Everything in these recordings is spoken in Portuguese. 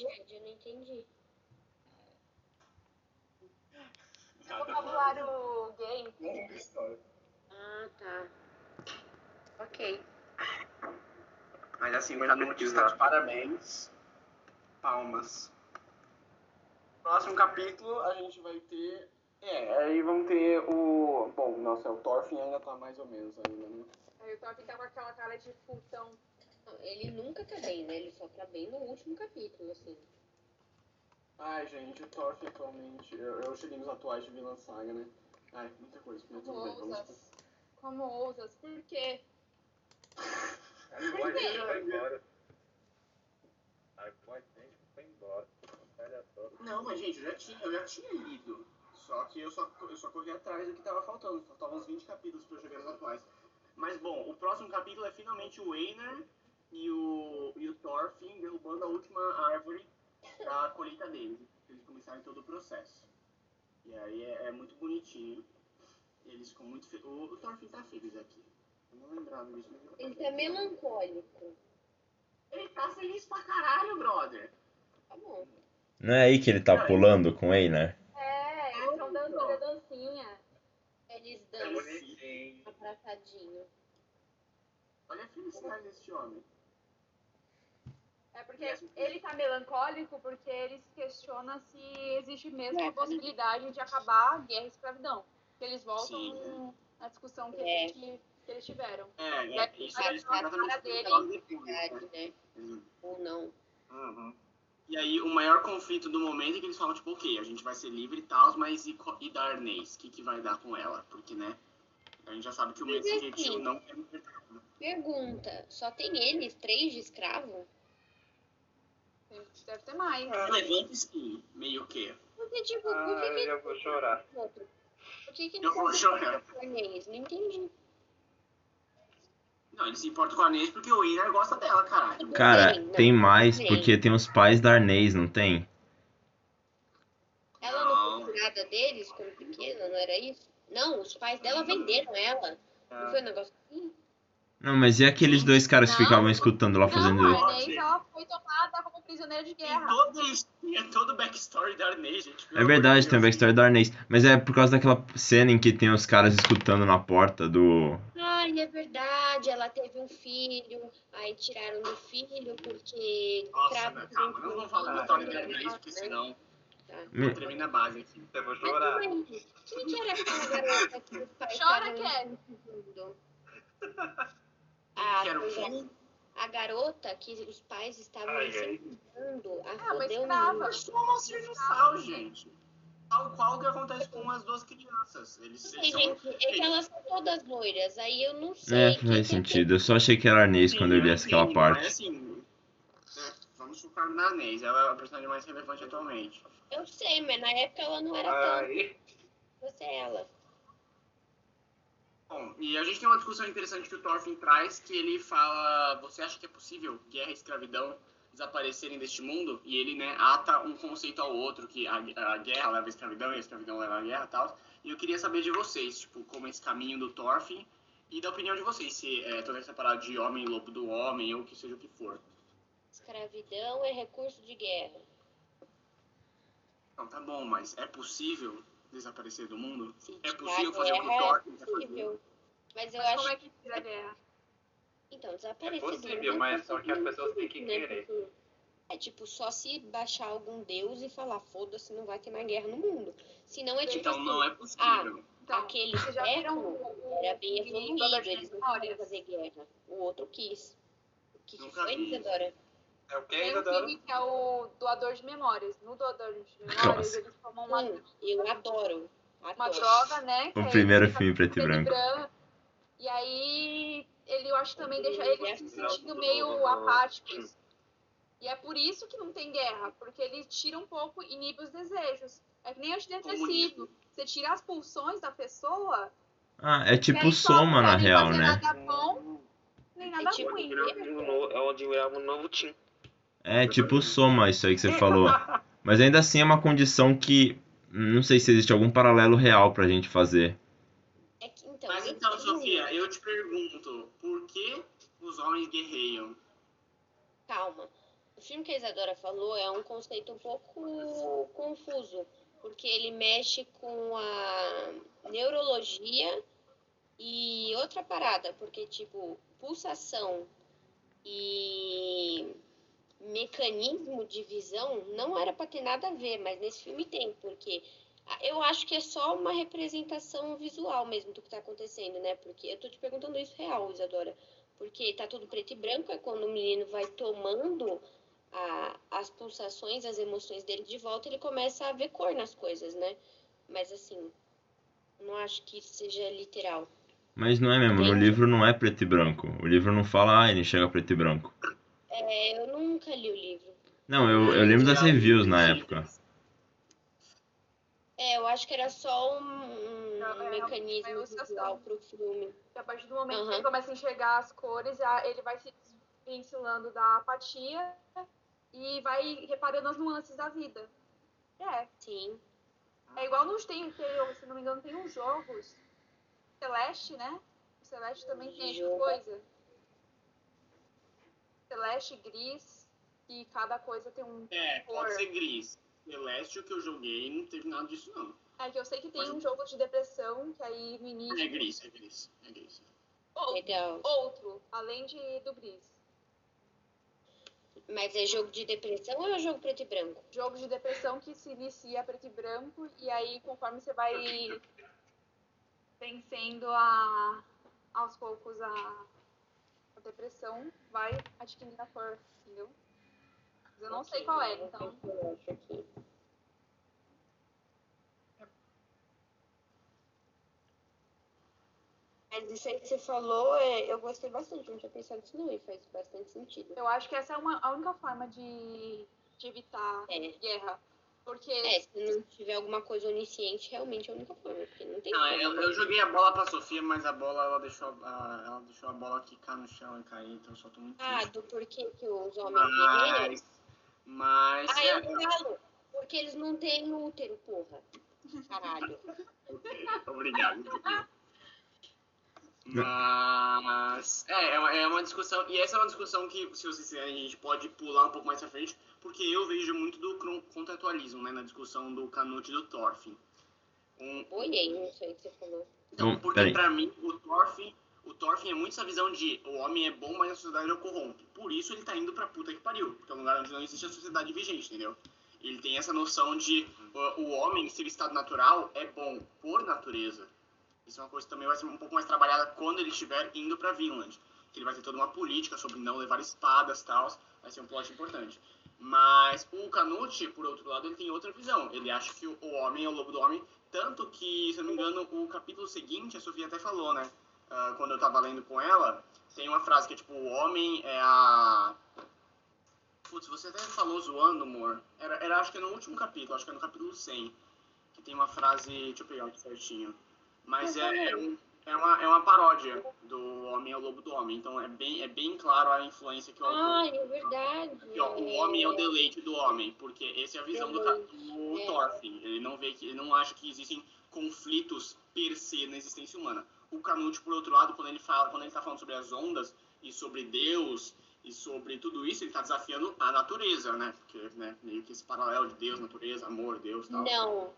Jade, eu não entendi. Vocabulário gay. Longa história. Ah, tá. Ok. Mas assim, o Canute está de parabéns. Palmas. Próximo capítulo a gente vai ter. É, aí vamos ter o. Bom, nossa, o Thorfinn ainda tá mais ou menos ainda, né? Aí o Thorfinn tá com aquela cara de putão. Ele nunca tá bem, né? Ele só tá bem no último capítulo, assim. Ai, gente, o Thorfinn atualmente. Eu, eu cheguei nos atuais de Vilã Saga, né? Ai, muita coisa. Mas Como bem, vamos. ousas? Como ousas? Por quê? Agora ele vai embora. Agora ele foi embora. Não, mas gente, eu já tinha, eu já tinha lido. Só que eu só, eu só corri atrás do que tava faltando. Faltavam uns 20 capítulos pra eu chegar nos atuais. Mas bom, o próximo capítulo é finalmente o Einar e o, e o Thorfinn derrubando a última árvore da colheita deles. Eles começaram todo o processo. E aí é, é muito bonitinho. Eles ficam muito. O, o Thorfinn tá feliz aqui. Eu não lembrava disso. mas Ele tá melancólico. Ele tá feliz pra caralho, brother. Tá bom. Não é aí que ele tá pulando com o Einar? É, eles estão dançando a dancinha. Eles É dançam abraçadinho. Olha a felicidade desse homem. É porque ele tá melancólico porque ele se questiona se existe mesmo a possibilidade de acabar a guerra e escravidão. Que eles voltam Sim. na discussão que, É. que, que eles tiveram. É, É, é a? Uhum. Ou não. Uhum. E aí, o maior conflito do momento é que eles falam, tipo, ok, a gente vai ser livre e tal, mas e, e da Arnês? O que, que vai dar com ela? Porque, né, a gente já sabe que o mesmo assim- gentil não quer libertar. né? Pergunta, só tem eles, três de escravo? Tem- Deve ter mais. Relevante sim, meio que. Porque, tipo, Ah, por que eu que já vou chorar. Por que que Eu não vou chorar. Cornês? Não entendi. Não, ele se importa com a Arnês porque o Einar gosta dela, caralho. Cara, não, tem mais bem. porque tem os pais da Arnês, não tem? Ela não foi nada deles quando pequena, não era isso? Não, os pais dela venderam ela. Não foi um negócio assim? Não, mas e aqueles dois caras que Não. ficavam escutando lá fazendo Não, isso? a Inês, ela foi tomada como prisioneira de guerra. tem todo o backstory da Arnês, gente. É verdade, de tem o backstory da Arnês. Mas é por causa daquela cena em que tem os caras escutando na porta do. Ai, é verdade, ela teve um filho, aí tiraram do filho porque Nossa, mas calma, não vamos falar da história da Arnês, porque senão Tá. Me- eu tremi na base aqui. Eu vou chorar. quem que era aquela garota que os pais Chora, Kevin. A, a garota que os pais estavam Ai, ai. incentivando a Ah, foder mas o. Eu sou uma serviçal, gente. Tal qual que acontece com as duas crianças. Eles Sei, são. gente, é que elas são todas loiras, aí eu não sei. É, faz que é sentido. Eu só achei que era Arnês quando eu li Sim, aquela sim, parte. Mas assim, né, vamos focar na Anês. Ela é a personagem mais relevante atualmente. Eu sei, mas na época ela não era. Ai, Você é ela. Bom, e a gente tem uma discussão interessante que o Thorfinn traz, que ele fala, você acha que é possível guerra e escravidão desaparecerem deste mundo? E ele, né, ata um conceito ao outro, que a, a guerra leva a escravidão e a escravidão leva a guerra e tal. E eu queria saber de vocês, tipo, como é esse caminho do Thorfinn e da opinião de vocês, se é toda essa parada de homem lobo do homem ou que seja o que for. Escravidão é recurso de guerra. Então tá bom, mas é possível desaparecer do mundo? Se É tirar possível fazer o que o Thorfinn é possível. Mas eu Mas acho como é que tira a guerra? Então, É desaparecer do possível, mundo mas é só que as pessoas têm que né? querer. É tipo, só se baixar algum deus e falar, foda-se, não vai ter mais guerra no mundo. Senão é tipo Então assim, não é possível. Então, aquele vocês já viram século o, era bem evoluído, eles não queriam fazer guerra. O outro quis. O que, que foi. Isadora? É o que, Tem um filme que é o Doador de Memórias. No Doador de Memórias, eles tomam uma, Hum, eu adoro. uma Adoro. droga, né? O aí primeiro filme preto e branco. E aí, ele, eu acho que também deixa ele se sentindo Não, meio apáticos. E é por isso que não tem guerra, porque ele tira um pouco, inibe os desejos. É que nem antidepressivo. Você tira as pulsões da pessoa, Ah, é tipo soma na real, né? nada bom, nem nada É tipo ruim. É onde virava um novo time. É tipo soma isso aí que você falou. Mas ainda assim é uma condição que não sei se existe algum paralelo real pra gente fazer. É que, então, Mas então, Sofia, eu te pergunto, por que os homens guerreiam? Calma. o filme que a Isadora falou é um conceito um pouco confuso, porque ele mexe com a neurologia e outra parada, porque, tipo, pulsação e mecanismo de visão não era para ter nada a ver, mas nesse filme tem, porque eu acho que é só uma representação visual mesmo do que está acontecendo, né? Porque eu tô te perguntando isso real, Isadora. Porque tá tudo preto e branco, é quando o menino vai tomando a, as pulsações, as emoções dele de volta, ele começa a ver cor nas coisas, né? Mas assim, não acho que isso seja literal. Mas não é mesmo, no livro não é preto e branco. O livro não fala, ah, ele enxerga preto e branco. É, eu nunca li o livro. Não, eu, eu lembro das reviews na época. É, eu acho que era só um, um Não, é, mecanismo visual pro filme. E a partir do momento que Aham. ele começa a enxergar as cores, ele vai se desvencilando da apatia e vai reparando as nuances da vida. É, Sim. é igual nos tem, tem, se não me engano, tem uns jogos. Celeste, né? O Celeste também tem essa coisa. Celeste, gris, e cada coisa tem um. É, Cor. pode ser gris. Celeste, o que eu joguei, não teve nada disso, não. É que eu sei que tem Mas- um jogo de depressão, que aí no início. É gris, é gris, é gris. Outro, Legal. outro, além de do gris. Mas é jogo de depressão ou é jogo preto e branco? jogo de depressão que se inicia preto e branco e aí conforme você vai vencendo a aos poucos a, a depressão vai adquirindo a cor, entendeu? Mas eu não sei qual é, então. Eu acho aqui. Mas isso aí que você falou, é, eu gostei bastante, não tinha pensado nisso não, e faz bastante sentido. Eu acho que essa é uma, a única forma de, de evitar É. guerra. Porque É, se não tiver alguma coisa onisciente, realmente é a única forma, porque não tem Não, como. eu, eu joguei a bola pra Sofia, mas a bola, ela deixou a, ela deixou a bola quicar no chão e cair, então eu só tô muito Ah, triste. do porquê que os homens guerreiros... Mas, mas Ah, é, eu falo, porque eles não têm útero, porra. Caralho. Ok, obrigado. Mas é, é uma, é uma discussão, e essa é uma discussão que, se vocês quiserem, a gente pode pular um pouco mais pra frente, porque eu vejo muito do contratualismo, né, na discussão do Canute e do Thorfinn. Um, Boiei nisso aí que você falou. então, porque peraí. pra mim, o Thorfinn, o Thorfinn é muito essa visão de o homem é bom, mas a sociedade o corrompe. Por isso ele tá indo pra puta que pariu, porque é um lugar onde não existe a sociedade vigente, entendeu? Ele tem essa noção de uh, o homem, em seu estado natural, é bom por natureza. Isso é uma coisa que também vai ser um pouco mais trabalhada quando ele estiver indo pra Vinland. Que ele vai ter toda uma política sobre não levar espadas e tal. Vai ser um plot importante. Mas o Canute, por outro lado, ele tem outra visão. Ele acha que o homem é o lobo do homem. Tanto que, se eu não me engano, o capítulo seguinte, a Sofia até falou, né? Ah, quando eu tava lendo com ela, tem uma frase que é tipo, o homem é a. Putz, você até falou zoando, amor. Era, era acho que é no último capítulo, acho que é no capítulo 100. Que tem uma frase. Deixa eu pegar aqui certinho. Mas é, é, um- é uma, é uma paródia do Homem é o Lobo do Homem. Então é bem, é bem claro a influência que o autor. Ah, é verdade. que, ó, o homem é o deleite do homem, porque essa é a visão do, do É. Thorfinn. Ele não vê que ele não acha que existem conflitos per se na existência humana. O Canute, por outro lado, quando ele fala, quando ele tá falando sobre as ondas e sobre Deus e sobre tudo isso, ele tá desafiando a natureza, né? Porque, né, meio que esse paralelo de Deus, natureza, amor, Deus, tal. Não,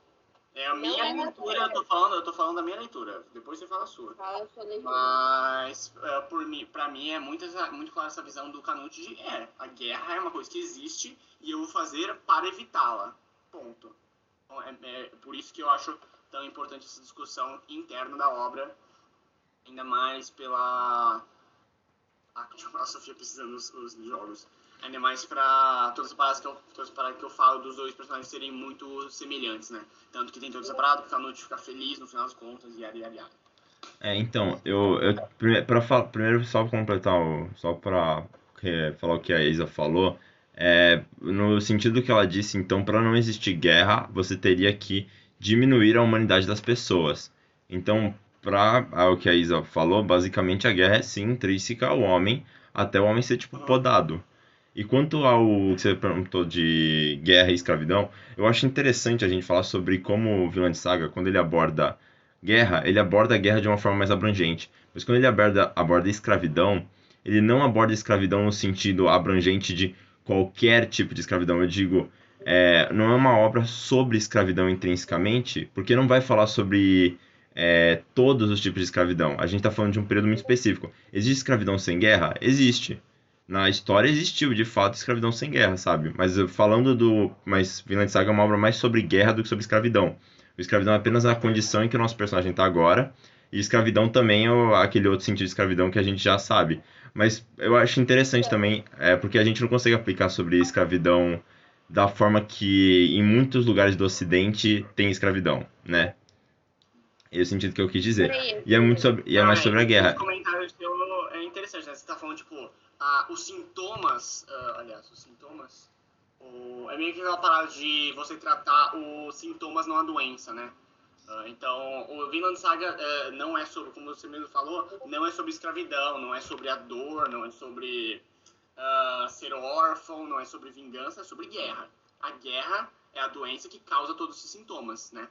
É a minha é leitura, eu tô falando, eu tô falando da minha leitura. Depois você fala a sua. fala a sua leitura. Mas, é, por mim, pra mim, é muito, muito clara essa visão do Canute de é, a guerra é uma coisa que existe e eu vou fazer para evitá-la. Ponto. Então, é, é por isso que eu acho tão importante essa discussão interna da obra, ainda mais pela. Ah, a Sofia precisando dos os jogos. Ainda mais pra todas as paradas que eu, todas as paradas que eu falo dos dois personagens serem muito semelhantes, né? Tanto que tem toda essa parada pro Canute ficar feliz no final das contas, e yada, yada. É, então, eu, eu pra primeiro só pra completar, só pra que- falar o que a Isa falou, é, no sentido que ela disse, então, para não existir guerra, você teria que diminuir a humanidade das pessoas. Então, para o que a Isa falou, basicamente a guerra é sim intrínseca ao homem, até o homem ser tipo podado. E quanto ao que você perguntou de guerra e escravidão, eu acho interessante a gente falar sobre como o Vinland Saga, quando ele aborda guerra, ele aborda a guerra de uma forma mais abrangente. Mas quando ele aborda, aborda escravidão, ele não aborda escravidão no sentido abrangente de qualquer tipo de escravidão. Eu digo, é, não é uma obra sobre escravidão intrinsecamente, porque não vai falar sobre é, todos os tipos de escravidão. A gente está falando de um período muito específico. Existe escravidão sem guerra? Existe. Na história existiu, de fato, escravidão sem guerra, sabe? Mas falando do. Mas Vinland Saga é uma obra mais sobre guerra do que sobre escravidão. O escravidão é apenas a condição em que o nosso personagem está agora. E escravidão também é aquele outro sentido de escravidão que a gente já sabe. Mas eu acho interessante também, é, porque a gente não consegue aplicar sobre escravidão da forma que em muitos lugares do Ocidente tem escravidão, né? Esse é o sentido que eu quis dizer. E é muito sobre, e é mais sobre a guerra. Esse comentário seu é interessante, né? Você tá falando, tipo, ah, os sintomas, ah, aliás, os sintomas, o, é meio que aquela parada de você tratar os sintomas não a doença, né? Ah, então, o Vinland Saga eh, não é sobre, como você mesmo falou, não é sobre escravidão, não é sobre a dor, não é sobre ah, ser órfão, não é sobre vingança, é sobre guerra. A guerra é a doença que causa todos esses sintomas, né?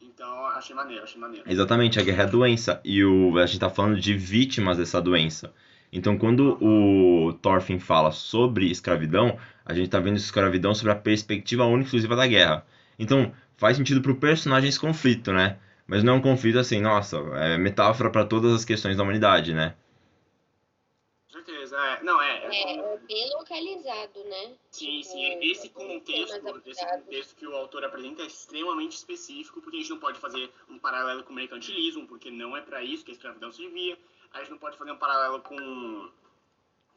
Então, achei maneiro, achei maneiro. Exatamente, a guerra é a doença. E o, a gente está falando de vítimas dessa doença. Então, quando o Thorfinn fala sobre escravidão, a gente está vendo escravidão sobre a perspectiva única e exclusiva da guerra. Então, faz sentido para o personagem esse conflito, né? Mas não é um conflito assim, nossa, é metáfora para todas as questões da humanidade, né? Com certeza, é. Não, é. É, é bem localizado, né? Sim, sim. Esse tem contexto, esse contexto que o autor apresenta é extremamente específico, porque a gente não pode fazer um paralelo com o mercantilismo, porque não é para isso que a escravidão servia. A gente não pode fazer um paralelo com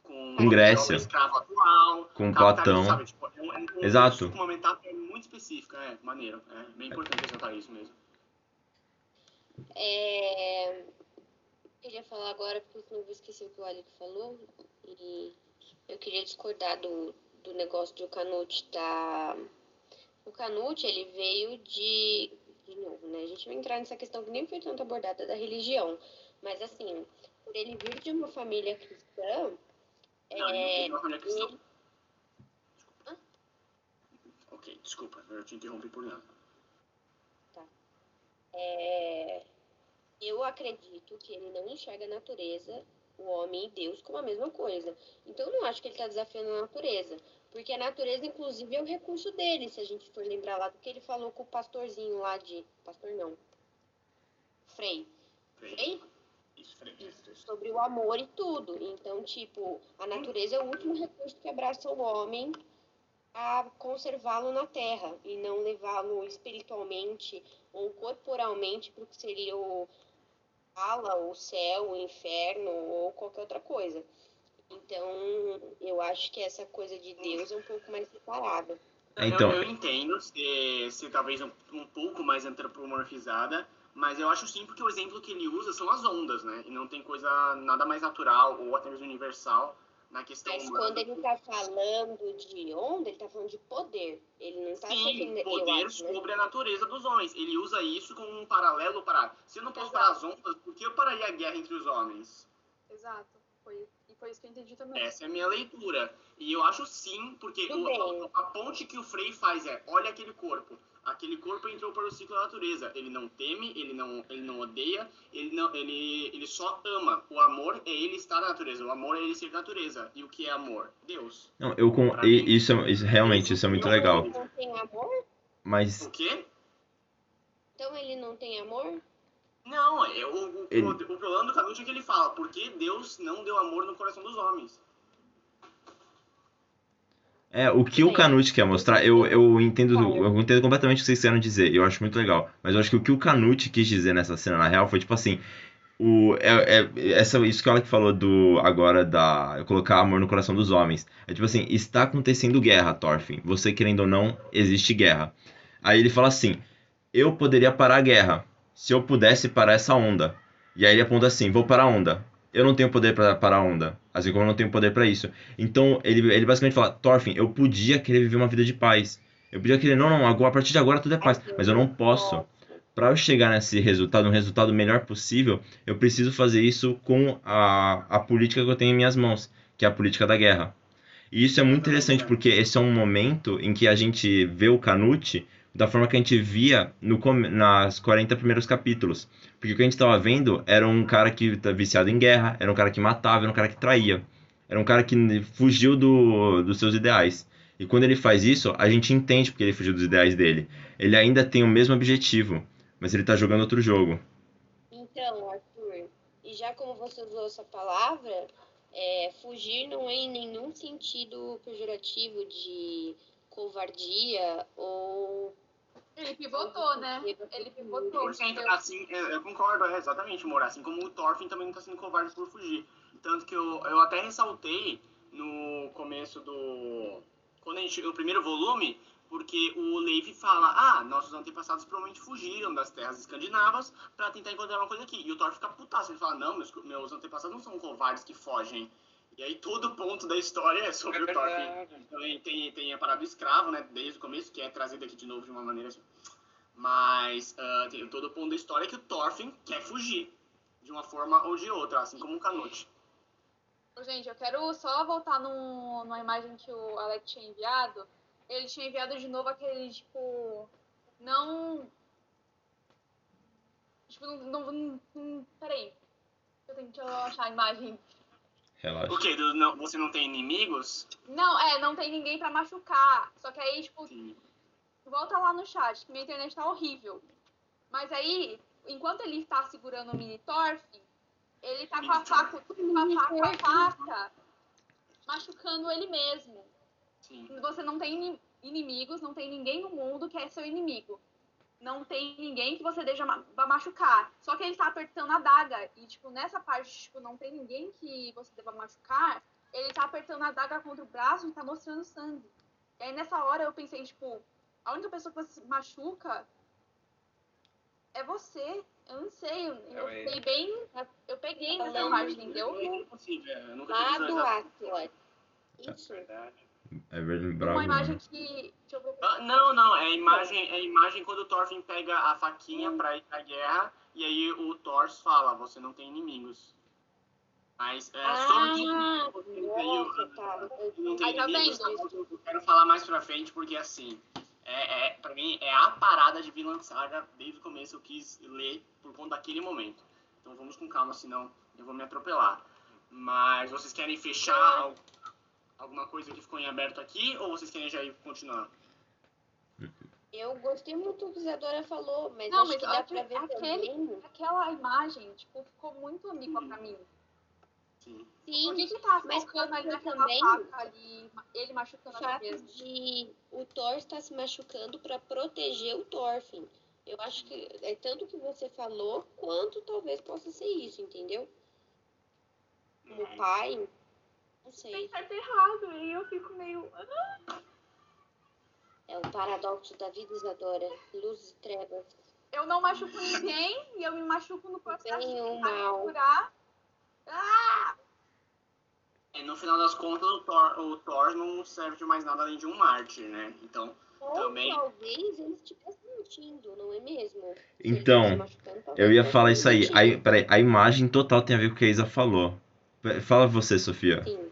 com, Com Grécia. o escravo atual, Com Platão. sabe? Tipo, é um, é um Exato. uma metáfora muito específica, é maneiro, é bem importante ressaltar isso mesmo. É... Eu queria falar agora, porque eu vou esquecer o que o Alec falou. E eu queria discordar do, do negócio de o Canute tá. O Canute, ele veio de. De novo, né? A gente vai entrar nessa questão que nem foi tanto abordada da religião. Mas assim, por ele vir de uma família cristã. Não, é, ele não uma questão. ele- Ok, desculpa, eu te interrompi por nada. É, eu acredito que ele não enxerga a natureza, o homem e Deus como a mesma coisa. Então, eu não acho que ele está desafiando a natureza. Porque a natureza, inclusive, é o recurso dele, se a gente for lembrar lá do que ele falou com o pastorzinho lá de. Pastor não. Frei. Frei. Isso. Sobre o amor e tudo. Então, tipo, a natureza é o último recurso que abraça o homem a conservá-lo na terra e não levá-lo espiritualmente ou corporalmente para o que seria o ala, o céu, o inferno ou qualquer outra coisa. Então, eu acho que essa coisa de Deus é um pouco mais separada. É, então- eu, eu entendo ser, ser talvez um, um pouco mais antropomorfizada, mas eu acho sim porque o exemplo que ele usa são as ondas, né? E não tem coisa nada mais natural ou até mesmo universal na questão Mas humana. quando ele tá falando de onda, ele tá falando de poder. Ele não tá se Sim, eu poder acho, né? sobre a natureza dos homens. Ele usa isso como um paralelo para. Se eu não posso parar as ondas, por que eu pararia a guerra entre os homens? Exato. Foi, e foi isso que eu entendi também. Essa é a minha leitura. E eu acho sim, porque o- a, a ponte que o Frei faz é: olha aquele corpo. Aquele corpo entrou para o ciclo da natureza. Ele não teme, ele não, ele não odeia, ele, não, ele, ele só ama. O amor é ele estar na natureza. O amor é ele ser natureza. E o que é amor? Deus. Não, eu com e- mim, isso, é- isso realmente isso é muito legal. Ele não tem amor? Mas O quê? Então ele não tem amor? Não, é, o, o, Ele- o, o problema do Canute é que ele fala: por que Deus não deu amor no coração dos homens? É, o que o Canute quer mostrar, eu, eu entendo, eu entendo completamente o que vocês quiseram dizer, eu acho muito legal. Mas eu acho que o que o Canute quis dizer nessa cena, na real, foi tipo assim, o, é, é- essa, isso que ela que falou do, agora, da, colocar amor no coração dos homens. É tipo assim, está acontecendo guerra, Thorfinn, você querendo ou não, existe guerra. Aí ele fala assim, eu poderia parar a guerra, se eu pudesse parar essa onda. E aí ele aponta assim, vou parar a onda. Eu não tenho poder para parar a onda, assim como eu não tenho poder para isso. Então, ele, ele basicamente fala, Thorfinn, eu podia querer viver uma vida de paz. Eu podia querer, não, não, agora, a partir de agora tudo é paz. Mas eu não posso. Para eu chegar nesse resultado, um resultado melhor possível, eu preciso fazer isso com a, a política que eu tenho em minhas mãos, que é a política da guerra. E isso é muito interessante, porque esse é um momento em que a gente vê o Canute da forma que a gente via no, nas 40 primeiros capítulos. Porque o que a gente estava vendo era um cara que tá viciado em guerra, era um cara que matava, era um cara que traía. Era um cara que fugiu do, dos seus ideais. E quando ele faz isso, a gente entende porque ele fugiu dos ideais dele. Ele ainda tem o mesmo objetivo, mas ele tá jogando outro jogo. Então, Arthur, e já como você usou essa palavra, é, fugir não é em nenhum sentido pejorativo de covardia ou. Ele pivotou, né? Ele pivotou. 100%, assim, eu, eu concordo, é, exatamente, Moura. Assim como o Thorfinn também não tá sendo covarde por fugir. Tanto que eu, eu até ressaltei no começo do. Quando a gente. No primeiro volume, porque o Leif fala: Ah, nossos antepassados provavelmente fugiram das terras escandinavas para tentar encontrar uma coisa aqui. E o Thor fica putaço. Ele fala: Não, meus, meus antepassados não são covardes que fogem. E aí todo ponto da história é sobre É o Thor. verdade. Também tem, tem a parada do escravo, né? Desde o começo, que é trazida aqui de novo de uma maneira assim. Mas ah, tem todo o ponto da história é que o Thorfinn quer fugir. De uma forma ou de outra, assim como o Canute. Gente, eu quero só voltar num, numa imagem que o Alex tinha enviado. Ele tinha enviado de novo aquele, tipo. Não. Tipo, não. não, não, não peraí. Eu tenho que achar a imagem. Relaxa. O quê? Do- não- você não tem inimigos? Não, é, não tem ninguém pra machucar. Só que aí, tipo, Sim. volta lá no chat, que minha internet tá horrível. Mas aí, enquanto ele tá segurando o mini Torf, ele tá com a faca, com a faca, a faca machucando ele mesmo. Sim. Você não tem ini- inimigos, não tem ninguém no mundo que é seu inimigo. Não tem ninguém que você deixa ma- pra machucar. Só que ele tá apertando a daga. E, tipo, nessa parte, tipo, não tem ninguém que você deva machucar. Ele tá apertando a daga contra o braço e tá mostrando sangue. E aí, nessa hora, eu pensei, tipo, a única pessoa que você machuca é você. Eu não sei, eu, eu É, fiquei bem. Eu peguei nessa parte, entendeu? É impossível, eu nunca Lá do. Atlas. Isso. Verdade. É verdade, bravo. Uma imagem né? que. Deixa eu ver. Ah, não, não, é a imagem, é a imagem quando o Thorfinn pega a faquinha pra ir pra guerra e aí o Thor fala, você não tem inimigos. Mas é, sobre Ah, inimigos, nossa, tá. não tem Aí tá inimigos, eu quero falar mais pra frente porque assim, é, é, pra mim é a parada de Vinland Saga, desde o começo eu quis ler por conta daquele momento. Então vamos com calma, senão eu vou me atropelar. Mas vocês querem fechar alguma coisa que ficou em aberto aqui ou vocês querem já ir continuar? Eu gostei muito do que a Isadora falou, mas Não, acho mas que dá pra ver aquele- também. Aquela imagem, tipo, ficou muito ambígua pra mim. Sim. Por Sim, que que tá mas focando ali também faca ali, ele o machucando a fato cabeça? de o Thor estar se machucando pra proteger o Thorfinn. Eu acho que é tanto que você falou, quanto talvez possa ser isso, entendeu? Como pai, não Tem sei. certo e errado, e eu fico meio... É o paradoxo da vida, Isadora. Luz e trevas. Eu não machuco ninguém, e eu me machuco no processo Bem de mal. curar. Ah! É, no final das contas, o Thor, o Thor não serve de mais nada além de um mártir, né? Então, Ou Também. talvez ele estivesse mentindo, não é mesmo? Então, talvez Eu ia falar estivesse isso aí. aí peraí, a imagem total tem a ver com o que a Isa falou. Fala você, Sofia. Sim.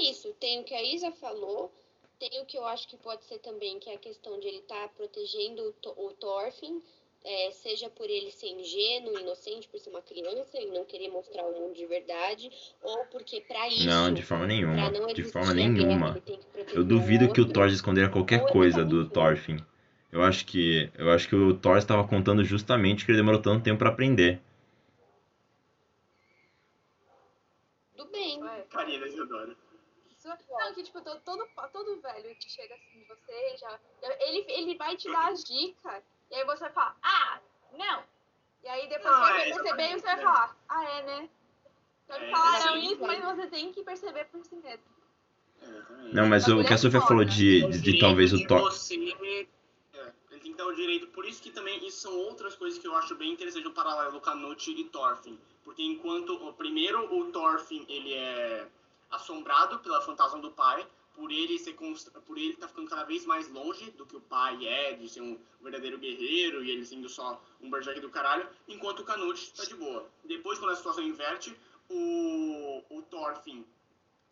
É isso. Tem o que a Isa falou, tem o que eu acho que pode ser também, que é a questão de ele estar protegendo o, o Thorfinn, é, seja por ele ser ingênuo, inocente, por ser uma criança e não querer mostrar o mundo de verdade, ou porque pra isso. Não, de forma pra nenhuma. não De existir forma guerra, nenhuma. que proteger Eu duvido que o outro. Thor escondera qualquer coisa tá do. Thorfinn. Eu acho que eu acho que o Thor estava contando justamente que ele demorou tanto tempo pra aprender. Tudo bem. Carinha Isadora. Não, que tipo, todo, todo, todo velho que chega assim, você já. Ele, ele vai te dar as dicas, e aí você fala, ah, não. E aí depois Não, você vai é, perceber e você vai falar, ah, é, né? Então É, eles falaram sim, isso, mas você tem que perceber por si mesmo. Não, mas o que a Sofia falou de, de, de talvez o de você- é, ele tem que dar o direito. Por isso que também isso são outras coisas que eu acho bem interessante o paralelo Canute e Thorfinn. Porque enquanto o primeiro o Thorfinn ele é assombrado pela fantasma do pai, por ele ser por ele estar ficando cada vez mais longe do que o pai é, de ser um verdadeiro guerreiro e ele sendo só um berserk do caralho, enquanto o Canute tá de boa. Depois quando a situação inverte, o o Thorfinn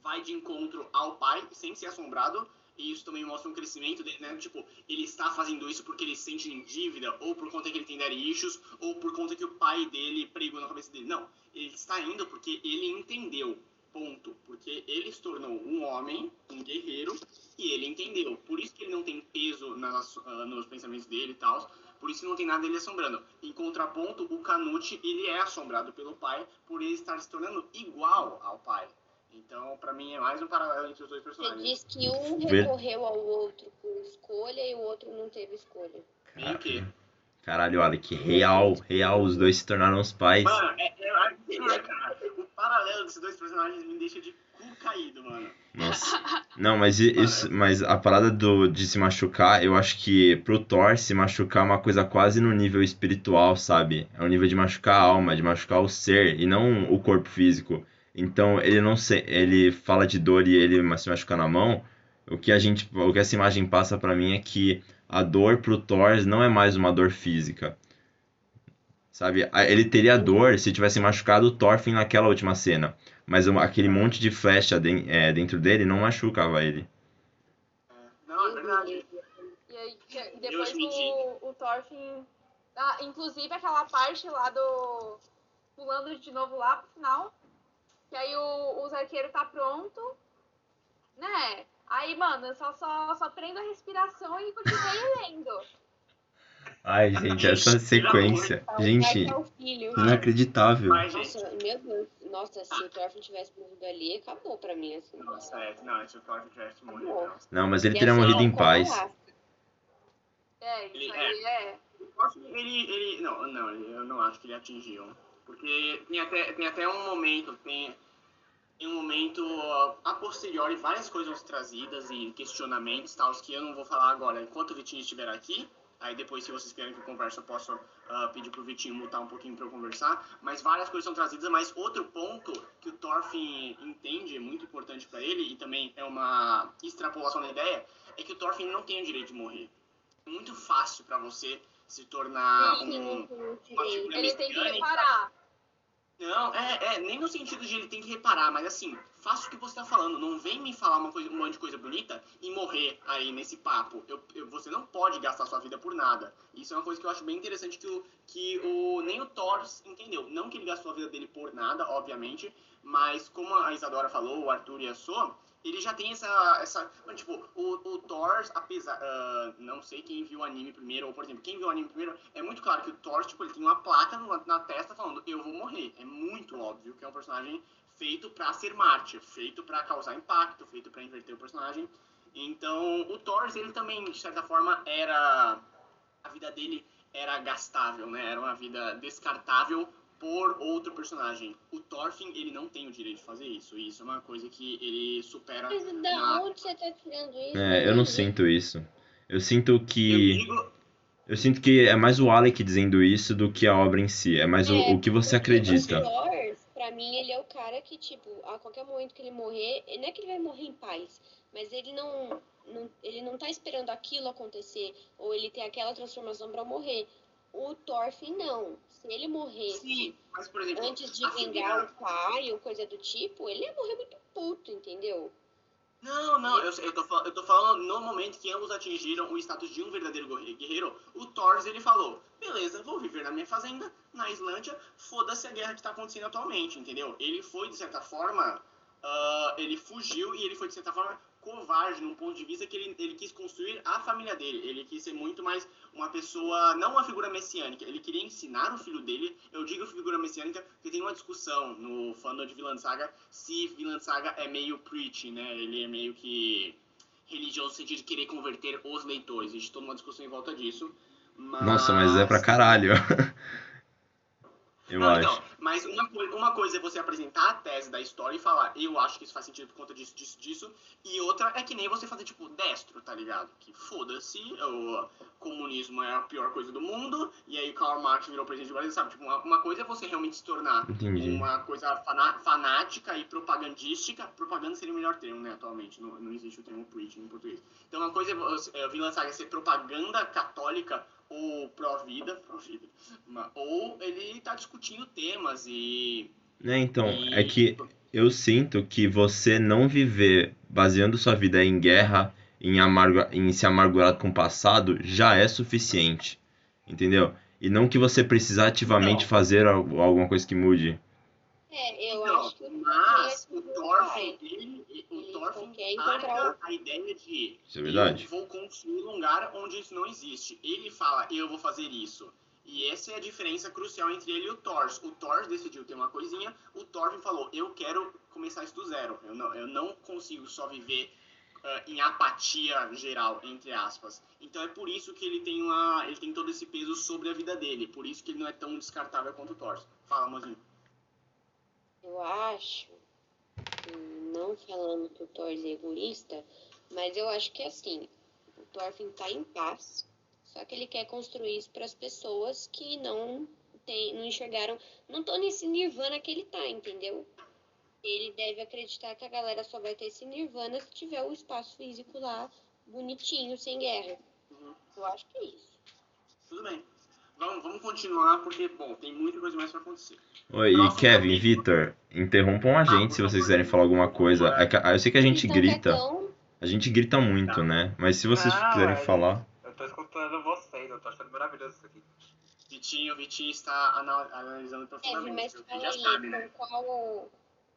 vai de encontro ao pai sem ser assombrado e isso também mostra um crescimento dele, né? Tipo, ele está fazendo isso porque ele se sente em dívida, ou por conta que ele tem daddy issues, ou por conta que o pai dele pregou na cabeça dele. Não, ele está indo porque ele entendeu. Ponto. Porque ele se tornou um homem, um guerreiro, e ele entendeu. Por isso que ele não tem peso nas, uh, nos pensamentos dele e tal. Por isso que não tem nada dele assombrando. Em contraponto, o Canute, ele é assombrado pelo pai por ele estar se tornando igual ao pai. Então, pra mim, é mais um paralelo entre os dois Você personagens. diz que um recorreu ao outro por escolha e o outro não teve escolha. Meio que. Caralho, Alec, real, real, os dois se tornaram os pais. Mano, é, é, é, cara, o paralelo desses dois personagens me deixa de cu caído, mano. Nossa. Não, mas isso, mas a parada do, de se machucar, eu acho que pro Thor se machucar é uma coisa quase no nível espiritual, sabe? É o nível de machucar a alma, de machucar o ser e não o corpo físico. Então ele não se, ele fala de dor e ele se machucar na mão. O que a gente, o que essa imagem passa pra mim é que a dor pro Thor não é mais uma dor física. Sabe? A- Ele teria dor se tivesse machucado o Thorfinn naquela última cena. Mas uma- aquele monte de flecha é, dentro dele não machucava ele. Não, é verdade. E aí, depois o, o Thorfinn. Ah, inclusive aquela parte lá do. Pulando de novo lá pro final. Que aí o, os arqueiros tá pronto. Né? Aí, mano, eu só, só, só prendo a respiração e continuei lendo. Ai, gente, essa sequência. Gente, o filho. inacreditável. Nossa, meu Deus. Nossa, se o Thorfinn tivesse morrido ali, acabou pra mim, assim. nossa, é, não, se o Thorfinn tivesse morrido. Acabou. não. Não, mas ele Ia teria ser morrido em paz. colasso. É, isso Ele- aí é. Ele, ele, não, não, eu não acho que ele atingiu. Porque tem até, tem até um momento, tem, tem um momento a posteriori, várias coisas trazidas e questionamentos, tal, que eu não vou falar agora enquanto o Vitinho estiver aqui. Aí depois, se vocês querem que eu converse, eu posso ah, pedir pro Vitinho mutar um pouquinho para eu conversar. Mas várias coisas são trazidas, mas outro ponto que o Thorfinn entende, muito importante para ele, e também é uma extrapolação da ideia, é que o Thorfinn não tem o direito de morrer. É muito fácil para você se tornar um, uma figura Ele tem que reparar. Não, é, é, nem no sentido de ele tem que reparar, mas assim, faça o que você tá falando. Não vem me falar uma coisa, um monte de coisa bonita e morrer aí nesse papo. Eu, eu- você não pode gastar sua vida por nada. Isso é uma coisa que eu acho bem interessante que o, que o nem o Thor entendeu. Não que ele gastou a vida dele por nada, obviamente, mas como a Isadora falou, o Arthur e a So, ele já tem essa. essa tipo, o, o Thor, apesar. ah, não sei quem viu o anime primeiro, ou por exemplo, quem viu o anime primeiro, é muito claro que o Thor, tipo, ele tem uma placa na, na testa falando, eu vou morrer. É muito óbvio que é um personagem feito pra ser mártir, feito pra causar impacto, feito pra inverter o personagem. Então, o Thor, ele também, de certa forma, era. A vida dele era gastável, né? Era uma vida descartável por outro personagem. O Thorfinn, ele não tem o direito de fazer isso. E isso é uma coisa que ele supera Mas da na... onde você tá tirando isso? É, eu não sinto isso. Eu sinto Eu que. digo, Eu sinto que é mais o Alec dizendo isso do que a obra em si. É mais o, É, o que você acredita. O Thor, pra mim, ele é o cara que, tipo, a qualquer momento que ele morrer, não é que ele vai morrer em paz, mas ele não, não, ele não tá esperando aquilo acontecer, ou ele tem aquela transformação pra morrer. O Thorfinn, não. Se ele morresse sim, mas exemplo, antes de vingar o pai ou coisa do tipo, ele ia morrer muito puto, entendeu? Não, não, eu, eu, tô, eu tô falando no momento que ambos atingiram o status de um verdadeiro guerreiro, o Thor, ele falou, beleza, vou viver na minha fazenda, na Islândia, foda-se a guerra que tá acontecendo atualmente, entendeu? Ele foi, de certa forma, ah, ele fugiu e ele foi, de certa forma, covarde num ponto de vista que ele, ele quis construir a família dele, ele quis ser muito mais uma pessoa, não uma figura messiânica, ele queria ensinar o filho dele, eu digo figura messiânica porque tem uma discussão no fandom de Vinland Saga se Vinland Saga é meio preachy, né? Ele é meio que religioso no sentido de querer converter os leitores. Existe toda uma discussão em volta disso. Mas... Nossa, mas é pra caralho. Eu Não, acho. então, mas uma, uma coisa é você apresentar a tese da história e falar, eu acho que isso faz sentido por conta disso, disso, disso. E outra é que nem você fazer, tipo, destro, tá ligado? Que foda-se, o comunismo é a pior coisa do mundo, e aí o Karl Marx virou presidente do Brasil, sabe? Tipo, uma, uma coisa é você realmente se tornar Entendi. uma coisa fana- fanática e propagandística. Propaganda seria o melhor termo, né, atualmente. Não, não existe o termo preaching em português. Então, uma coisa é você- é, Vinland Saga ser propaganda católica ou pró-vida, pró-vida, ou ele tá discutindo temas e... Né, então, e- é que eu sinto que você não viver baseando sua vida em guerra, em, amargu- em se amargurar com o passado, já é suficiente. Entendeu? E não que você precisa ativamente Não. fazer al- alguma coisa que mude. É, eu Então, acho que mas ele o é Thorfinn, ele, Thorfinn só quer encontrar larga a ideia de Isso é verdade. eu vou construir um lugar onde isso não existe. Ele fala, eu vou fazer isso. E essa é a diferença crucial entre ele e o Thor. O Thor decidiu ter uma coisinha, o Thorfinn falou, eu quero começar isso do zero. Eu não, eu não consigo só viver ah, em apatia geral, entre aspas. Então é por isso que ele tem, uma, ele tem todo esse peso sobre a vida dele. Por isso que ele não é tão descartável quanto o Thor. Fala, mozinho. Eu acho, hum, não falando que o Thor é egoísta, mas eu acho que assim, o Thorfinn tá em paz, só que ele quer construir isso para as pessoas que não tem, não enxergaram, não estão nesse nirvana que ele tá, entendeu? Ele deve acreditar que a galera só vai ter esse nirvana se tiver o espaço físico lá bonitinho, sem guerra. Uhum. Eu acho que é isso. Tudo bem. Vamos, vamos continuar, porque, bom, tem muita coisa mais pra acontecer. Oi, e Próximo Kevin, capítulo. Vitor, interrompam a gente se vocês quiserem falar alguma coisa. É que- eu sei que a gente Então, grita, a gente grita muito, Tá. né? Mas se vocês Não, quiserem é- falar. Eu tô escutando vocês, eu tô achando maravilhoso isso aqui. Vitinho, Vitinho está ana- analisando Kevin, profundamente. mas Você fala aí, né? com qual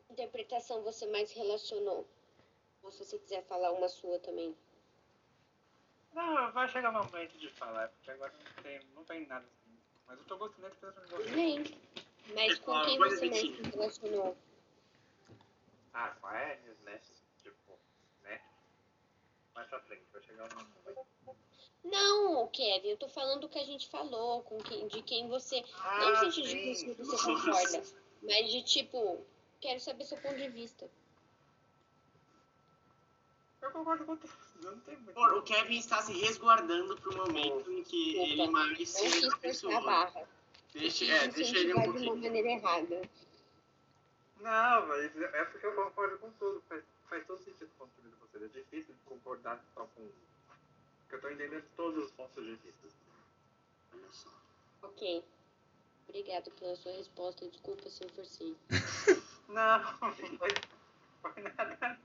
interpretação você mais relacionou? Ou se você quiser falar uma sua também. Não, vai chegar o momento de falar, porque agora não tem, não tem nada assim. Mas eu tô gostando de pensar em você. bem. Mas com quem você mais se relacionou? Ah, com a Ernest, né? Tipo, né? Mais pra frente, vai chegar um momento. Não, Kevin, eu tô falando do que a gente falou, com quem, de quem você. não Ah, no sentido de que sim. você concorda, mas de tipo, quero saber seu ponto de vista. Eu concordo com tudo, não tem muito. O Kevin está se resguardando pro momento em que Opa, ele se quis forçar a barra. Deixa, é, deixa ele um incentivar de pouquinho. maneira errada. Não, mas é porque eu concordo com tudo. Faz, faz todo sentido o ponto de vista de vocês. É difícil concordar só com. Porque eu tô entendendo todos os pontos de vista. Olha só. Ok. Obrigado pela sua resposta. Desculpa se eu forcei. Não, não foi, foi nada.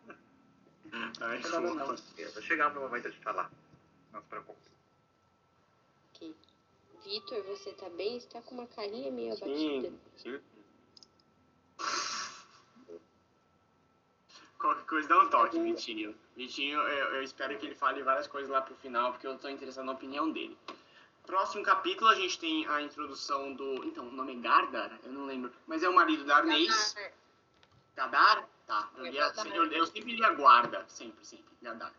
Ai, nada não. desculpa. Vai chegar o meu momento de falar. Não se preocupe. Ok. Vitor, você tá bem? Você tá com uma carinha meio abatida. Sim, sim. Qualquer coisa dá um toque, Vitinho. Vitinho, eu, eu espero que ele fale várias coisas lá pro final, porque eu tô interessado na opinião dele. Próximo capítulo a gente tem a introdução do. Então, o nome é Gardar? Eu não lembro. Mas é o marido da Arnês. Gadar? Tá. Eu, lia, eu, eu sempre lia guarda. Sempre, sempre. Gadar.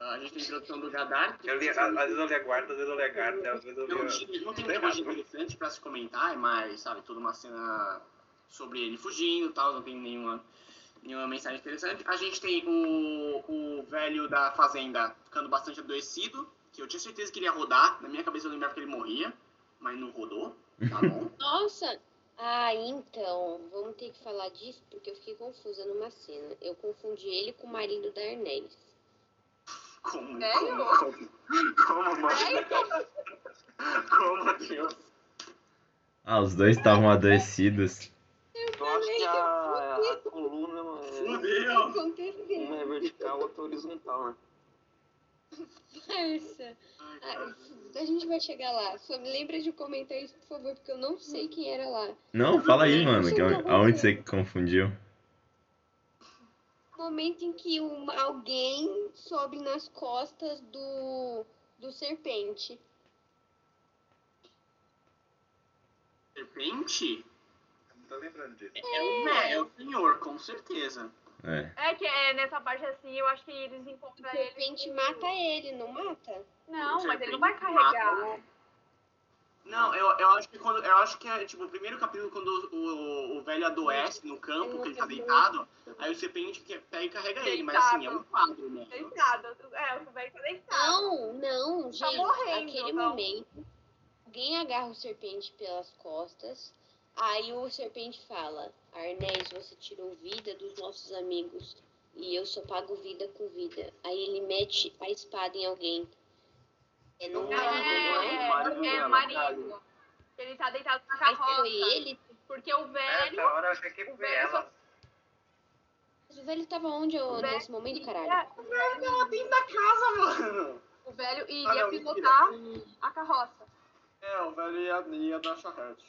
Ah, a gente tem a introdução do Gadar. que Eu li, às vezes eu li a guarda, às vezes eu li a guarda, às vezes eu Não, li a... não tem muita coisa rápido. interessante pra se comentar, é mais, sabe, toda uma cena sobre ele fugindo e tal, não tem nenhuma, nenhuma mensagem interessante. A gente tem o, o velho da fazenda ficando bastante adoecido, que eu tinha certeza que ele ia rodar, na minha cabeça eu lembrava que ele morria, mas não rodou, tá bom? Nossa! Ah, então, vamos ter que falar disso porque eu fiquei confusa numa cena. Eu confundi ele com o marido da Arnés. Como, Sério? como, como, como, mano? Como, Deus? Ah, os dois estavam adoecidos. Eu acho que a, a coluna é, Fudeu! Uma é vertical, outra é horizontal, né? Parça. Ah, a gente vai chegar lá. Só me lembra de comentar isso, por favor, porque eu não sei quem era lá. Não, fala aí, mano. que aonde você confundiu? Momento em que um, alguém sobe nas costas do, do serpente. Serpente? Eu não tô lembrando disso. É o velho, é o senhor, com certeza. É. É que é, nessa parte assim, eu acho que eles O encontram ele. serpente mata ele, não mata? Não, O mas ele não vai carregar. mata Não, eu, eu acho que quando. Eu acho que é tipo o primeiro capítulo quando o, o, o velho adoece no campo, que ele tá deitado, aí o serpente que pega e carrega ele, mas assim, é um quadro, né? Deitado. É, o velho tá deitado. Não, não, gente. morrendo, Naquele não. momento, alguém agarra o serpente pelas costas. Aí o serpente fala: Arnés, você tirou vida dos nossos amigos. E eu só pago vida com vida. Aí ele mete a espada em alguém. É no marido, não é? É, marido é o marido. Ele tá deitado na Mas carroça. foi ele. Porque o velho. Nessa hora eu achei que o velho ela. Mas o velho tava onde eu- velho nesse momento, caralho? O velho tava dentro da casa, mano! O velho Ah, iria não, pilotar a carroça. É, o velho ia, ia dar charrete.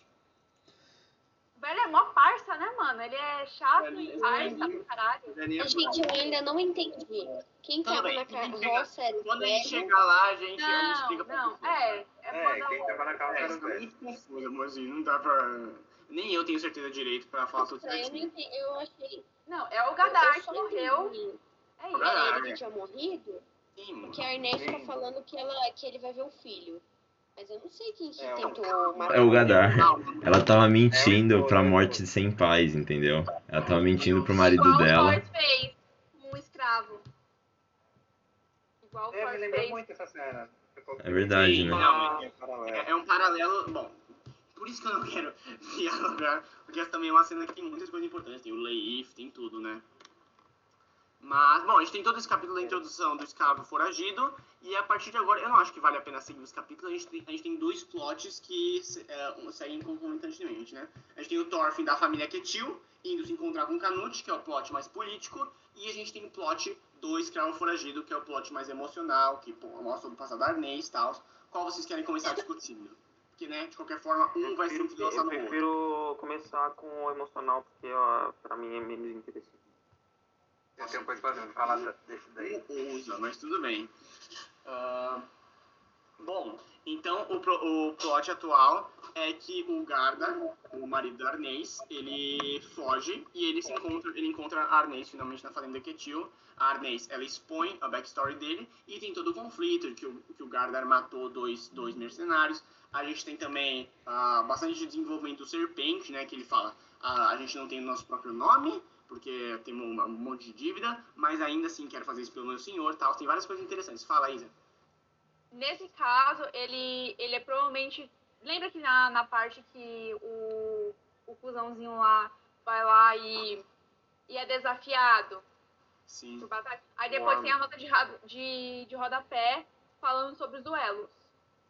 O velho é mó parça, né, mano? Ele é chato Ele- e parça ele- pra caralho. É Mas, gente, eu ainda não entendi. Quem Tudo tava na carroça era o Quando a gente chegar lá, a gente, a gente Não, explica pra não, você. é. É, É, quem tava na calça É, era o tá velho. muito confuso, mas assim, não dá pra. Nem eu tenho certeza direito pra falar tudo Eu não certinho. entendi. Eu achei. Não, é o eu Gadar que morreu. É. Era ele que tinha morrido? Sim, mano. Porque a Ernest tá falando que, ela, que ele vai ver um filho. Mas eu não sei quem que É, o- tentou matar É o Gadar. Ela tava mentindo É, pra morte sem paz, entendeu? Ela tava mentindo pro marido Igual o dela. Thor fez com um escravo. Igual o É, Thor me lembrou fez. muito essa cena. É verdade, Sim, né? É. É, é um paralelo. Bom, por isso que eu não quero dialogar, porque essa também é uma cena que tem muitas coisas importantes. Tem o Leif, tem tudo, né? Mas, bom, a gente tem todo esse capítulo da introdução do escravo foragido, e a partir de agora, eu não acho que vale a pena seguir os capítulos, a gente tem, a gente tem dois plots que é, seguem concomitantemente, né? A gente tem o Thorfinn da família Ketil, indo se encontrar com Canute, que é o plot mais político, e a gente tem o plot do escravo foragido, que é o plot mais emocional, que pô, mostra o passado da Arnês e tal. Qual vocês querem começar discutindo? Porque, né, de qualquer forma, um vai ser prefiro, lançado eu no outro. prefiro começar com o emocional, porque ó, pra mim é menos interessante. Eu tenho coisa pra falar desse daí. Usa, mas tudo bem. Ah, bom, então o, o plot atual é que o Garda, o marido da Arnês, ele foge e ele se encontra, ele encontra a Arnês finalmente na fazenda Ketil. A Arnês, ela expõe a backstory dele e tem todo o conflito que o, que o Gardar matou dois, dois mercenários. A gente tem também ah, bastante desenvolvimento do Serpente, né, que ele fala, ah, a gente não tem o nosso próprio nome, porque tem um, um monte de dívida, mas ainda assim quero fazer isso pelo meu senhor tal. Tem várias coisas interessantes. Fala, Isa. Nesse caso, ele, ele é provavelmente. Lembra que na, na parte que o, o cuzãozinho lá vai lá e, e é desafiado Sim. Aí depois Uau. tem a nota de, de, de rodapé falando sobre os duelos.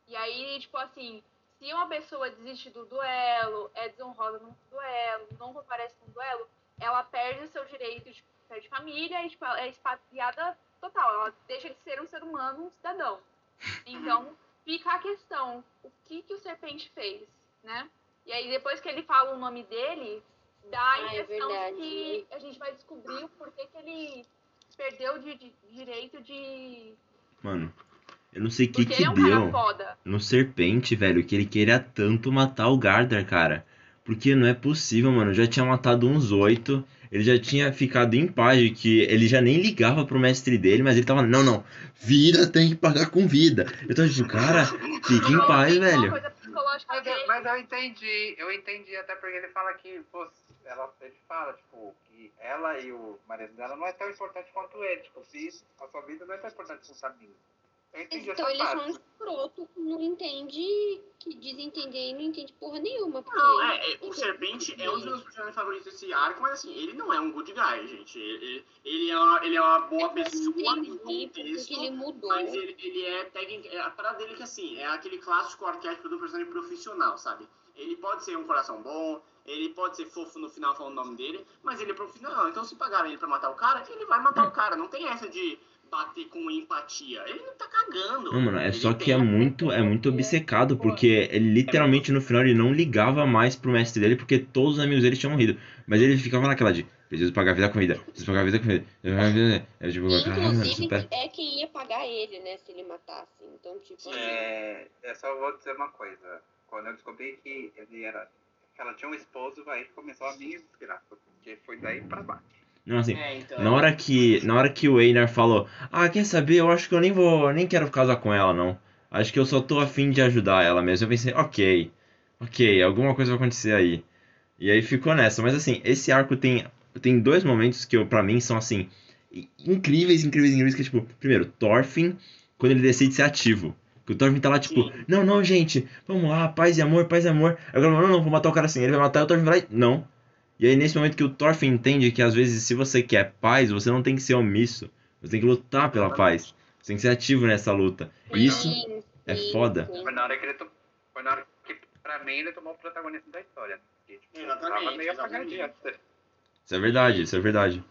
E aí, tipo assim, se uma pessoa desiste do duelo, é desonrosa no duelo, não comparece no duelo, ela perde o seu direito de perde família e tipo, é expatriada total. Ela deixa de ser um ser humano, um cidadão. Então, fica a questão, o que, que o Serpente fez, né? E aí, depois que ele fala o nome dele, dá a Ah, é impressão que a gente vai descobrir o porquê que ele perdeu de, de- direito de... Mano, eu não sei o que que é um cara deu foda. no Serpente, velho, que ele queria tanto matar o Gardar, cara. Porque não é possível, mano. Já tinha matado uns oito. Ele já tinha ficado em paz de que ele já nem ligava pro mestre dele, mas ele tava, não, não, vida tem que pagar com vida. Eu tava tipo, cara, fica em paz, velho. Mas, eu- mas eu entendi, eu entendi até porque ele fala que, pô, ela, ele fala, tipo, que ela e o marido dela não é tão importante quanto ele, tipo, se a sua vida não é tão importante quanto a minha. Então eles são parte. escroto, não entende, que desentender e não entende porra nenhuma. Porque Não, é, é, o Serpente é um dos meus personagens favoritos desse arco, mas assim, ele não é um good guy, gente. Ele, ele, é, uma, ele é uma boa não pessoa no contexto. ele mudou. Mas ele, ele é técnico. É, a parada dele é que assim, é aquele clássico arquétipo do personagem profissional, sabe? Ele pode ser um coração bom, ele pode ser fofo no final falando o nome dele, mas ele é profissional. Então se pagarem ele pra matar o cara, ele vai matar o cara. Não tem essa de bater com empatia. Ele não tá cagando. Não, mano, é Ele só que é muito, é muito obcecado, porque ele literalmente no final ele não ligava mais pro mestre dele, porque todos os amigos dele tinham morrido. Mas ele ficava naquela de, preciso pagar a vida com vida, preciso pagar a vida com vida. preciso pagar a vida. É tipo, mano, Inclusive, supera. é quem ia pagar ele, né, se ele matasse. Então, tipo, assim, É, eu só vou dizer uma coisa. Quando eu descobri que ele era. que ela tinha um esposo, aí começou a minha desgraça. Porque foi daí pra baixo. Não, assim, É, então. na hora que, na hora que o Einar falou, ah, quer saber, eu acho que eu nem vou, nem quero casar com ela, não. Acho que eu só tô afim de ajudar ela mesmo. Eu pensei, ok, ok, alguma coisa vai acontecer aí. E aí ficou nessa. Mas assim, esse arco tem, tem dois momentos que eu, pra mim são assim, incríveis, incríveis, incríveis, que é tipo, primeiro, Thorfinn, quando ele decide ser ativo. Que o Thorfinn tá lá, tipo, Sim. não, não, gente, vamos lá, paz e amor, paz e amor. Agora, não, não, vou matar o cara assim. Ele vai matar, e o Thorfinn vai lá e, não. E aí, nesse momento que o Thorfinn entende que às vezes, se você quer paz, você não tem que ser omisso. Você tem que lutar pela paz. Você tem que ser ativo nessa luta. E isso sim, é sim, foda. sim. Foi na hora que ele to... Foi na hora que, pra mim, ele tomou o protagonismo da história. Porque, tipo, Exatamente, tava meio exatamente. apagadinho antes. Isso é verdade, isso é verdade.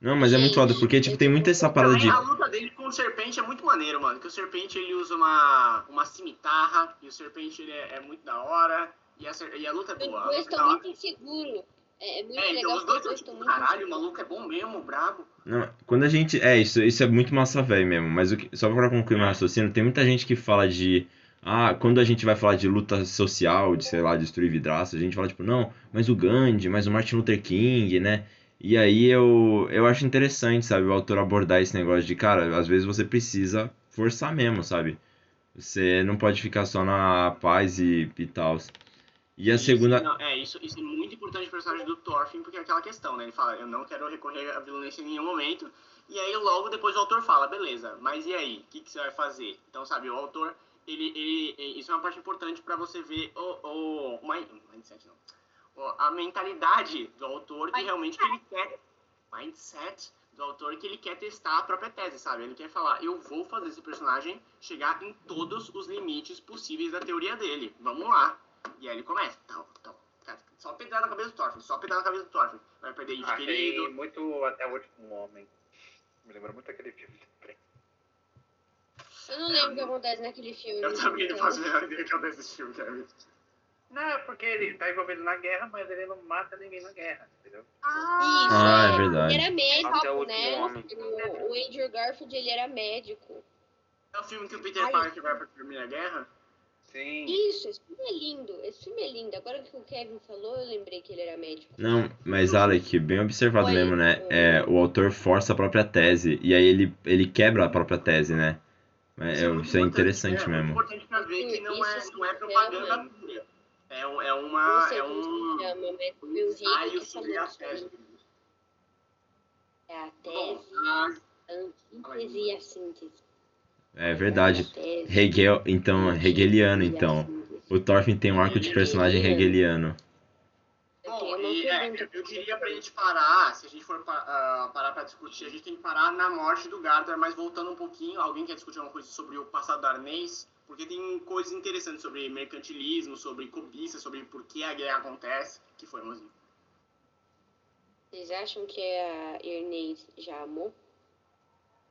Não, mas é muito foda, porque, tipo, tem muito essa parada de. A luta dele com o Serpente é muito maneiro, mano. Que o Serpente ele usa uma, uma cimitarra e o Serpente ele é, é muito da hora. E a, e a luta é boa. Luta estão lá. muito inseguros. É, é muito É, então legal os dois tipo, muito caralho, o maluco é bom mesmo, brabo. Não, quando a gente. É, isso, isso é muito massa velho mesmo. Mas o que- só pra concluir meu raciocínio, tem muita gente que fala de. Ah, quando a gente vai falar de luta social, de sei lá, destruir vidraça, a gente fala tipo, não, mas o Gandhi, mas o Martin Luther King, né? E aí eu, eu acho interessante, sabe, o autor abordar esse negócio de, cara, às vezes você precisa forçar mesmo, sabe? Você não pode ficar só na paz e, e tal. E a Isso, segunda. não, é, isso, isso é muito importante pro personagem do Thorfinn, porque é aquela questão, né? Ele fala, eu não quero recorrer à violência em nenhum momento. E aí logo depois o autor fala, beleza, mas e aí? O que, que você vai fazer? Então, sabe, o autor, ele, ele, ele- isso é uma parte importante pra você ver o, o mind- mindset, não. O- a mentalidade do autor que realmente que ele quer, mindset do autor que ele quer testar a própria tese, sabe? Ele quer falar, eu vou fazer esse personagem chegar em todos os limites possíveis da teoria dele. Vamos lá. E aí ele começa. Tal, tal. Cara, Só pedrada na cabeça do Thorfinn, só pedrada na cabeça do Thorfinn. Vai perder ente Achei querido. muito até o último homem. Me lembra muito aquele filme. Eu não lembro o que acontece naquele filme. Eu também não faço a menor ideia que acontece esse filme, Kevin. Não, é porque ele tá envolvido na guerra, mas ele não mata ninguém na guerra, entendeu? Ah, Isso, Ah, é verdade. Ele era Até o médico, né? último homem. O, o Andrew Garfield, ele era médico. É o filme que o Peter. Parker vai pra Primeira Guerra? Sim. Isso, esse filme é lindo. Esse filme é lindo. Agora que o Kevin falou, eu lembrei que ele era médico. Não, mas Alec, bem observado mesmo, né? É, o autor força a própria tese, e aí ele, ele quebra a própria tese, né? É, é- muito isso é importante, interessante é, mesmo. importante pra ver que não é, Isso não é propaganda chama- pura. É, um- é Não uma. sei É um. se chama, mas um foi o ensaio Rick que sobre a isso tese. É a tese, a- a antítese e a síntese. É verdade. Hegel, então, hegeliano, a então. síntese. O Thorfinn tem um arco de personagem hegeliano. Eu Bom, e, é, eu diria pra gente parar, se a gente for pa- ah, parar pra discutir, a gente tem que parar na morte do Gardner, mas voltando um pouquinho, alguém quer discutir alguma coisa sobre o passado da Arnês? Porque tem coisas interessantes sobre mercantilismo, sobre cobiça, sobre por que a guerra acontece, que foi, Mozinho. Vocês acham que a Ernest já amou?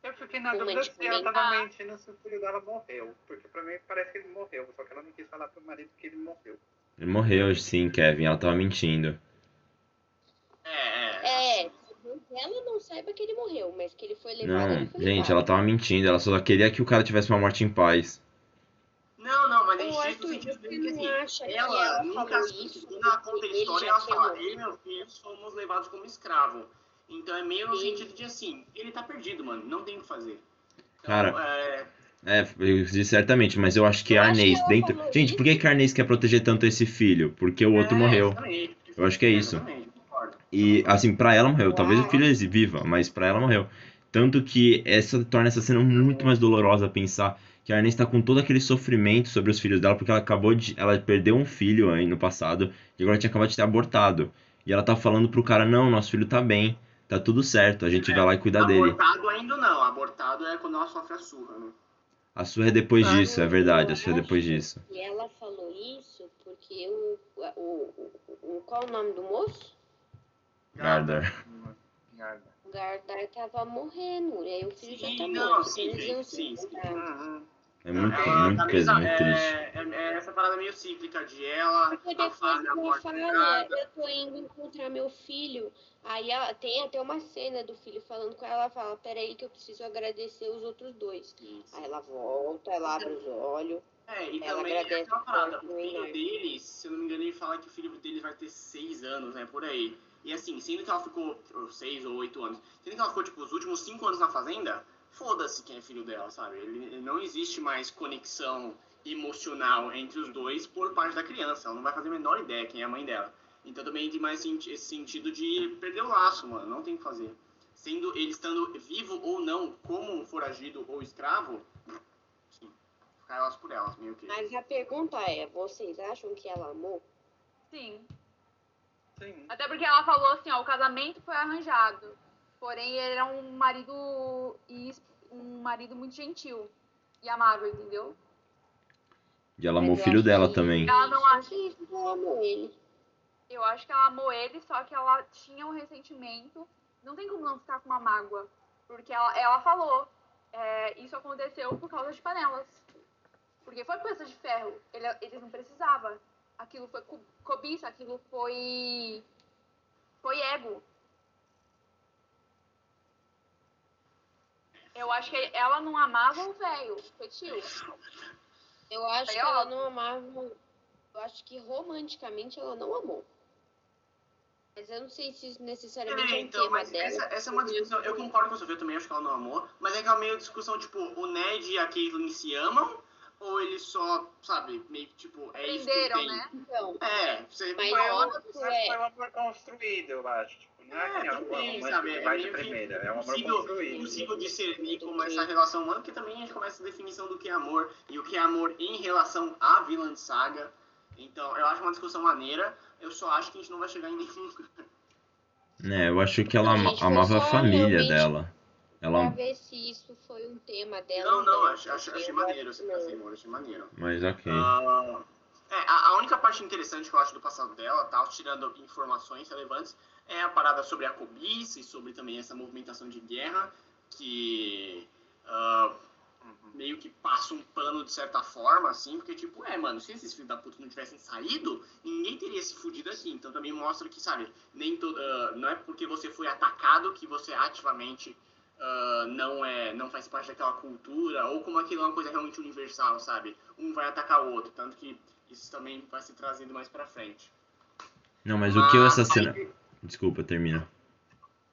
Eu fiquei na dúvida se ela tava mentindo se o filho dela morreu. Porque pra mim parece que ele morreu, só que ela não quis falar pro marido que ele morreu. Ele morreu, sim, Kevin. Ela tava mentindo. É, é. É, ela não saiba que ele morreu, mas que ele foi levado, Não, foi gente, levado. ela tava mentindo. Ela só queria que o cara tivesse uma morte em paz. Não, não, mas a Ô, gente Arthur, no sentido você que não assim, acha que ela, ela nunca, falou isso quando ela conta a história, ela fala, eu e meu filho fomos levados como escravo. Então é meio no Sim. sentido de assim, ele tá perdido, mano, não tem o que fazer. Então, Cara, é, É, eu disse certamente, mas eu acho que Eu a acho que Arnês ela dentro. Gente, por que, que a Arnês quer proteger tanto esse filho? Porque o outro é, morreu. exatamente. Eu acho que é isso. Exatamente, concordo. E, assim, pra ela morreu. Talvez o filho viva, mas pra ela morreu. Tanto que essa torna essa cena muito mais dolorosa pensar que a Arnês tá com todo aquele sofrimento sobre os filhos dela, porque ela acabou de. Ela perdeu um filho aí no passado e agora tinha acabado de ter abortado. E ela tá falando pro cara: não, nosso filho tá bem, tá tudo certo, a gente vai lá e cuida dele. Abortado ainda não, abortado é quando ela sofre a surra, né? A sua é depois disso, é verdade, a sua é depois disso. E ela falou isso porque o, o, o, o- qual o nome do moço? Gardner. Garda. O Gardar tava morrendo, e aí o filho já tá Sim, não, morto. sim, Eles iam se sim, sim. Uhum. É muito, Ela muito tá muito é, triste. É, é essa parada meio cíclica de ela, Porque a depois que fala, Gardner. eu tô indo encontrar meu filho. Aí ela, tem até uma cena do filho falando com ela, ela fala, peraí que eu preciso agradecer os outros dois. Aí ela volta, ela abre os olhos. É, e Ela também é agradece aquela parada, o filho deles, se eu não me engano, ele fala que o filho deles vai ter seis anos, né, por aí. E assim, sendo que ela ficou, ou seis ou oito anos, sendo que ela ficou, tipo, os últimos cinco anos na fazenda, foda-se quem é filho dela, sabe? Ele, não existe mais conexão emocional entre os dois por parte da criança, ela não vai fazer a menor ideia quem é a mãe dela. Então também tem mais esse sentido de perder o laço, mano, não tem o que fazer. Sendo ele estando vivo ou não, como um foragido ou escravo, sim, ficar elas por elas, meio que. Mas a pergunta é, vocês acham que ela amou? Sim. Sim. Até porque ela falou assim, ó, o casamento foi arranjado. Porém, ele era um marido um marido muito gentil e amável, entendeu? E ela amou o filho dela que- também. Ela não acha- Sim, ela amou ele. Eu acho que ela amou ele, só que ela tinha um ressentimento. Não tem como não ficar com uma mágoa. Porque ela, ela falou, é, isso aconteceu por causa de panelas. Porque foi coisa de ferro. Ele- eles não precisavam. aquilo foi co- cobiça, aquilo foi. Foi ego. Eu acho que ela não amava o velho, foi tio. Eu acho Aí, que ó. ela não amava. Eu acho que romanticamente ela não amou. Mas eu não sei se isso necessariamente é, É, um então, tema mas dela. essa, essa é uma discussão. Eu concordo com a Sofia, eu também acho que ela não amou. Mas é aquela meio discussão, tipo, o Ned e a Caitlyn se amam? Ou eles só, sabe, meio que tipo, é isso que Prenderam, tem? né? Então, É, você Mas uma. Isso Mas é. foi um amor construído, eu acho. Não é, É, é um também, romântico sabe, que é vai de meio que primeira. É um amor Impossível, construído. impossível discernir como essa relação humana, porque também a gente começa a definição do que é amor e o que é amor em relação à vilã de saga. Então, eu acho uma discussão maneira. Eu só acho que a gente não vai chegar em nenhum Né, eu acho que ela ama- amava a família dela. pra Ela, ver se isso foi um tema dela. Não, não, achei, achei, achei maneiro amor, achei maneiro. mas ok. Ah, é, a, a única parte interessante que eu acho do passado dela, tá, tirando informações relevantes, é a parada sobre a cobiça e sobre também essa movimentação de guerra, que ah, meio que passa um pano de certa forma, assim, porque tipo, é, mano, se esses filhos da puta não tivessem saído, ninguém teria se fudido aqui. Então também mostra que, sabe, nem to, ah, não é porque você foi atacado que você ativamente ah, não é não faz parte daquela cultura ou como aquilo é uma coisa realmente universal sabe um vai atacar o outro tanto que isso também vai ser trazido mais pra frente Não, mas o que essa cena. Desculpa, termina.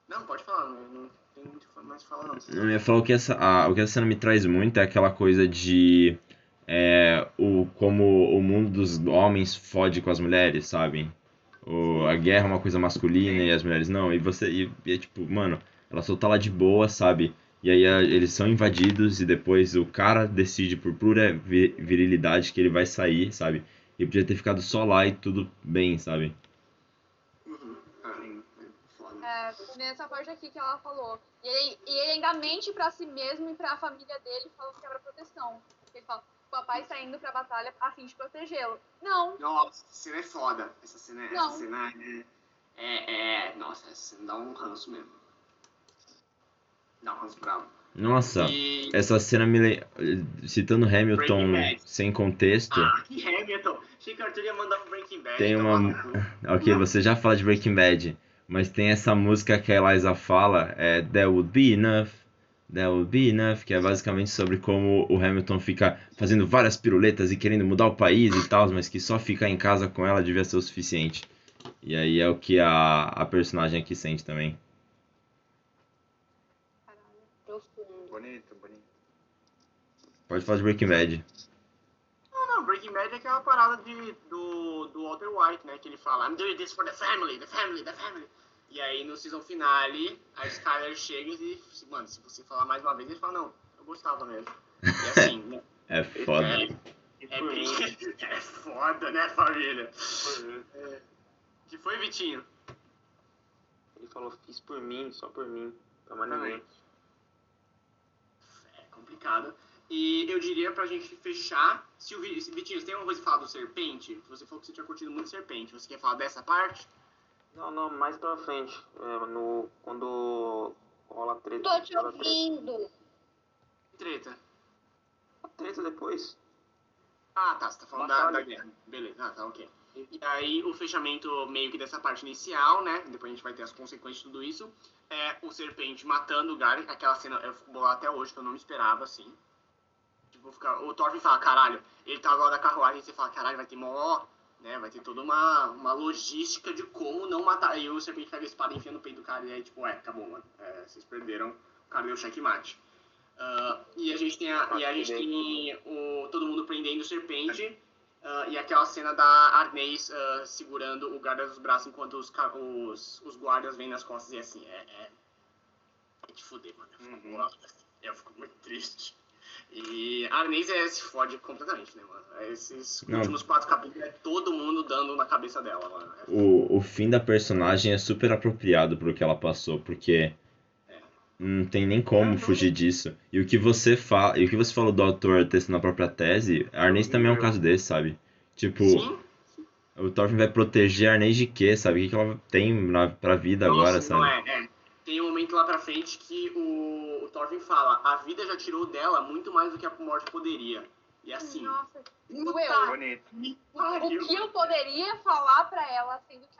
não pode falar não, não tem muito mais o que falar não Eu ia falar o que essa, a, o que essa cena me traz muito é aquela coisa de é, o, como o mundo dos homens fode com as mulheres, sabe? O, a guerra é uma coisa masculina e as mulheres não. E você. E, e é tipo, mano, ela só tá lá de boa, sabe? E aí a- eles são invadidos e depois o cara decide por pura vi- virilidade que ele vai sair, sabe? E podia ter ficado só lá e tudo bem, sabe? uhum. ah, é foda. É, nessa parte aqui que ela falou. E ele, e ele ainda mente pra si mesmo e pra família dele, falando que é pra proteção. Ele fala, o papai está indo pra batalha a fim de protegê-lo. Não, nossa essa cena é foda essa cena essa Não. cena é, é, é nossa essa cena dá um ranço mesmo dá um ranço bravo Nossa, e essa cena me. le- Citando Hamilton sem contexto. ah que Hamilton achei que o Arthur ia mandar pro Breaking Bad Tem tomar uma-. Ok, você já fala de Breaking Bad, mas tem essa música que a Eliza fala, é There Would Be Enough, There Would Be Enough, que é basicamente sobre como o Hamilton fica fazendo várias piruletas e querendo mudar o país e tal, mas que só ficar em casa com ela devia ser o suficiente. E aí é o que a, a personagem aqui sente também. Bonito, bonito. Pode falar de Breaking Bad. Não, não, Breaking Bad é aquela parada de, do, do Walter White, né? Que ele fala, I'm doing this for the family, the family, the family. E aí no season finale, a Skyler chega e diz, mano, se você falar mais uma vez, ele fala, não, eu gostava mesmo. E assim, né, É foda. é, é, mim, é foda, né, família? mim. Que foi, Vitinho? Ele falou, fiz por mim, só por mim. Pra mais ninguém. É complicado. E eu diria pra gente fechar, se o se- Vitinho, você tem alguma coisa pra falar do Serpente? Você falou que você tinha curtido muito Serpente, você quer falar dessa parte? Não, não, mais pra frente. É, no, quando rola treta. Tô te ouvindo. Treta. A treta depois. Ah, tá, você tá falando da, da guerra. Beleza, ah, tá, ok. E aí, o fechamento meio que dessa parte inicial, né? Depois a gente vai ter as consequências de tudo isso. É o Serpente matando o Gary. Aquela cena eu fico bolado até hoje, que eu não me esperava, assim. Tipo, fica, o Thorfinn fala, caralho, ele tá agora da carruagem, e você fala, caralho, vai ter mó... Né, vai ter toda uma, uma logística de como não matar. Aí o Serpente pega a espada e enfia no peito do cara e aí, tipo, é, acabou, mano. É, vocês perderam, o cara deu checkmate. Ah, e a gente tem, a, e a gente tem o, todo mundo prendendo o serpente. ah, e aquela cena da Arnês ah, segurando o guarda dos braços enquanto os, os, os guardas vêm nas costas e assim, é. É, é de fuder, mano. Eu fico, Uhum. eu fico muito triste. E a Arnês é, se fode completamente, né, mano? Esses Não. últimos quatro capítulos é todo mundo dando na cabeça dela, mano. É O, o fim da personagem é super apropriado pro que ela passou, porque não tem nem como fugir disso. E o que você fala, e o que você falou do autor testando a própria tese, a Arnês também é um caso desse, sabe? Tipo, Sim, o Thorfinn vai proteger a Arnês de quê, sabe? O que, que ela tem na, pra vida agora, Nossa, não sabe? é, é. Tem um momento lá pra frente que o, o Thorfinn fala: a vida já tirou dela muito mais do que a morte poderia. E assim, Nossa, puta doeu. Bonito. O que eu poderia falar pra ela, sendo que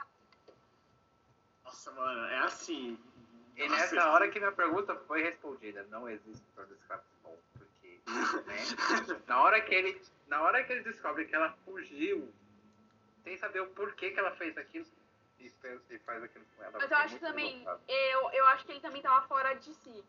Nossa, mano, é assim. E Nossa, nessa hora que minha pergunta foi respondida, não existe esse bom, porque né, na hora que ele, na hora que ele descobre que ela fugiu, sem saber o porquê que ela fez aquilo e e faz aquilo com ela. Mas eu fiquei acho também, eu, eu acho que ele também tava fora de si.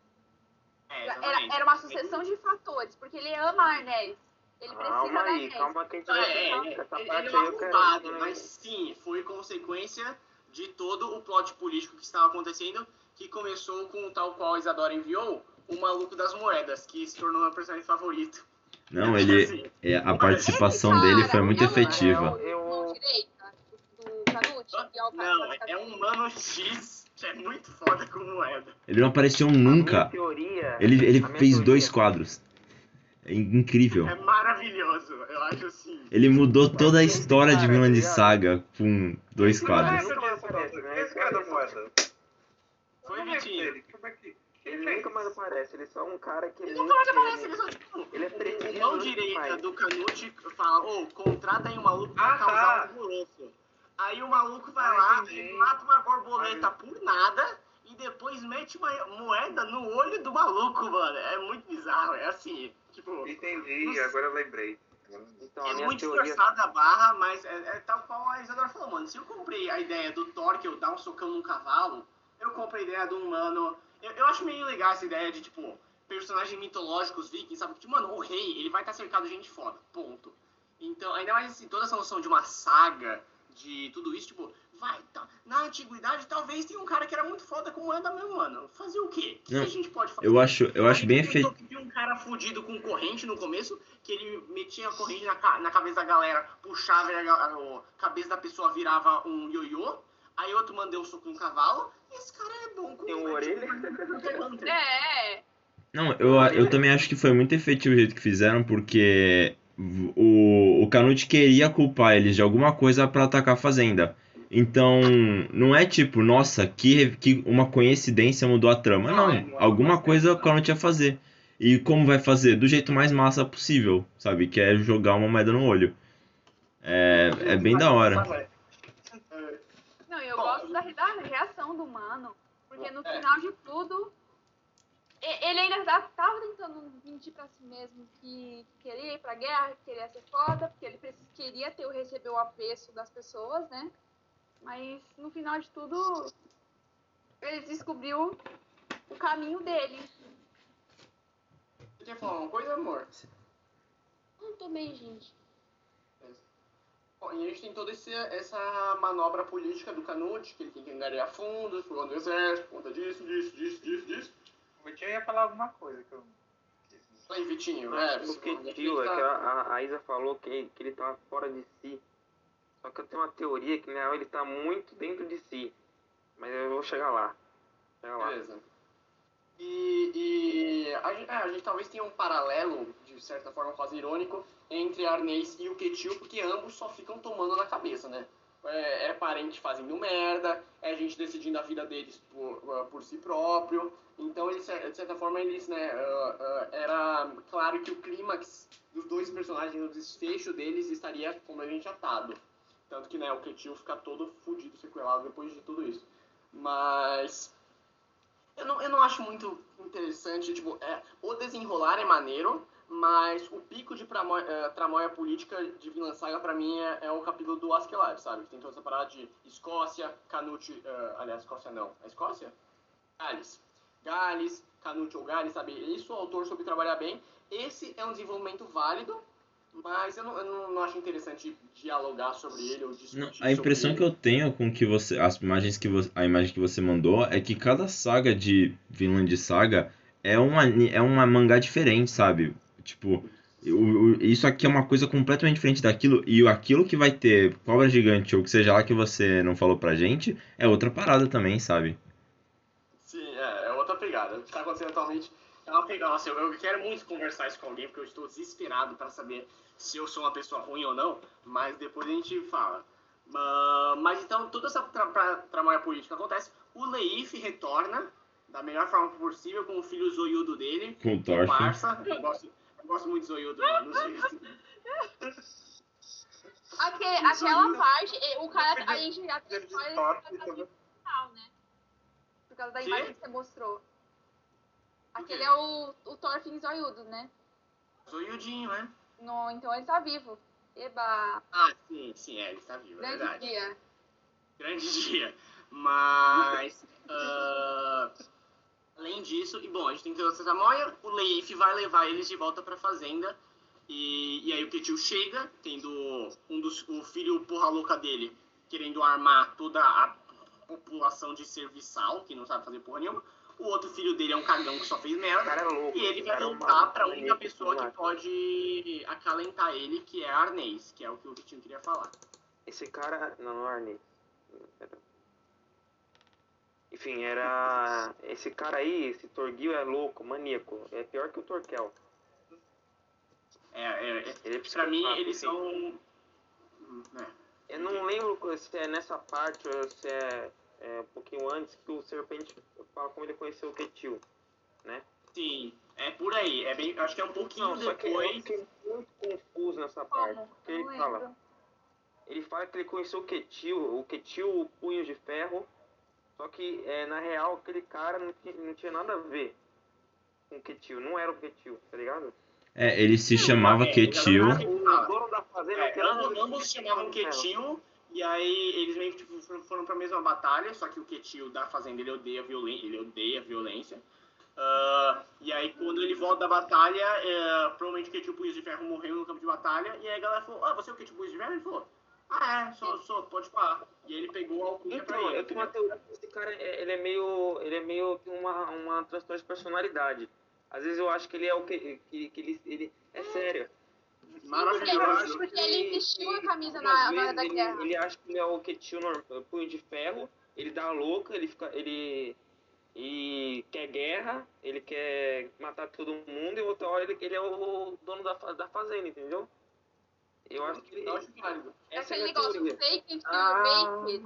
É, Era, era uma sucessão de fatores, porque ele ama a Arnés. Ele precisa Calma da aí, Arnés. calma que a gente É, vai é, é, ele, ele é um quero... mas sim, foi consequência de todo o plot político que estava acontecendo, que começou com o tal qual a Isadora enviou, o maluco das moedas, que se tornou meu personagem favorito. Não, ele. assim, é, A participação Esse dele cara, foi muito é efetiva. Eu- eu- Canute, é cara Não, é um humano X que é muito foda com moeda. Ele não apareceu nunca. teoria... Ele, ele fez teoria- dois quadros. É incrível. É maravilhoso, eu acho assim. Ele mudou toda a história de Vinland tá ligado? Saga com dois Esse quadros. Esse cara da moeda. Foi é Vitinho. ele? Como é que. Ele fez nunca mais aparece, ele é só um cara que... Ele muito nunca mais aparece, ele- ele só tipo. Ele é preciso. Mão direita do Canute fala, ô, contrata aí um maluco pra Ah, causar tá. um alvoroço. Aí o maluco vai Ah, lá, entendi. ele mata uma borboleta por nada e depois mete uma moeda no olho do maluco, mano. É muito bizarro, é assim, tipo... Entendi, agora eu lembrei. Agora eu lembrei. Então, É muito teoria... esforçada a barra, mas é, é tal qual a Isadora falou, mano. Se eu comprei a ideia do Thor que eu dar um socão num cavalo, eu comprei a ideia de um humano. Eu, eu acho meio legal essa ideia de, tipo, personagens mitológicos, vikings, sabe? Tipo, mano, o rei, ele vai estar cercado de gente foda, ponto. Então, ainda mais assim, toda essa noção de uma saga, de tudo isso, tipo, vai, tá, na antiguidade talvez tenha um cara que era muito foda como é da meu mano. Fazer o quê? O que Não, a gente pode fazer? Eu acho, eu acho bem que tinha um cara fudido com corrente no começo, que ele metia a corrente na, na cabeça da galera, puxava e a, ga- a cabeça da pessoa virava um ioiô. Aí outro mandou um soco no cavalo. E esse cara é bom com Tem uma orelha? É, Não, eu, eu também acho que foi muito efetivo o jeito que fizeram, porque o, o Canute queria culpar eles de alguma coisa pra atacar a fazenda. Então, não é tipo, nossa, que, que uma coincidência mudou a trama. Não, alguma coisa o Canute ia fazer. E como vai fazer? Do jeito mais massa possível, sabe? Que é jogar uma moeda no olho. É, é bem da hora. Não, eu gosto da, da reação do mano, porque no É. final de tudo, ele ainda tá- tava tentando mentir pra si mesmo que queria ir pra guerra, que queria ser foda, porque ele queria ter receber o apreço das pessoas, né? Mas no final de tudo, ele descobriu o caminho dele. Você quer falar uma coisa, amor? Não tô bem, gente. Bom, e a gente tem toda esse- essa manobra política do Canute, que ele tem que angariar fundos, pro exército, por conta disso, disso, disso, disso, disso. O Vitinho ia falar alguma coisa que eu. Vitinho, Não, é, o você- que tio é que a, a- Isa falou que, que ele tava fora de si. Só que eu tenho uma teoria que na real ele tá muito dentro de si. Mas eu vou chegar lá. Chegar lá. Beleza. E, e a, gente, é, a gente talvez tenha um paralelo, de certa forma quase irônico, entre Arnês e o Ketil, porque ambos só ficam tomando na cabeça, né? É, é parente fazendo merda, é gente decidindo a vida deles por, por si próprio. Então, eles, de certa forma, eles, né, uh, uh, era claro que o clímax dos dois personagens, o desfecho deles estaria completamente atado. Tanto que, né, o Ketil fica todo fudido, sequelado depois de tudo isso. Mas eu não, eu não acho muito interessante, tipo, é, o desenrolar é maneiro, mas o pico de pramo- eh, tramóia política de Vinland Saga pra mim é, é o capítulo do Askeladd, sabe? Que tem toda essa parada de Escócia, Canute, eh, aliás, Escócia não, a Escócia? Gales. Gales, Canute ou Gales, sabe? Isso o autor soube trabalhar bem. Esse é um desenvolvimento válido, mas eu não, eu não, não acho interessante dialogar sobre ele ou discutir Não, a impressão que eu tenho com que você, as imagens que você, a imagem que você mandou é que cada saga de Vinland Saga é uma, é uma mangá diferente, sabe? Tipo, isso aqui é uma coisa completamente diferente daquilo e aquilo que vai ter cobra gigante ou que seja lá que você não falou pra gente é outra parada também, sabe? Sim, é, é outra pegada. O que tá acontecendo atualmente é uma pegada. Nossa, eu, eu quero muito conversar isso com alguém, porque eu estou desesperado para saber se eu sou uma pessoa ruim ou não, mas depois a gente fala. Ma- Mas então, toda essa tra tra tramóia política acontece. O Leif retorna da melhor forma possível com o filho zoiudo dele, Com o é parça. Eu gosto, eu gosto muito de zoiudo, mano. aquela parte, eh, o cara, a gente já tem spoiler né? Por causa da imagem que você mostrou. Aquele é o, o Thorfinn zoiudo, né? Zoiudinho, né? No, então ele tá vivo. Eba, Ah, sim, sim, é, ele está vivo, é grande verdade. dia. grande dia. Mas, ah, além disso, e bom, a gente tem que ter essa Samoia, o Leif vai levar eles de volta pra fazenda. E, e aí o Ketil chega, tendo um dos, o filho porra louca dele querendo armar toda a população de serviçal, que não sabe fazer porra nenhuma. O outro filho dele é um cagão que só fez O merda. cara é louco. E ele vai é voltar pra um única pessoa que pode acalentar ele, que é Arnês, que é o que o Ketil queria falar. Esse cara. Não, não é. Era- Enfim, era. Esse cara aí, esse Torgil é louco, maníaco. É pior que o Torquel. É, é, é, Ele é pra mim, eles são. hum, é. Eu não lembro se é nessa parte ou se é, é um pouquinho antes que o Serpente fala como ele conheceu o Ketil, né? Sim, é por aí. É bem, acho que é um pouquinho Não, só que eu depois. fiquei muito confuso nessa parte. Como? Porque ele fala, ele fala que ele conheceu o Ketil, o Ketil, o punho de ferro, só que é, na real aquele cara não tinha, não tinha nada a ver com o Ketil, não era o Ketil, tá ligado? É, ele se chamava é, Ketil. O dono da fazenda É, ambos, se chamavam. Ketil, e aí eles meio que tipo, foram, pra mesma batalha, só que o Ketil da fazenda ele odeia violência, ele odeia violência. Ah, e aí quando ele volta da batalha, é, provavelmente o Ketil Punhos de Ferro morreu no campo de batalha, e aí a galera falou, ah, você é o Ketil Punhos de Ferro? Ele falou, ah é, sou, sou, pode falar. E aí ele pegou a alcunha pra Então, ele. eu tenho uma teoria que esse cara, é- ele é meio, ele é meio tem uma, uma transtorno de personalidade. Às vezes eu acho que ele é o que, que, que ele, ele é sério. Maravilhoso. Porque ele vestiu a camisa na, hora da ele, guerra. ele acha que ele é o Ketil norm- punho de ferro, ele dá a louca, ele fica, ele e quer guerra, ele quer matar todo mundo e outra hora ele, ele é o dono da, da fazenda, entendeu? Eu acho que Eu acho válido. É essa é a aquele minha negócio teoria. fake until Ah, make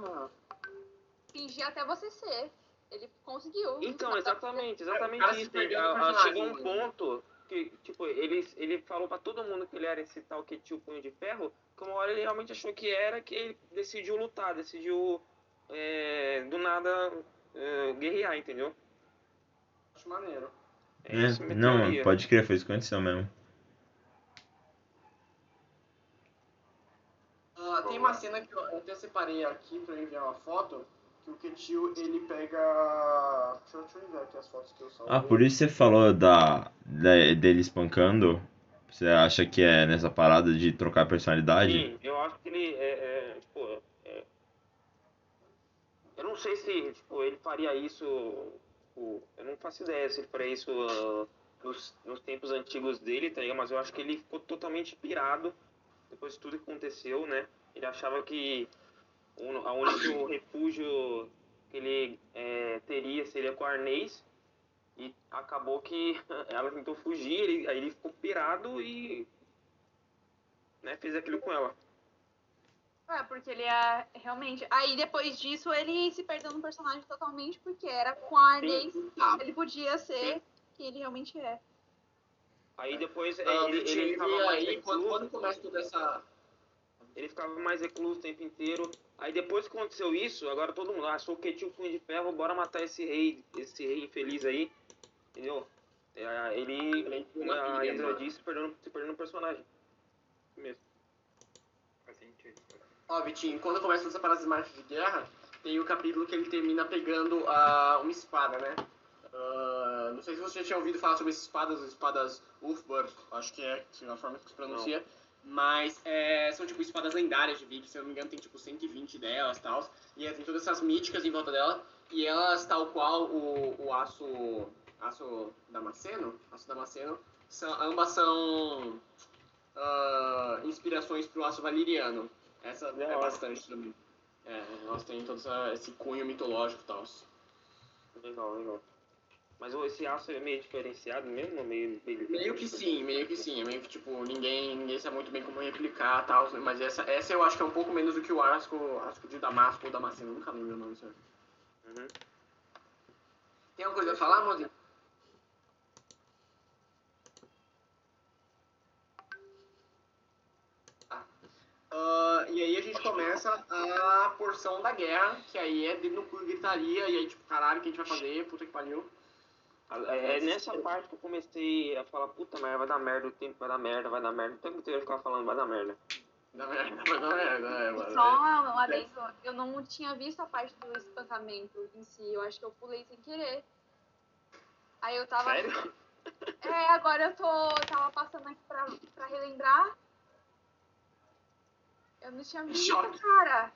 fingir até você ser. Ele conseguiu. Então, exatamente, O cara exatamente se isso. Ah, ah, Chegou um ponto que, tipo, ele, ele falou pra todo mundo que ele era esse tal que tinha o punho de ferro, que uma hora ele realmente achou que era, que ele decidiu lutar, decidiu é, do nada é, guerrear, entendeu? Acho maneiro. É, É, não, teoria. pode crer, foi isso que aconteceu mesmo. Ah, tem uma cena que eu até separei aqui pra enviar uma foto, que o Ketil, ele pega... Deixa eu, deixa eu enviar aqui as fotos que eu salvei. Ah, por isso você falou da, da- dele espancando? Você acha que é nessa parada de trocar personalidade? Sim, eu acho que ele é, é, tipo, é, eu não sei se, tipo, ele faria isso, tipo, eu não faço ideia se ele faria isso ah, nos, nos tempos antigos dele, tá ligado? Mas eu acho que ele ficou totalmente pirado depois de tudo que aconteceu, né? Ele achava que o a único refúgio que ele é, teria seria com a Arnês e acabou que ela tentou fugir, ele, aí ele ficou pirado e né, fez aquilo com ela. É, porque ele é realmente. Aí depois disso ele se perdeu no personagem totalmente, porque era com a Arnês, Ah, ele podia ser quem ele realmente é. Aí depois é, ele, ele ficava e mais aí, quando, quando começa toda essa... ele ficava mais recluso o tempo inteiro. Aí depois que aconteceu isso, agora todo mundo, ah, sou o Ketil Punho de Ferro, bora matar esse rei, esse rei infeliz aí, entendeu? É, Ele, como a disse, se perdendo, se perdendo no personagem. Mesmo. Faz sentido. Ó, Vitinho, quando começa essa parada de marcha de guerra, tem o capítulo que ele termina pegando a, uma espada, né? Ah, não sei se você já tinha ouvido falar sobre essas espadas, as espadas Ulfbird, acho que é a forma que se pronuncia. Mas é, são tipo espadas lendárias de Viking, se eu não me engano tem tipo 120 delas e tal. E é, tem todas essas míticas em volta dela. E elas, tal qual o, o aço, aço damasceno, aço damasceno são, ambas são ah, inspirações pro aço valeriano. Essa é hora. bastante também. É, elas têm todo esse cunho mitológico e tal. Legal, legal. Mas esse aço é meio diferenciado mesmo? Meio, meio, Meio que sim, meio que sim. É meio que tipo, ninguém, ninguém sabe muito bem como replicar e tal. Mas essa, essa eu acho que é um pouco menos do que o Asco, Asco de Damasco ou Damasceno, nunca lembro o nome certo. Uhum. Tem alguma coisa a falar, Mozinho? Ah, e aí a gente começa a porção da guerra, que aí é dedo no cu gritaria, e aí tipo, caralho, o que a gente vai fazer? Puta que pariu. É nessa parte que eu comecei a falar, puta merda, vai dar merda, o tempo vai dar merda, vai dar merda. O tempo inteiro eu ficava falando, vai dar merda. Da merda, vai dar merda, é, mano. Só um adendo, eu não tinha visto a parte do espancamento em si, eu acho que eu pulei sem querer. Aí eu tava. Sério? É, agora eu tô. eu tava passando aqui pra, pra relembrar. Eu não tinha visto, Choque. cara.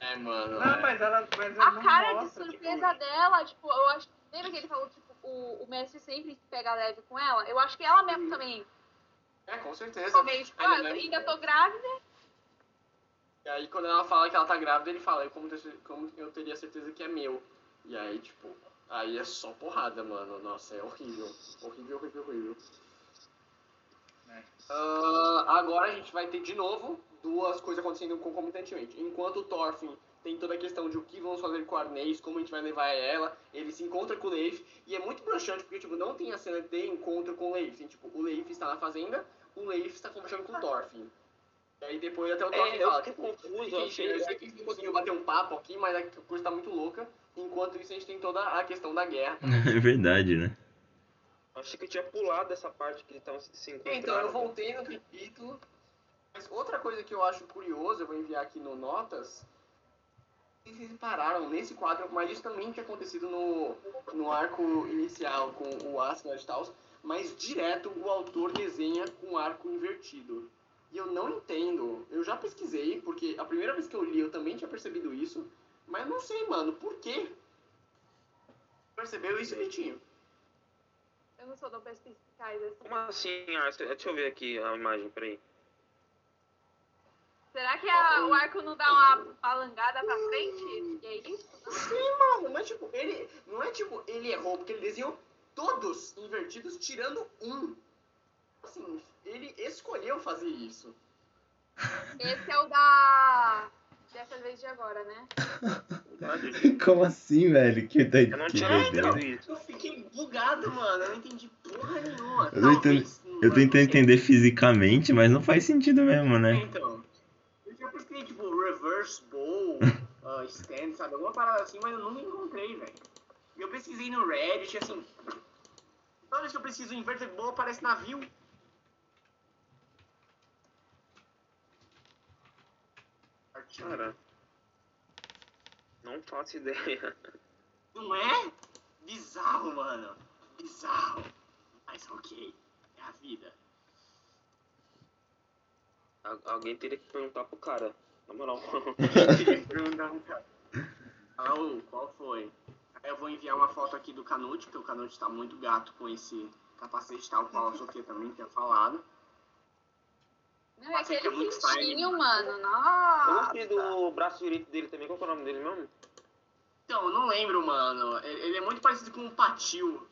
É, mano. Não, é. mas ela, mas ela A não cara de mostra, surpresa dela, tipo, eu acho. Lembra que ele falou que tipo, o, o mestre sempre pega leve com ela? Eu acho que ela mesmo também. É, com certeza. Meio tipo, Ainda ah, ainda tô grávida. E aí quando ela fala que ela tá grávida, ele fala, como, como eu teria certeza que é meu. E aí, tipo, aí é só porrada, mano. Nossa, é horrível. Horrível, horrível, horrível. É. Ah, agora a gente vai ter de novo duas coisas acontecendo concomitantemente. Enquanto o Thorfinn tem toda a questão de o que vamos fazer com a Arnês, como a gente vai levar ela, ele se encontra com o Leif, e é muito broxante porque, tipo, não tem a cena de encontro com o Leif. Tem, tipo, o Leif está na fazenda, o Leif está conversando com o Thorfinn. E aí depois até o Thorfinn É, eu fala, tipo, confuso, eu eu sei que a gente não conseguiu bater um papo aqui, mas a coisa tá muito louca. Enquanto isso, a gente tem toda a questão da guerra. É verdade, né? Achei que eu tinha pulado essa parte que eles estavam se encontrando. Então, eu voltei no capítulo. Mas outra coisa que eu acho curioso, eu vou enviar aqui no Notas. Vocês repararam nesse quadro, mas isso também tinha acontecido no, no arco inicial com o Asgard e tal. Mas direto o autor desenha com arco invertido. E eu não entendo. Eu já pesquisei, porque a primeira vez que eu li eu também tinha percebido isso. Mas não sei, mano, por quê? Percebeu isso, Vitinho? Eu não sou tão perspicaz assim. Como assim, Arthur? Deixa eu ver aqui a imagem, peraí. Será que a- o arco não dá uma balangada pra frente? E é isso? Sim, mano, mas tipo, ele. Não é tipo, ele errou, porque ele desenhou todos invertidos, tirando um. Assim, ele escolheu fazer isso. Esse é o da. Dessa vez de agora, né? Como assim, velho? Que, Eu não tinha isso. Eu fiquei bugado, mano. Eu não entendi porra nenhuma. Eu tô Talvez, Eu tentando entender fisicamente, mas não faz sentido mesmo, É, né? Então. Reverse bowl, uh, stand, sabe? Alguma parada assim, mas eu nunca encontrei, velho. E eu pesquisei no Reddit, assim. Toda vez que eu preciso inverted bowl, aparece navio. Cara, não faço ideia. Não é? Bizarro, mano. Bizarro. Mas ok. É a vida. Al- Alguém teria que perguntar pro cara, na moral. Qual foi? Aí eu vou enviar uma foto aqui do Canute, porque o Canute tá muito gato com esse capacete tal, qual a Sofia também tinha falado. Não, é é é aquele muito style. cintinho, mano. Nossa. gostei do braço direito dele também, qual é o nome dele mesmo? Então, eu não lembro, mano. Ele é muito parecido com o Patil,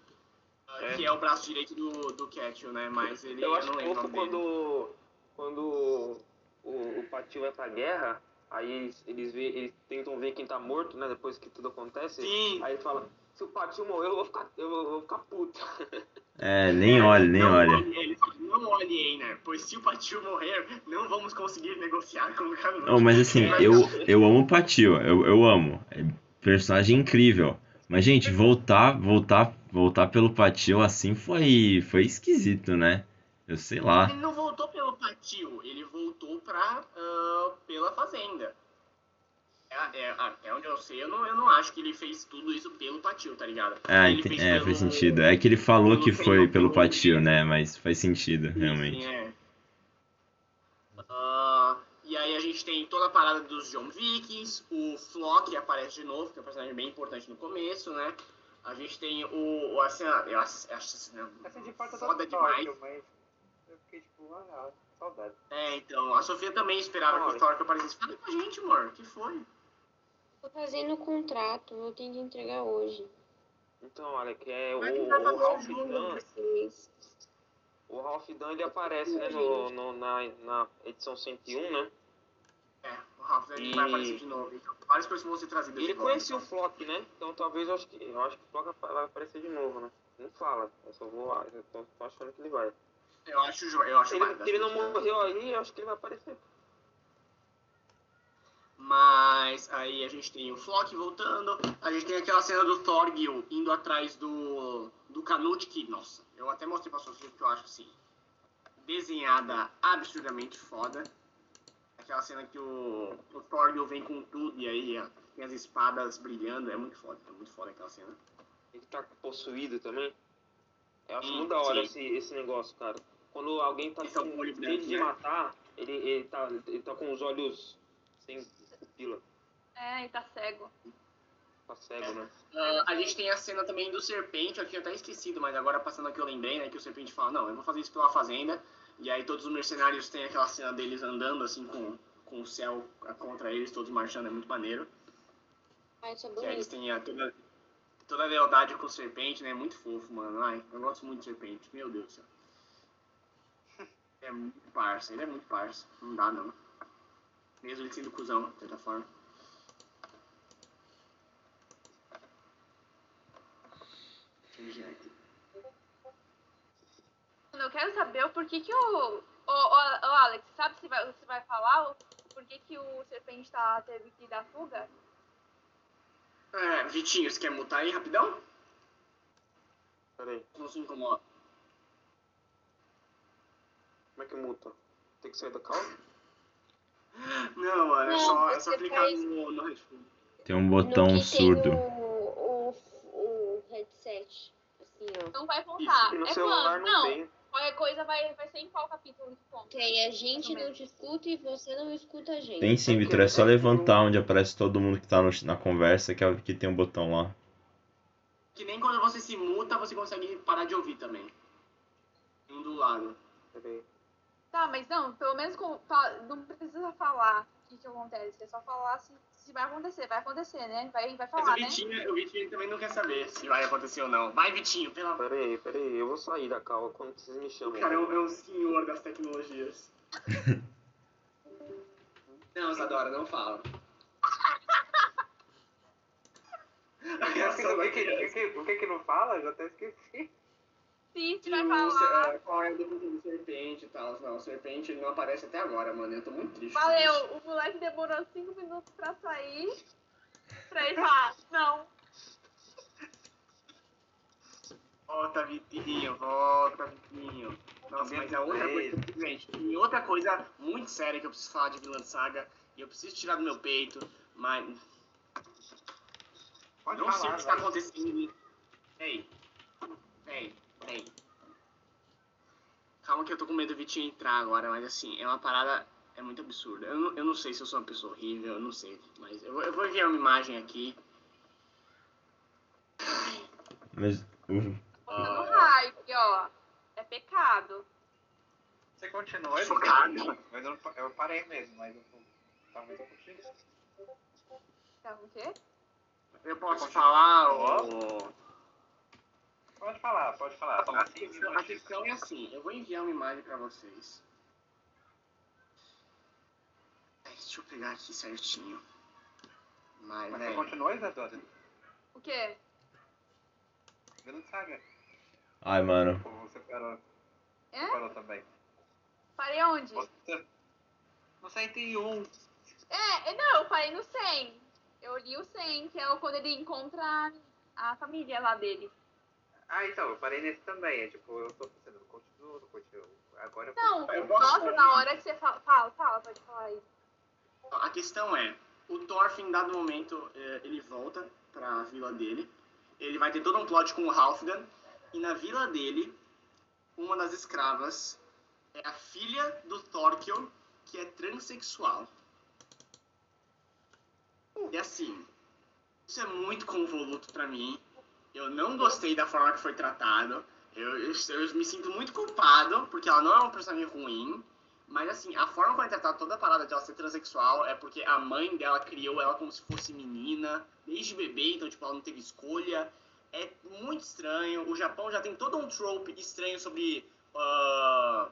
ah, É. que é o braço direito do, do Ketchum, né? Mas ele, Eu acho não lembro o dele. quando, quando o, o Patil vai pra guerra, aí eles, eles, vê, eles tentam ver quem tá morto, né? Depois que tudo acontece. Sim. Aí ele fala, se o Patil morreu, eu vou ficar, eu vou, eu vou ficar puto. É, nem olha, nem não olha. Olhe, ele fala, não olhe, Einer, pois se o Patil morrer, não vamos conseguir negociar com o Canute. Oh, mas assim, eu, eu amo o Patio, eu, eu amo. É personagem incrível. Mas, gente, voltar, voltar, voltar pelo Patio assim foi, foi esquisito, né? Eu sei lá. Ele não voltou pelo Patil, ele voltou pra, ah, pela Fazenda. É, é, até onde eu sei, eu não, eu não acho que ele fez tudo isso pelo Patil, tá ligado? Ah, Ele fez é, pelo- faz sentido. É que ele falou que foi pelo Patio, né? Mas faz sentido, realmente. Sim, é. Ah, e aí a gente tem toda a parada dos John Vikings, o Flock aparece de novo, que é um personagem bem importante no começo, né? A gente tem o. o assim, eu acho acho assim, né? Essa de parte Foda demais. Tóquio, mas fiquei tipo, ah, saudade. É, então, a Sofia também esperava que o. Thor aparecesse. Fala com a gente, amor, o que foi? Tô fazendo o contrato, eu tenho que entregar hoje. Então, olha, que é o, o Ralph Vocês. o Ralph Dan ele aparece, né, no, no- na, na edição 101, né? É, o ele E- vai aparecer de novo. Então, várias coisas vão ser trazidas Ele conhecia o Flock, né? Então talvez eu acho que. Eu acho que o Flock vai aparecer de novo, né? Não fala. Eu só vou. Eu tô, tô achando que ele vai. Eu acho, eu acho Se ele, mais, se ele não morreu aí, eu acho que ele vai aparecer. Mas aí a gente tem o Flock voltando, a gente tem aquela cena do Thorgil indo atrás do, do Canute, que, nossa, eu até mostrei pra Sofia porque eu acho assim, desenhada absurdamente foda. Aquela cena que o, o Thorgil vem com tudo e aí ó, tem as espadas brilhando, é muito foda, é muito foda aquela cena. Ele tá possuído também. Eu acho Hum, muito da hora sim. esse, esse negócio, cara. Quando alguém tá é o com branco, de né? matar, ele, ele, tá, ele tá com os olhos sem pupila. É, e tá cego. Tá cego, né? Ah, a gente tem a cena também do Serpente, eu tinha até esquecido, mas agora passando aqui eu lembrei, né, que o Serpente fala, não, eu vou fazer isso pela fazenda, e aí todos os mercenários têm aquela cena deles andando, assim, com, com o céu contra eles, todos marchando, é muito maneiro. Ah, isso é Que aí eles bonito. têm a, toda, toda a lealdade com o Serpente, né, é muito fofo, mano, ai, eu gosto muito do Serpente, meu Deus do céu. É muito parça, ele é muito parça, não dá não. Mesmo ele sendo cuzão, de certa forma. Deixa eu ver aqui. Mano, Eu quero saber o porquê que o. Ô, Alex, sabe se vai, você vai falar o porquê que o serpente tá, teve que dar fuga? É, Vitinho, você quer mutar aí rapidão? Pera aí. Não se incomoda. Como é que muta? Tem que sair da calça? Não, mano, é só, é só clicar faz- no, no headphone. Tem um No botão que surdo. tem o, o, o headset. Assim, ó. Não vai contar. E no é celular quando? não, Não, tem. qualquer coisa vai, vai ser em qual capítulo que conta. Aí a gente não te escuta e você não escuta a gente. Tem sim, Vitor. É só levantar onde aparece todo mundo que tá no- na conversa, que, é- que tem um botão lá. Que nem quando você se muta, você consegue parar de ouvir também. Um do lado. Pera aí. Tá, mas não, pelo menos com, não precisa falar o que, que acontece. É só falar se, se vai acontecer. Vai acontecer, né? Vai, vai Mas falar, o né? Vitinho, o Vitinho também não quer saber se vai acontecer ou não. Vai, Vitinho, pelo amor. Pera aí, pera aí. Eu vou sair da cal quando vocês me O chamam. cara é um, é um senhor das tecnologias. não, Zadora, não fala. O que, que, que, que não fala? Eu já até esqueci. Que vai falar. é, qual é a definição do serpente e tal. Não, o serpente ele não aparece até agora, mano. Eu tô muito triste. Valeu, o moleque demorou 5 minutos pra sair. Pra ele falar, não. Volta, Vitinho, volta, Vitinho. Nossa, mas é outra coisa. Gente, tem outra coisa muito séria que eu preciso falar de Vilã Saga. E eu preciso tirar do meu peito, mas. Pode não sei o falar, que está acontecendo. Ei. Ei, ei. Calma que eu tô com medo do Vitinho entrar agora, mas assim, é uma parada. É muito absurda. Eu não, eu não sei se eu sou uma pessoa horrível, eu não sei. Mas eu, vou- eu vou enviar uma imagem aqui. Mas o- Botando hype, ó. É pecado. Você continua, eu Chocado. Mas eu, eu parei mesmo, mas eu tô. Talvez eu continue. Tá com o quê? Eu posso falar, ô. Pode falar, pode falar. A Assim, questão, a questão é assim, eu vou enviar uma imagem pra vocês. Ai, Deixa eu pegar aqui certinho. Mas, Mas você velho, continua, Isadora? O quê? Grande saga. Ai, mano. Você parou, É? parou também? Parei onde? Você... No 101. É, é, não, eu parei no 100. Eu li o 100, que é o quando ele encontra a família lá dele. Ah, então, eu parei nesse também. É tipo, eu tô pensando, não continuo, não continuo. Agora eu Não, Eu posso nossa, na hora que você fala, fala, fala, pode falar aí. a questão é, o Thorfinn, em dado momento, eh, ele volta pra vila dele. Ele vai ter todo um plot com o Halfdan. E na vila dele, uma das escravas é a filha do Thorkel, que é transexual. E assim, isso é muito convoluto pra mim. Eu não gostei da forma que foi tratado. Eu, eu, eu me sinto muito culpado, porque ela não é uma personagem ruim. Mas assim, a forma como é tratada toda a parada de ela ser transexual é porque a mãe dela criou ela como se fosse menina, desde bebê, então tipo, ela não teve escolha. É muito estranho. O Japão já tem todo um trope estranho sobre ah,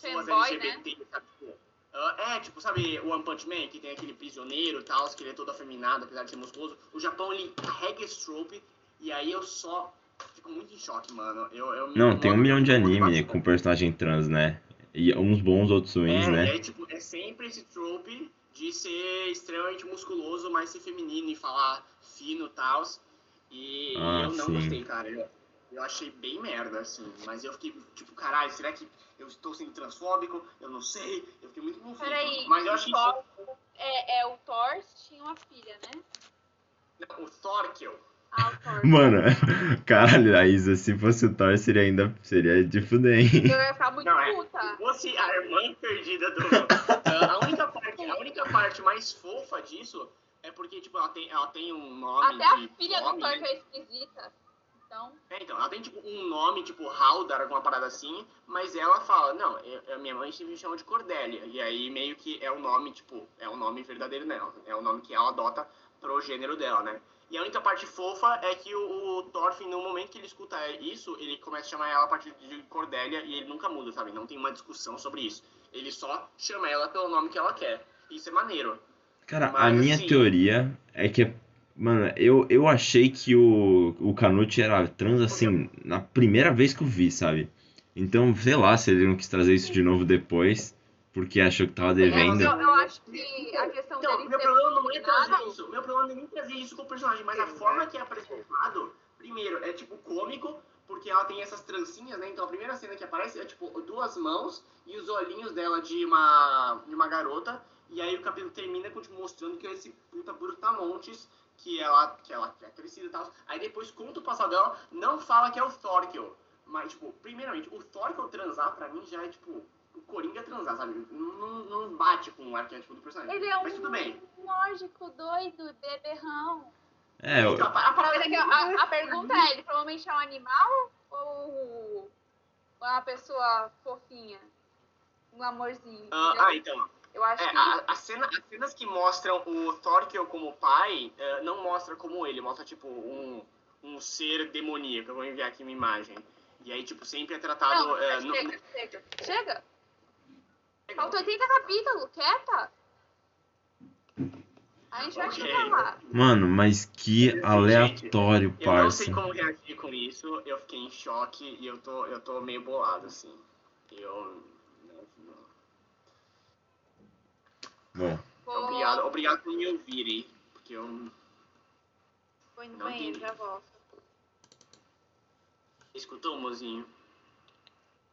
pessoas LGBT, sabe? Tipo, ah, é, tipo, sabe o One Punch Man, que tem aquele prisioneiro e tal, que ele é todo afeminado, apesar de ser musculoso. O Japão, ele carrega esse trope, e aí eu só fico muito em choque, mano. Eu, eu Não, tem um milhão de anime bastante. com personagem trans, né? E uns bons, outros ruins, é, né? E aí, tipo, é sempre esse trope de ser extremamente musculoso, mas ser feminino e falar fino e tal. E Ah, eu não sim. gostei, cara. Eu, eu achei bem merda, assim. Mas eu fiquei, tipo, caralho, será que eu estou sendo transfóbico? Eu não sei. Eu fiquei muito confuso. Peraí, Mas eu achei o Thor, é, é, o Thor tinha uma filha, né? Não, o Thorkel. Mano, caralho, a Isa, se fosse o Thor, seria ainda. Seria de fuder, hein? Eu ia ficar muito Não, é. puta. fosse a irmã perdida do. A, única parte, a única parte mais fofa disso é porque, tipo, ela tem, ela tem um nome. Até a filha do nome, Thor né? é esquisita. Então, É, então, ela tem, tipo, um nome, tipo, Haldar, alguma parada assim, mas ela fala, não, eu, eu- minha mãe me chama de Cordélia. E aí, meio que é o nome, tipo, é o nome verdadeiro dela. É o nome que ela adota pro gênero dela, né? E a única parte fofa é que o, o Thorfinn, no momento que ele escuta isso, ele começa a chamar ela a partir de Cordélia e ele nunca muda, sabe? Não tem uma discussão sobre isso. Ele só chama ela pelo nome que ela quer. Isso é maneiro. Cara, a Mas, minha assim- teoria é que. Mano, eu, eu achei que o, o Canute era trans assim, na primeira vez que eu vi, sabe? Então, sei lá se ele não quis trazer isso de novo depois, porque achou que tava devendo. eu, eu acho que a questão Então, dele meu problema não é trazer nada- isso. Meu problema não é nem trazer isso com o personagem, mas a forma que é apresentado, primeiro, é tipo cômico, porque ela tem essas trancinhas, né? Então a primeira cena que aparece é tipo duas mãos e os olhinhos dela de uma, de uma garota. E aí o capítulo termina com, tipo, mostrando que é esse puta brutamontes que ela, que ela é crescida e tal. Aí depois conta o passado dela, não fala que é o Thorkel. Mas, tipo, primeiramente, o Thorkel transar pra mim já é tipo. O Coringa transar, sabe? Não, não, bate com o arquétipo do personagem. Ele é um Mas tudo bem. lógico, doido, beberrão. É, eu- Então, a, a parada é que a, a pergunta é, ele provavelmente é um animal ou uma pessoa fofinha? Um amorzinho. Ah, ah, então. Eu acho É, que a, a cena, as cenas que mostram o Thorkel como pai, eh, não mostra como ele, mostra tipo um, um ser demoníaco. Eu vou enviar aqui uma imagem. E aí, tipo, sempre é tratado. Não, eh, no- chega, chega. Faltam 80 capítulos, quieta. A gente vai chegar lá. Mano, mas que aleatório, Eu não sei parça. como reagir com isso, eu fiquei em choque e eu tô, eu tô meio bolado, assim. Eu. não- não- Bom, Vou, Obrigado, obrigado por me ouvirem, porque eu. vou ir no Não banheiro, entendi. já volto. Escutou, mozinho?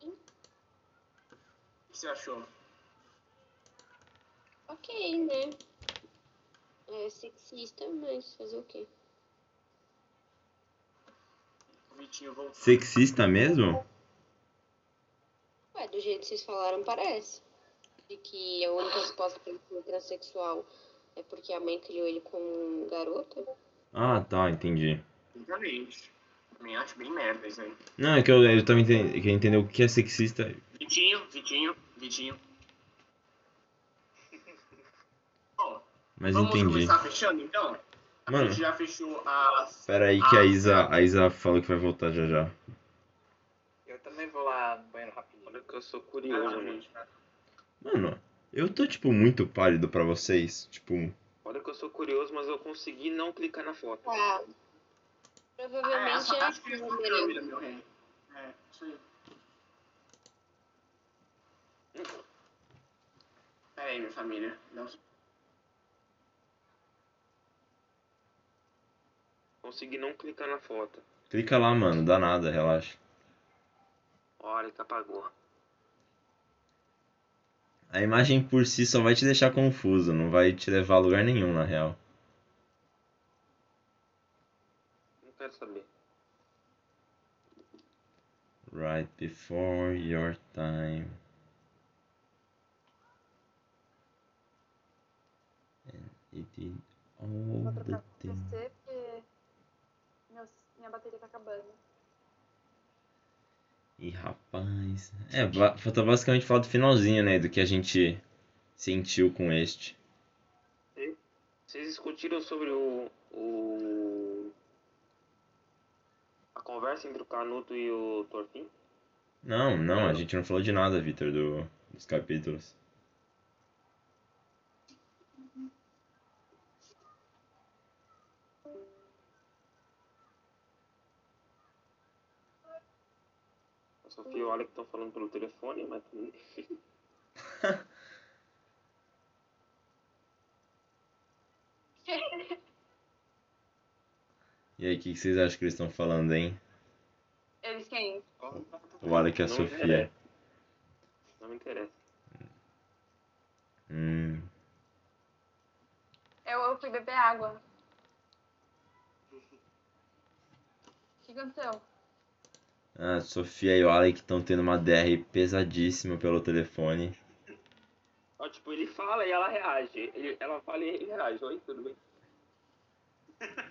O que você achou? Ok, né? É sexista, mas fazer o quê? Sexista mesmo? Ué, do jeito que vocês falaram, parece. De que a única resposta pra ele ser transexual é porque a mãe criou ele como garota. Ah, tá, entendi. Exatamente. Também acho bem merda isso aí. Não, é que eu, eu também entendi, queria entender o que é sexista. Vitinho, Vitinho, Vitinho. Bom, Mas vamos entendi. começar fechando então? A Mano. gente já fechou as. Pera aí que a Isa, a Isa falou que vai voltar já já. Eu também vou lá no banheiro rapidinho. Olha que eu sou Ah, curioso, mano. gente, cara. Mano, eu tô, tipo, muito pálido pra vocês. Tipo, Olha que eu sou curioso, mas eu consegui não clicar na foto. Tá. Ah, Provavelmente essa é parte que a é a câmera. câmera, meu rei. É, isso aí. Pera aí, minha família. Não... Consegui não clicar na foto. clica lá, mano, dá nada, relaxa. Olha que apagou. A imagem por si só vai te deixar confuso, não vai te levar a lugar nenhum, na real. Não quero saber. Right before your time. And it did all the things. Minha bateria tá acabando. Ih, rapaz. É, falta basicamente falar do finalzinho, né? Do que a gente sentiu com este. Vocês discutiram sobre o, o. A conversa entre o Canuto e o Torfin? Não, não, a gente não falou de nada, Vitor, do, dos capítulos. Sofia e o Alec estão falando pelo telefone, mas. e aí, o que, que, vocês acham que eles estão falando, hein? Eles quem? O Alec e a não Sofia. Não me interessa. Hum. Eu, eu fui beber água. O que aconteceu? A Sofia e o Alec estão tendo uma DR pesadíssima pelo telefone. Ó, tipo, ele fala e ela reage. Ele- ela fala e ele reage. Oi, tudo bem?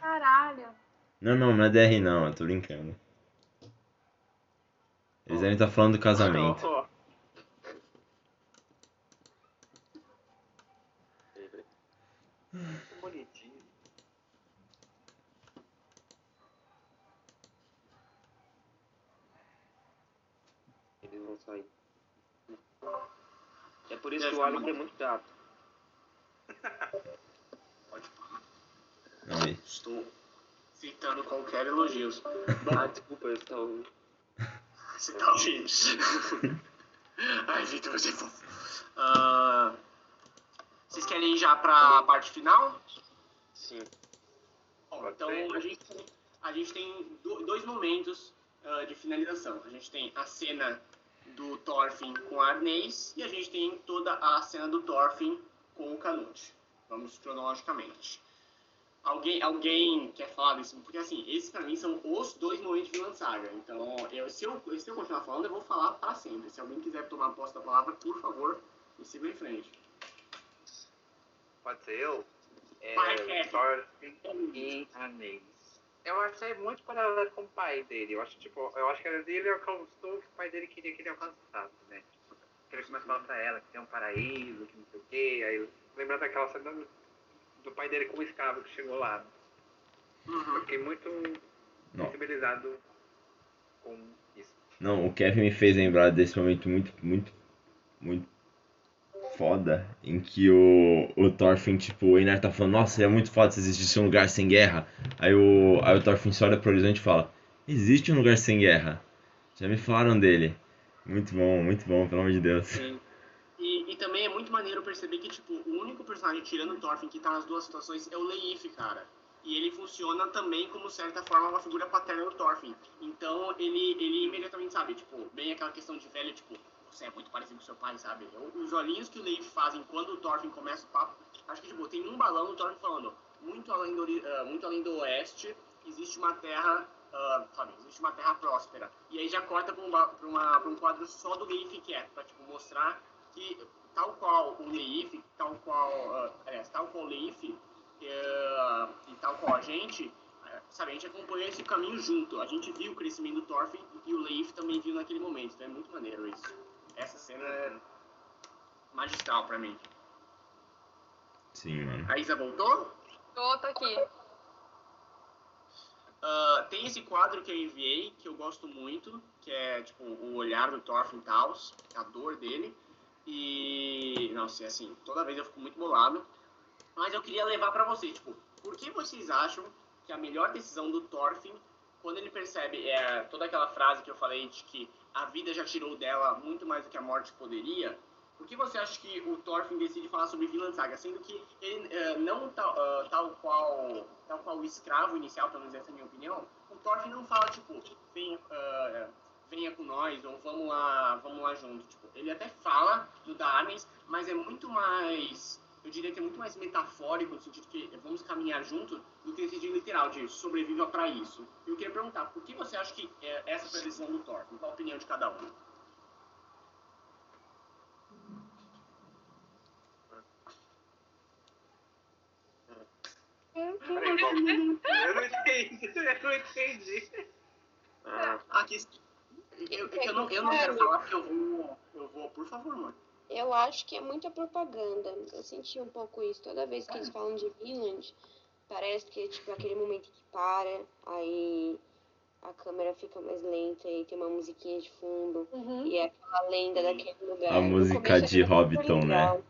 Caralho. Não, não, não é DR não, eu tô brincando. Eles devem estar falando do casamento bonitinho. Eles vão sair. É por isso que o Alec é muito. Não, e- Estou citando qualquer elogios. Ah, desculpa, eu estava ouvindo. Você tá ouvindo? Ai, Vitor, você é fofo. Ah, vocês querem ir já pra parte final? Sim. Bom, então a gente, tem- a gente tem do- dois momentos ah, de finalização. A gente tem a cena do Thorfinn com a Arnês e a gente tem toda a cena do Thorfinn com o Canute. Vamos cronologicamente. Alguém, alguém quer falar disso? Porque assim, esses pra mim são os dois momentos de Vinland Saga. Então, eu, se, eu, se eu continuar falando, eu vou falar para sempre. Se alguém quiser tomar posse da palavra, por favor, me siga em frente. Pode ser eu? É. Thorfinn e Anês. Eu achei muito paralelo com o pai dele. Eu acho, tipo, eu acho que ele alcançou o que o pai dele queria que ele alcançasse, né? Tipo, que ele começa a falar pra ela que tem um paraíso, que não sei o quê. Aí lembrando daquela cena do, do pai dele como escravo que chegou lá. Eu fiquei muito Não. sensibilizado com isso. Não, o Kevin me fez lembrar desse momento muito, muito, muito foda, em que o, o Thorfinn, tipo, o Einar tá falando, nossa, seria muito foda se existisse um lugar sem guerra. Aí o, aí o Thorfinn só olha pro horizonte e fala, existe um lugar sem guerra. Já me falaram dele. Muito bom, muito bom, pelo amor de Deus. Sim. E, e também é muito maneiro perceber que, tipo, o único personagem tirando o Thorfinn que tá nas duas situações é o Leif, cara. E ele funciona também como, certa forma, uma figura paterna do Thorfinn. Então, ele, ele imediatamente sabe, tipo, bem aquela questão de velho, tipo, você é muito parecido com seu pai, sabe? Os olhinhos que o Leif fazem quando o Thorfinn começa o papo, acho que, tipo, tem um balão do Thorfinn falando, muito além do, ah, muito além do oeste, existe uma terra, ah, sabe, existe uma terra próspera. E aí já corta pra um, ba- pra uma, pra um quadro só do Leif quieto, pra, tipo, mostrar que tal qual o Leif, tal qual, ah, aliás, tal qual o Leif eh, e tal qual a gente, eh, sabe, a gente acompanhou esse caminho junto. A gente viu o crescimento do Thorfinn e o Leif também viu naquele momento. Então é muito maneiro isso. Essa cena é magistral pra mim. Sim, mano. A Isa voltou? Tô, tô aqui. Ah, tem esse quadro que eu enviei, que eu gosto muito, que é tipo o olhar do Thorfinn Taos, a dor dele. E. Nossa, é assim, toda vez eu fico muito bolado. Mas eu queria levar pra vocês, tipo, por que vocês acham que a melhor decisão do Thorfinn, quando ele percebe é, toda aquela frase que eu falei de que a vida já tirou dela muito mais do que a morte poderia, por que você acha que o Thorfinn decide falar sobre Vinland Saga, sendo que ele eh, não tal, ah, tal qual tal qual o escravo inicial, pelo menos essa é a minha opinião, o Thorfinn não fala tipo, venha, ah, venha com nós ou vamos lá, vamos lá junto, tipo, ele até fala do Darnes, mas é muito mais, eu diria que é muito mais metafórico no sentido que vamos caminhar junto do que no sentido literal de sobreviva para isso. Eu queria perguntar, por que você acha que eh, essa decisão do Thorfinn? Qual a opinião de cada um? Eu não entendi, eu não entendi. Ah, Aqui, eu, é eu, não, eu não quero falar porque eu vou, eu vou, por favor, mano. Eu acho que é muita propaganda. Eu senti um pouco isso. Toda vez que eles falam de Vinland, parece que é tipo aquele momento que para, aí a câmera fica mais lenta e tem uma musiquinha de fundo. Uhum. E é aquela lenda daquele lugar. A música de é muito Hobbiton, né?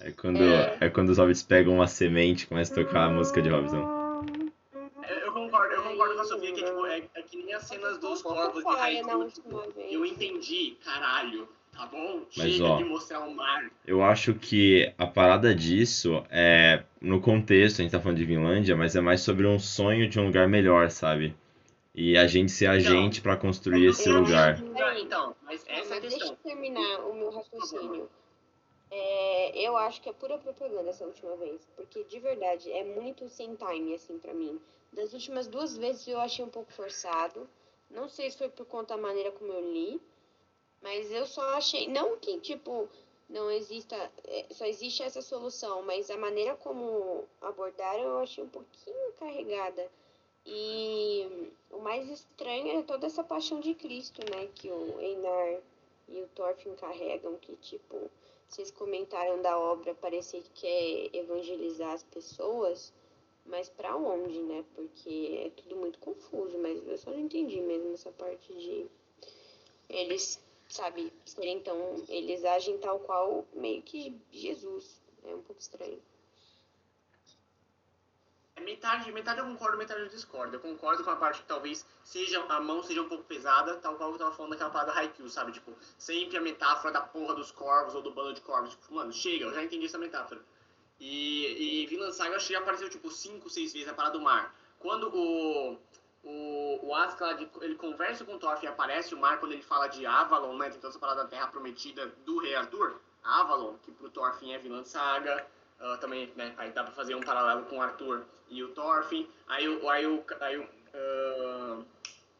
É quando, É. é quando os hobbits pegam uma semente e começam a tocar a música de Hobbiton. É, Eu concordo, eu concordo com a Sofia que tipo, é, é que nem as cenas dos corvos de vez. eu entendi, caralho, Tá bom? Mas, Chega ó, de mostrar o mar. Eu acho que a parada disso é, no contexto, a gente tá falando de Vinlândia, mas é mais sobre um sonho de um lugar melhor, sabe? E a gente ser a Então, gente pra construir esse Eu lugar. que- Então, mas essa é a mas deixa eu terminar o meu raciocínio. É, eu acho que é pura propaganda essa última vez. Porque, de verdade, é muito sem time, assim, pra mim. Das últimas duas vezes eu achei um pouco forçado. Não sei se foi por conta da maneira como eu li. Mas eu só achei. Não que, tipo, não exista. é, Só existe essa solução. Mas a maneira como abordaram eu achei um pouquinho carregada. E o mais estranho é toda essa paixão de Cristo, né? Que o Einar e o Thorfinn carregam, que tipo, vocês comentaram da obra parecer que quer evangelizar as pessoas, mas pra onde, né? Porque é tudo muito confuso, mas eu só não entendi mesmo essa parte de eles, sabe, serem. Eles agem tal qual meio que Jesus. É um pouco estranho. É Metade, metade eu concordo, metade eu discordo. Eu concordo com a parte que talvez seja, a mão seja um pouco pesada, tal qual eu tava falando daquela parada Haikyuu, sabe? Tipo, sempre a metáfora da porra dos corvos ou do bando de corvos. Tipo, mano, chega, eu já entendi essa metáfora. E, e Vinland Saga acho que apareceu tipo 5, 6 vezes a parada do mar. Quando o, o, o Ascalad, ele conversa com o Thorfinn e aparece o mar, quando ele fala de Avalon, né? Essa parada da Terra Prometida do Rei Arthur. Avalon, que pro Thorfinn é Vinland Saga. Ah, também, né, aí dá pra fazer um paralelo com o Arthur e o Thorfinn. Aí, o- aí, o- aí, o, ah,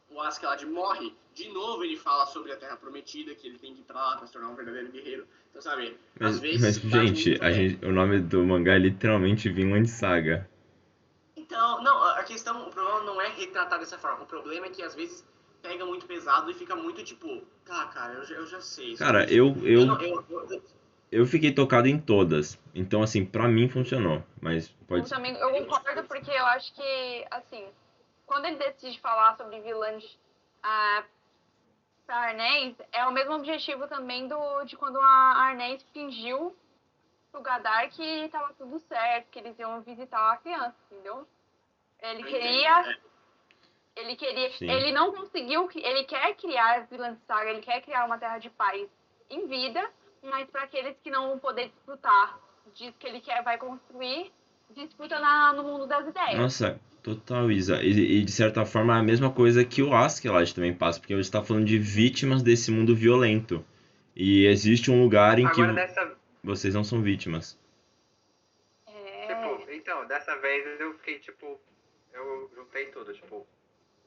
o Askeladd morre. De novo ele fala sobre a Terra Prometida, que ele tem que ir pra lá pra se tornar um verdadeiro guerreiro. Então, sabe, Mas, às vezes... mas, gente, gente, o nome do mangá é literalmente Vinland Saga. Então, não, a questão, o problema não é retratar dessa forma. O problema é que às vezes pega muito pesado e fica muito tipo, tá, cara, eu, já- eu já sei. Cara, sabe? eu, eu, não- eu- eu- eu fiquei tocado em todas. Então, assim, pra mim funcionou. Mas Eu pode também eu concordo porque eu acho que, assim, quando ele decide falar sobre Vilãs ah, pra Arnés, é o mesmo objetivo também do, de quando a Arnés fingiu pro Gadar que tava tudo certo, que eles iam visitar a criança, entendeu? Ele queria ele queria, Sim. ele não conseguiu, ele quer criar Vilã Saga, ele quer criar uma terra de paz em vida, mas para aqueles que não vão poder desfrutar disso que ele quer, vai construir, disputa na, no mundo das ideias. Nossa, total, Isa. E, e, de certa forma é a mesma coisa que o Askeladd também passa, porque você está falando de vítimas desse mundo violento. E existe um lugar em que Agora dessa, vocês não são vítimas. É, tipo, então, dessa vez eu fiquei tipo, eu juntei tudo, tipo,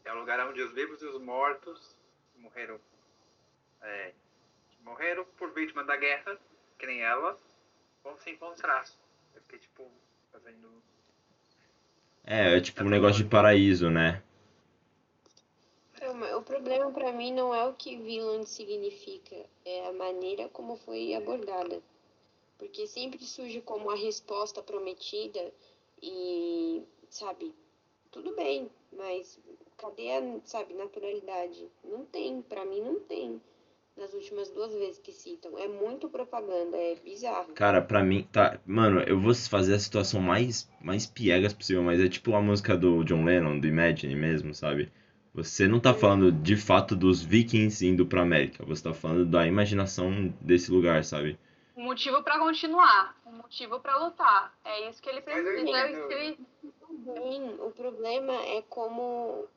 é o lugar onde os vivos e os mortos morreram, é, morreram por vítima da guerra, que nem ela, vão se encontrar. Eu fiquei tipo, fazendo É, é tipo um negócio de paraíso, né? Mas o problema pra mim não é o que Vinland significa, é a maneira como foi abordada. Porque sempre surge como a resposta prometida e, sabe, tudo bem, mas cadê a, sabe, naturalidade? Não tem, pra mim não tem. Nas últimas duas vezes que citam. É muito propaganda, é bizarro. Cara, pra mim, tá. Mano, eu vou fazer a situação mais, mais piegas possível, mas é tipo a música do John Lennon, do Imagine mesmo, sabe? Você não tá falando de fato dos vikings indo pra América, você tá falando da imaginação desse lugar, sabe? Um motivo para continuar, um motivo para lutar. É isso que ele Mas eu precisa. É que ele... Bem, o problema é como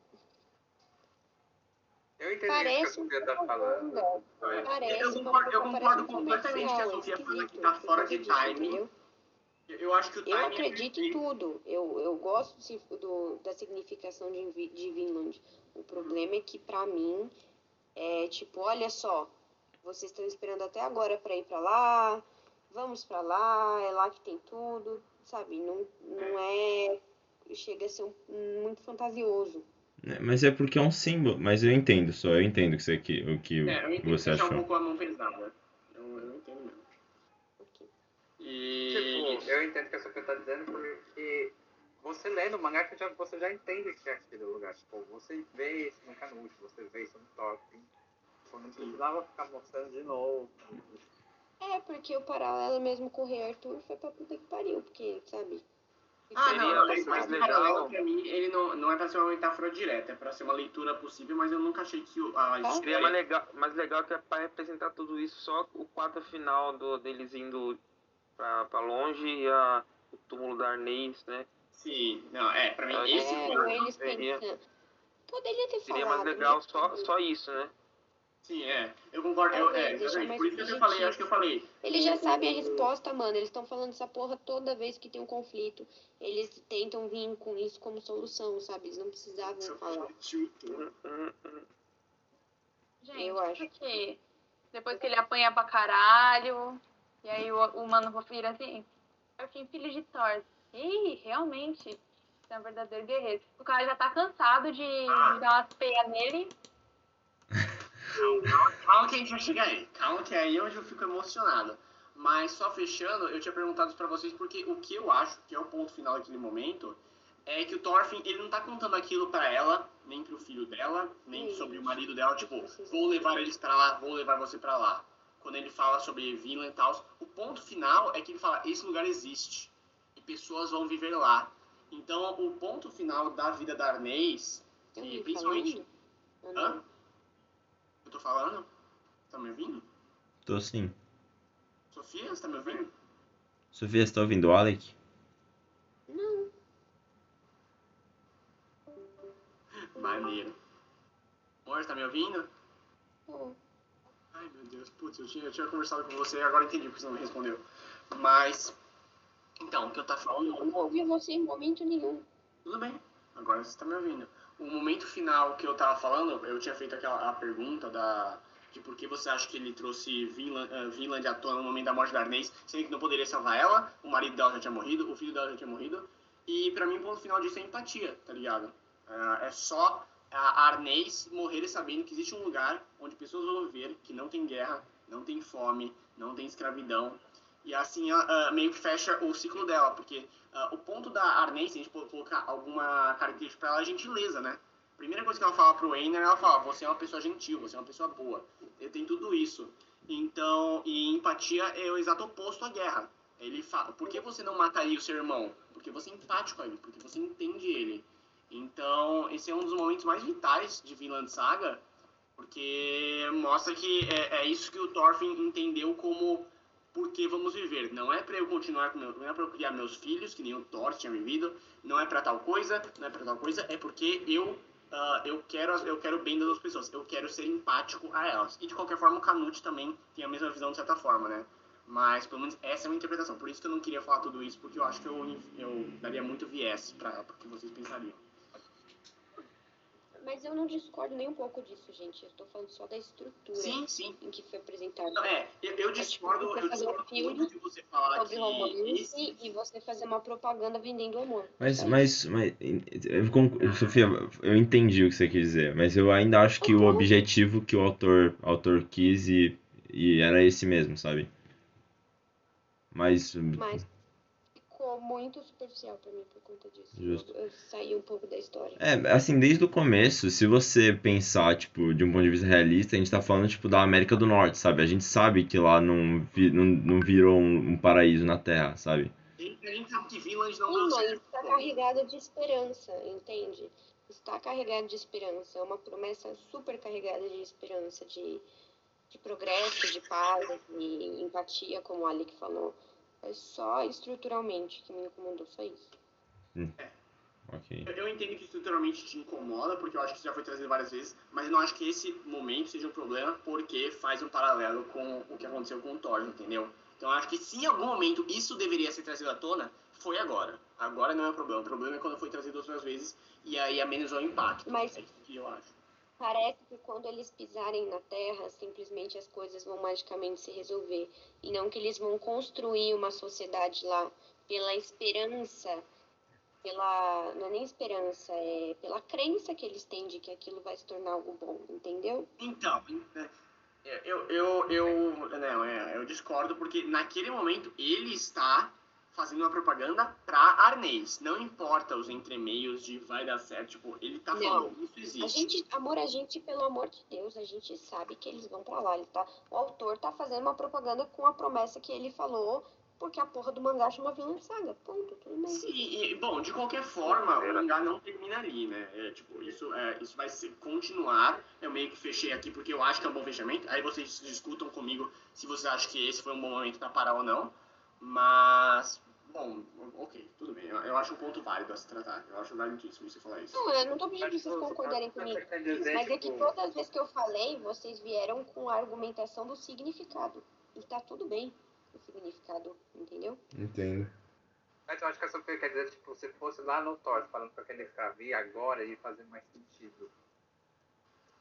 Eu entendi parece isso que a Sofia tá falando. Foi. Parece Eu concordo- eu concordo completamente que a Sofia é fala que tá por fora de timing. Eu acho que o Eu timing é acredito em tudo. Eu, eu gosto de- do, da significação de, de Vinland. O problema é que, pra mim, é tipo, olha só, vocês estão esperando até agora pra ir pra lá, vamos pra lá, é lá que tem tudo, sabe? Não, não é. Chega a ser um- muito fantasioso. É, Mas é porque é um símbolo. Mas eu entendo só, eu entendo que você, que, o que É, eu entendo você deixar um achou. pouco a mão pesada. Eu, eu entendo mesmo. E... Tipo, eu entendo o que a Sofia tá dizendo porque você lendo o mangá que já, você já entende que é aquele lugar. Tipo, você vê no Canute, você vê isso no Top. Tipo, não precisava ficar mostrando de novo. É, porque o paralelo mesmo com o Rei Arthur foi pra puta que pariu, porque, sabe? Ah, seria não, mas, mais mas o paralelo legal. pra mim, ele não, não é pra ser uma metáfora direta, é pra ser uma leitura possível, mas eu nunca achei que o- a Seria história... mais legal, mais legal que é pra representar tudo isso só o quadro final do, deles indo pra, pra longe e a, o túmulo da Arnês, né? Sim, não, é, pra mim, É, esse É, foi... eles seria- pensando. Poderia ter Seria falado. mais legal né? só, só isso, né? Sim, é, eu concordo, eu, é, deixar exatamente, mais por isso que eu falei, acho que eu falei, Eles já sabem a resposta, mano. Eles estão falando essa porra toda vez que tem um conflito. Eles tentam vir com isso como solução, sabe? Eles não precisavam falar. Hum, hum, hum. Gente, Eu acho. porque depois que ele apanha pra caralho, e aí o, o mano vira assim, Thorfinn, filho de Thor. Ih, realmente, você é um verdadeiro guerreiro. O cara já tá cansado de, de dar umas peias nele. Calma que a gente vai chegar aí. Calma que aí é onde eu fico emocionado. Mas só fechando, eu tinha perguntado pra vocês porque o que eu acho que é o ponto final daquele momento é que o Thorfinn, ele não tá contando aquilo pra ela, nem pro filho dela, nem sobre o marido dela, tipo, vou levar eles pra lá, vou levar você pra lá. Quando ele fala sobre Vinland e tal, o ponto final é que ele fala, esse lugar existe e pessoas vão viver lá. Então, o ponto final da vida da Arnês, que principalmente... Hã? Eu tô falando? Tá me ouvindo? Tô sim. Sofia, você tá me ouvindo? Sofia, você tá ouvindo o Alec? Não. Maneiro. Amor, você tá me ouvindo? Pô, Ai, meu Deus, putz, eu tinha, eu tinha conversado com você e agora entendi porque você não me respondeu. Mas, então, o que eu tava Eu falando... não ouvi você em momento nenhum. Tudo bem, agora você tá me ouvindo. O momento final que eu tava falando, eu tinha feito aquela a pergunta da de por que você acha que ele trouxe Vinland, uh, Vinland à tona no momento da morte da Arnês, sendo que não poderia salvar ela, o marido dela já tinha morrido, o filho dela já tinha morrido. E pra mim o ponto final disso é empatia, tá ligado? Ah, é só a Arnês morrer sabendo que existe um lugar onde pessoas vão viver, que não tem guerra, não tem fome, não tem escravidão. E assim ah, meio que fecha o ciclo dela, porque ah, o ponto da Arnês, se a gente colocar alguma característica pra ela, é gentileza, né? Primeira coisa que ela fala pro Einer, ela fala, você é uma pessoa gentil, você é uma pessoa boa. Ele tem tudo isso. Então, e empatia é o exato oposto à guerra. Ele fala, por que você não mataria o seu irmão? Porque você é empático a ele, porque você entende ele. Então, esse é um dos momentos mais vitais de Vinland Saga, porque mostra que é, é isso que o Thorfinn entendeu como por que vamos viver. Não é para eu continuar com meu, não é para eu criar meus filhos, que o Thor tinha vivido, não é para tal coisa, não é para tal coisa, é porque eu ah, eu quero eu quero o bem das outras pessoas, eu quero ser empático a elas. E de qualquer forma o Canute também tem a mesma visão de certa forma, né? Mas pelo menos essa é uma interpretação. Por isso que eu não queria falar tudo isso, porque eu acho que eu, eu daria muito viés para o que vocês pensariam. Mas eu não discordo nem um pouco disso, gente. Eu tô falando só da estrutura Sim, sim. em que foi apresentado. Não, é, eu, eu discordo, você eu fazer um discordo filme muito de você falar sobre que romance e você fazer uma propaganda vendendo amor. Mas, Sabe? mas, mas eu conc- Sofia, eu entendi o que você quis dizer, mas eu ainda acho que o Uhum. objetivo que o autor, autor quis e, e era esse mesmo, sabe? Mas, Mas ficou muito superficial pra mim por conta disso. Justo. Eu, eu saí um pouco da história. é, assim, desde o começo, se você pensar, tipo, de um ponto de vista realista, a gente tá falando, tipo, da América do Norte, sabe? A gente sabe que lá não, vi- não, não virou um, um paraíso na Terra, sabe? a gente sabe que Vinland não Sim, mas está carregado de esperança, entende? Está carregado de esperança. É uma promessa super carregada de esperança, de, de progresso, de paz, de empatia, como o Alec falou. É só estruturalmente que me incomodou, só isso. Ok. Eu- Eu entendo que estruturalmente te incomoda, porque eu acho que isso já foi trazido várias vezes, mas eu não acho que esse momento seja um problema, porque faz um paralelo com o que aconteceu com o Thor, entendeu? Então eu acho que se em algum momento isso deveria ser trazido à tona, foi agora. Agora não é o problema. O problema é quando foi trazido outras vezes e aí amenizou o impacto. Mas- É isso que eu acho. Parece que quando eles pisarem na Terra, simplesmente as coisas vão magicamente se resolver. E não que eles vão construir uma sociedade lá pela esperança, pela. Não é nem esperança, é pela crença que eles têm de que aquilo vai se tornar algo bom, entendeu? Então, né, eu, eu, eu, não, é, eu discordo porque naquele momento ele está fazendo uma propaganda pra Arnês. Não importa os entremeios de vai dar certo, tipo, ele tá Não. falando, isso A existe. gente, amor, a gente, pelo amor de Deus, a gente sabe que eles vão pra lá. Ele tá, o autor tá fazendo uma propaganda com a promessa que ele falou porque a porra do mangá chama Vinland Saga. Ponto, tudo bem. Sim, e, bom, de qualquer forma, o mangá não termina ali, né? É, tipo, isso, é, isso vai ser, continuar. Eu meio que fechei aqui porque eu acho que é um bom fechamento. Aí vocês discutam comigo se vocês acham que esse foi um bom momento pra parar ou não. Mas, bom, ok, tudo bem. Eu, eu acho um ponto válido a se tratar. Eu acho validíssimo você falar isso. Não, eu não tô pedindo que vocês concordarem comigo. Mas é que todas as vezes que eu falei, vocês vieram com a argumentação do significado. E tá tudo bem o significado, entendeu? Entendo. Mas eu acho que essa coisa quer dizer, tipo, se fosse lá no Thor falando pra aquele escravi agora ia fazer mais sentido.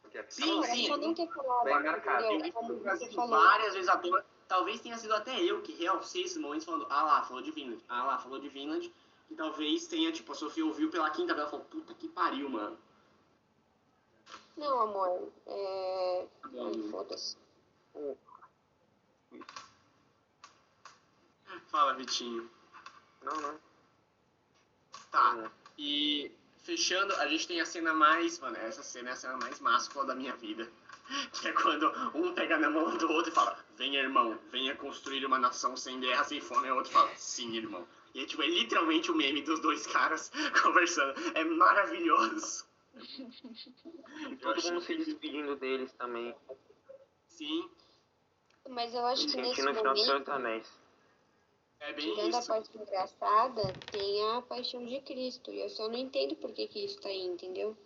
Porque é Sim, Não, sim. era só nem ter falado, Bem marcado. você falou. várias vezes à toa. Talvez tenha sido até eu que realcei esses momentos falando, ah lá, falou de Vinland, ah lá, falou de Vinland. E talvez tenha, tipo, a Sofia ouviu pela quinta vez e falou, puta que pariu, mano. Não, amor. É. Ai, foda-se. Fala, Vitinho. Não, não. Tá. E fechando, a gente tem a cena mais, mano, essa cena é a cena mais máscula da minha vida. Que é quando um pega na mão do outro e fala, venha irmão, venha construir uma nação sem guerra, sem fome, e o outro fala, sim irmão. E é, tipo, é literalmente o meme dos dois caras conversando. É maravilhoso. Todo mundo se despedindo deles também. Sim, Mas eu acho que nesse momento, é bem tirando a isso. parte engraçada, tem a paixão de Cristo. E eu só não entendo por que, que isso tá aí, entendeu?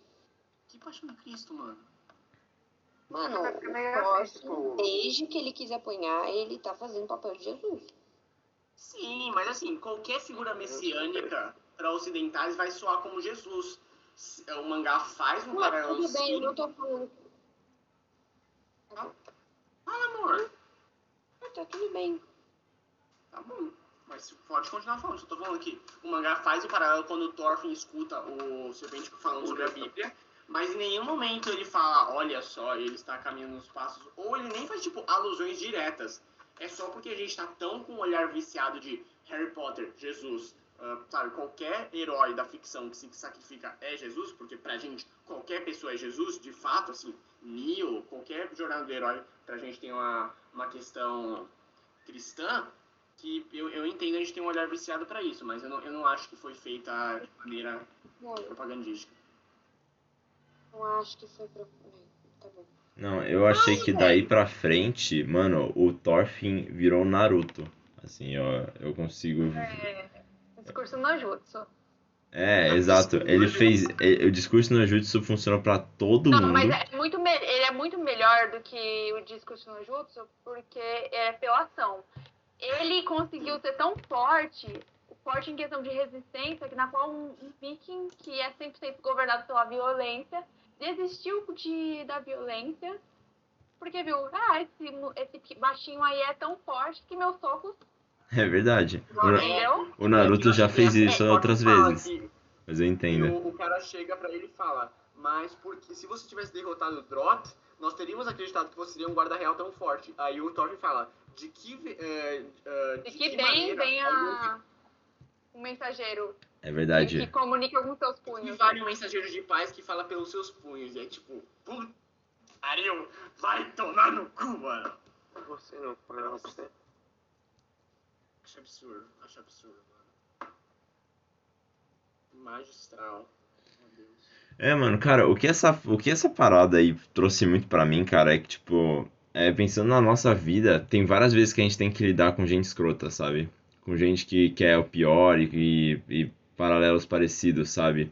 Que paixão de Cristo, mano. Mano, é o assim, tipo- desde que ele quis apanhar, ele tá fazendo o papel de Jesus. Sim, mas assim, qualquer figura messiânica para ocidentais vai soar como Jesus. Se- O mangá faz um paralelo tudo bem, eu sim. não tô falando. Fala, amor. Ah, tá tudo bem. Tá bom. Mas pode continuar falando. Só tô falando que o mangá faz o paralelo quando o Thorfinn escuta o Serpente falando sobre a Bíblia. Mas em nenhum momento ele fala, olha só, ele está caminhando nos passos. Ou ele nem faz, tipo, alusões diretas. É só porque a gente tá tão com o olhar viciado de Harry Potter, Jesus, ah, sabe, qualquer herói da ficção que se sacrifica é Jesus, porque pra gente qualquer pessoa é Jesus, de fato, assim, Neo, qualquer jornada do herói, pra gente tem uma, uma questão cristã, que eu, eu entendo a gente tem um olhar viciado pra isso, mas eu não, eu não acho que foi feita de maneira propagandística. Não acho que foi pro. Tá bom. Não, eu achei que daí pra frente, mano, o Thorfinn virou Naruto. Assim, ó, eu consigo. É, discurso no jutsu. É, exato. Ele fez. O discurso no Jutsu funcionou pra todo Não, mundo. mas é muito ele é muito melhor do que o discurso no jutsu, porque é pela ação. Ele conseguiu ser tão forte, forte em questão de resistência, que na qual um, um viking que é 100% governado pela violência, desistiu de, da violência, porque viu, ah, esse, esse baixinho aí é tão forte que meus socos, É verdade. O, o Naruto já fez isso É, outras vezes. que- Mas eu entendo. E o, o cara chega pra ele e fala, mas porque se você tivesse derrotado o Drot, nós teríamos acreditado que você seria um guarda real tão forte. Aí o Thorfinn fala, de que, ve- eh, eh, De que bem maneira vem algum a, um mensageiro É que verdade. comunica com seus que punhos. vale um mensageiro de paz que fala pelos seus punhos. E é tipo, putariu, vai tomar no cu, mano. Você não pra você. Acho absurdo, acho absurdo, mano. Magistral. Meu Deus. É, mano, cara, o que essa, o que essa parada aí trouxe muito pra mim, cara, é que, tipo, é, pensando na nossa vida, tem várias vezes que a gente tem que lidar com gente escrota, sabe? Com gente que quer o pior e, e, e paralelos parecidos, sabe?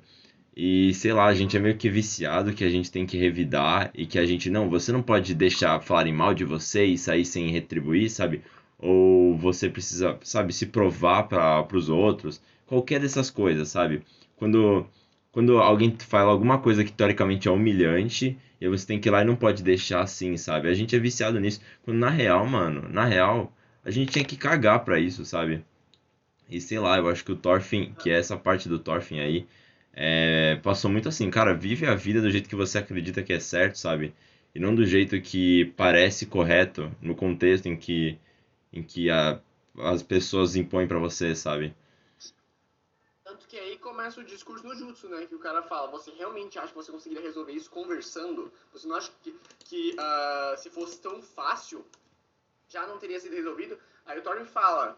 E, sei lá, a gente é meio que viciado que a gente tem que revidar e que a gente, não, você não pode deixar falarem mal de você e sair sem retribuir, sabe? Ou você precisa, sabe, se provar para os outros, qualquer dessas coisas, sabe? Quando quando alguém fala alguma coisa que teoricamente é humilhante, e você tem que ir lá e não pode deixar assim, sabe? A gente é viciado nisso. Quando na real, mano, na real, a gente tinha que cagar pra isso, sabe? E sei lá, eu acho que o Thorfinn, que é essa parte do Thorfinn aí, é, passou muito assim, cara, vive a vida do jeito que você acredita que é certo, sabe? E não do jeito que parece correto no contexto em que, em que a, as pessoas impõem pra você, sabe? Tanto que aí começa o discurso no jutsu, né? Que o cara fala, você realmente acha que você conseguiria resolver isso conversando? Você não acha que, que ah, se fosse tão fácil, já não teria sido resolvido? Aí o Thorne fala, al-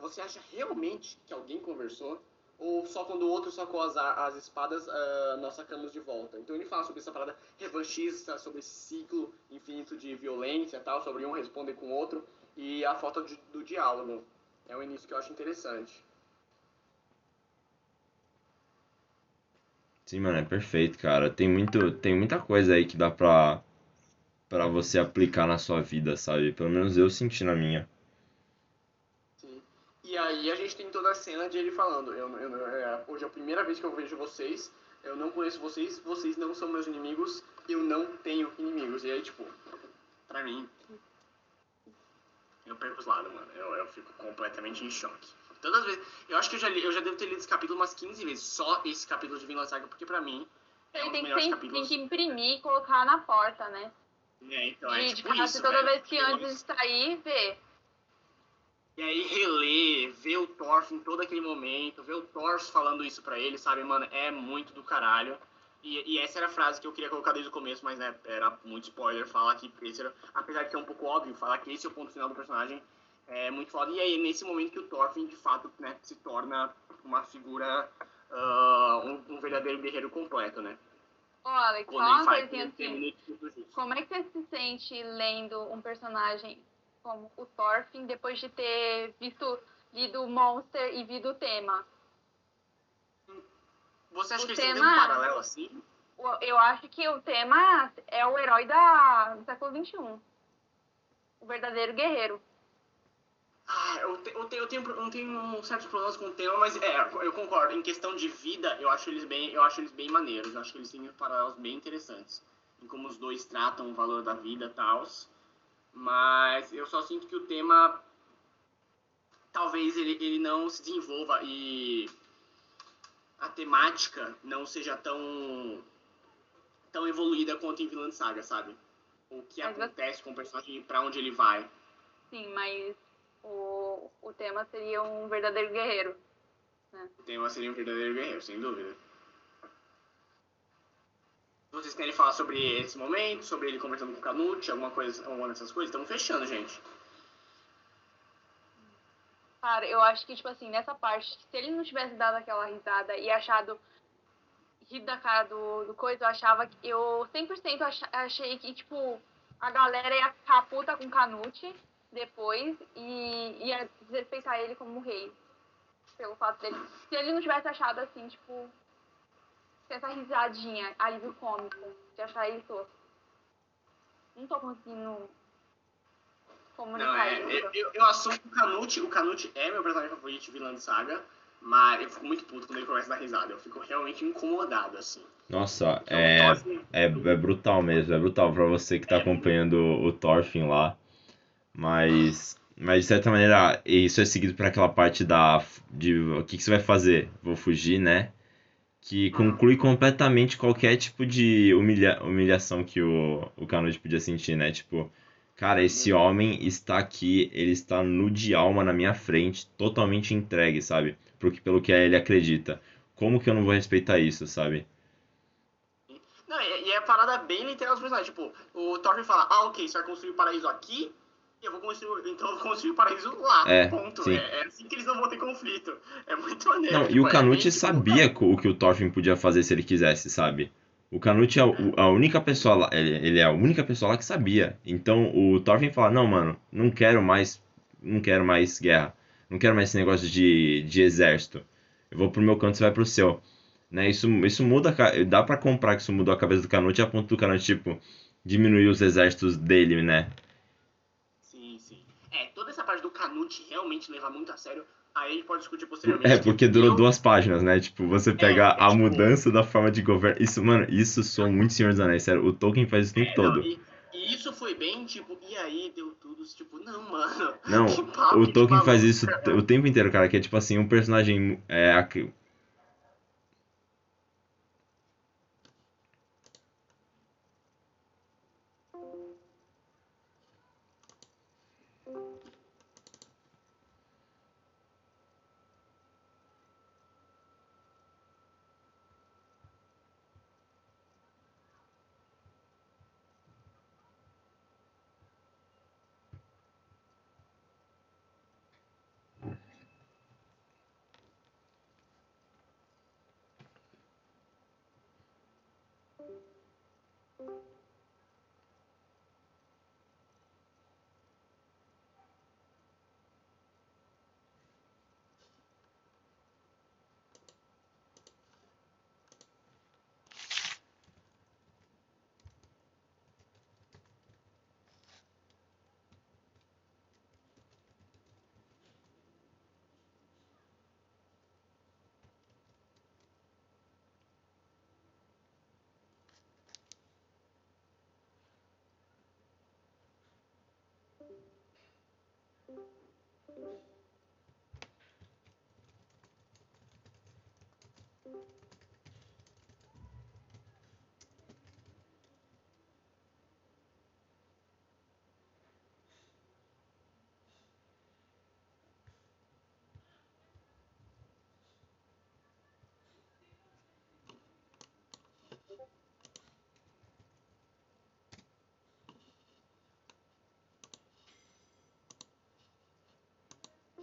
você acha realmente que alguém conversou? Ou só quando o outro sacou as, as espadas, ah, nós sacamos de volta? Então ele fala sobre essa parada revanchista, sobre esse ciclo infinito de violência tal, sobre um responder com o outro, e a falta de- do diálogo. É um início que eu acho interessante. Sim, mano, é perfeito, cara. Tem muito, tem muita coisa aí que dá pra, pra você aplicar na sua vida, sabe? Pelo menos eu senti na minha. E aí a gente tem toda a cena de ele falando, eu, eu, é, hoje é a primeira vez que eu vejo vocês, eu não conheço vocês, vocês não são meus inimigos, eu não tenho inimigos. E aí, tipo, pra mim, eu perco os lados, mano. Eu, eu fico completamente em choque. Todas as vezes, eu acho que eu já, li, eu já devo ter lido esse capítulo umas 15 vezes, só esse capítulo de Vinland Saga, porque pra mim é um dos tem melhores tem, capítulos. tem que imprimir e colocar na porta, né? É, então, é e tipo de isso, toda velho. vez que Tipo antes de sair, ver. E aí reler, ver o Thorfinn em todo aquele momento, ver o Thors falando isso pra ele, sabe, mano, é muito do caralho. E, e essa era a frase que eu queria colocar desde o começo, mas né, era muito spoiler falar que esse era, apesar de ser um pouco óbvio, falar que esse é o ponto final do personagem é muito foda. E aí nesse momento que o Thorfinn de fato né, se torna uma figura, ah, um, um verdadeiro guerreiro completo, né? Ô, Alex, Quando uma coisinha o assim. Como é que você se sente lendo um personagem como o Thorfinn depois de ter visto, lido o Monster e visto o tema? Você acha o que eles têm um tema- paralelo assim? Eu acho que o tema é o herói da, do século XXI. O verdadeiro guerreiro. Ah, eu, te- eu tenho, eu, tenho, eu tenho certos problemas com o tema, mas é, eu concordo. Em questão de vida, eu acho eles bem, eu acho eles bem maneiros. Eu acho que eles têm paralelos bem interessantes. Em como os dois tratam o valor da vida e tal. Mas eu só sinto que o tema talvez ele, ele não se desenvolva e a temática não seja tão tão evoluída quanto em Vinland Saga, sabe? O que Mas você- acontece com o personagem e pra onde ele vai. Sim, mas o, o tema seria um verdadeiro guerreiro. O tema seria um verdadeiro guerreiro, sem dúvida. Vocês querem falar sobre esse momento, sobre ele conversando com o Canute, alguma coisa, alguma dessas coisas? Estamos fechando, gente. Cara, eu acho que, tipo assim, nessa parte, se ele não tivesse dado aquela risada e achado. rido da cara do, do coisa, eu achava que. Eu 100% ach, achei que, tipo, a galera ia ficar puta com o Canute depois e ia respeitar ele como rei. Pelo fato dele. Se ele não tivesse achado assim, tipo. Essa risadinha, alívio cômico, de achar ele tosco. Não tô conseguindo comunicar Não, é, isso. eu, eu, eu assumo que o Canute, o Canute é meu personagem favorito de Vinland Saga, mas eu fico muito puto quando ele começa a dar risada. Eu fico realmente incomodado, assim. Nossa, Então, é, Thorfinn- é, é brutal mesmo, é brutal pra você que tá acompanhando o Thorfinn lá. Mas, mas de certa maneira, isso é seguido por aquela parte da de o que, que você vai fazer? Vou fugir, né? Que conclui completamente qualquer tipo de humilha, humilhação que o, o Canute podia sentir, né? Tipo, cara, esse homem está aqui, ele está nu de alma na minha frente, totalmente entregue, sabe? Pro que, pelo que ele acredita. Como que eu não vou respeitar isso, sabe? Não, e, é parada bem literal dos personagens. Tipo, o Thorfinn fala, ah, ok, você vai construir o paraíso aqui, eu vou construir, então eu vou construir o paraíso lá, É, ponto. sim. É, é assim que eles não vão ter conflito. É muito maneiro. Não, e tipo, o é Canute tipo, sabia o que o Thorfinn podia fazer se ele quisesse, sabe? O Canute é a única pessoa lá, ele, é a única pessoa lá que sabia. Então o Thorfinn fala, não, mano, não quero mais, não quero mais guerra. Não quero mais esse negócio de, de exército. Eu vou pro meu canto, você vai pro seu. Né? Isso, isso muda, dá pra comprar que isso mudou a cabeça do Canute a ponto do Canute, tipo, diminuir os exércitos dele, né? Sim, sim. É, toda essa parte do Canute realmente levar muito a sério, aí a gente pode discutir posteriormente. É, porque durou Eu- duas páginas, né? Tipo, você pega é, a tipo- mudança da forma de governo. Isso, mano, isso soa muito Senhor dos Anéis, sério. O Tolkien faz isso o tempo É, não, todo. e, e isso foi bem, tipo, e aí deu tudo, tipo, não, mano. Não, papo o Tolkien faz isso o tempo inteiro, cara, que é tipo assim, um personagem é Thank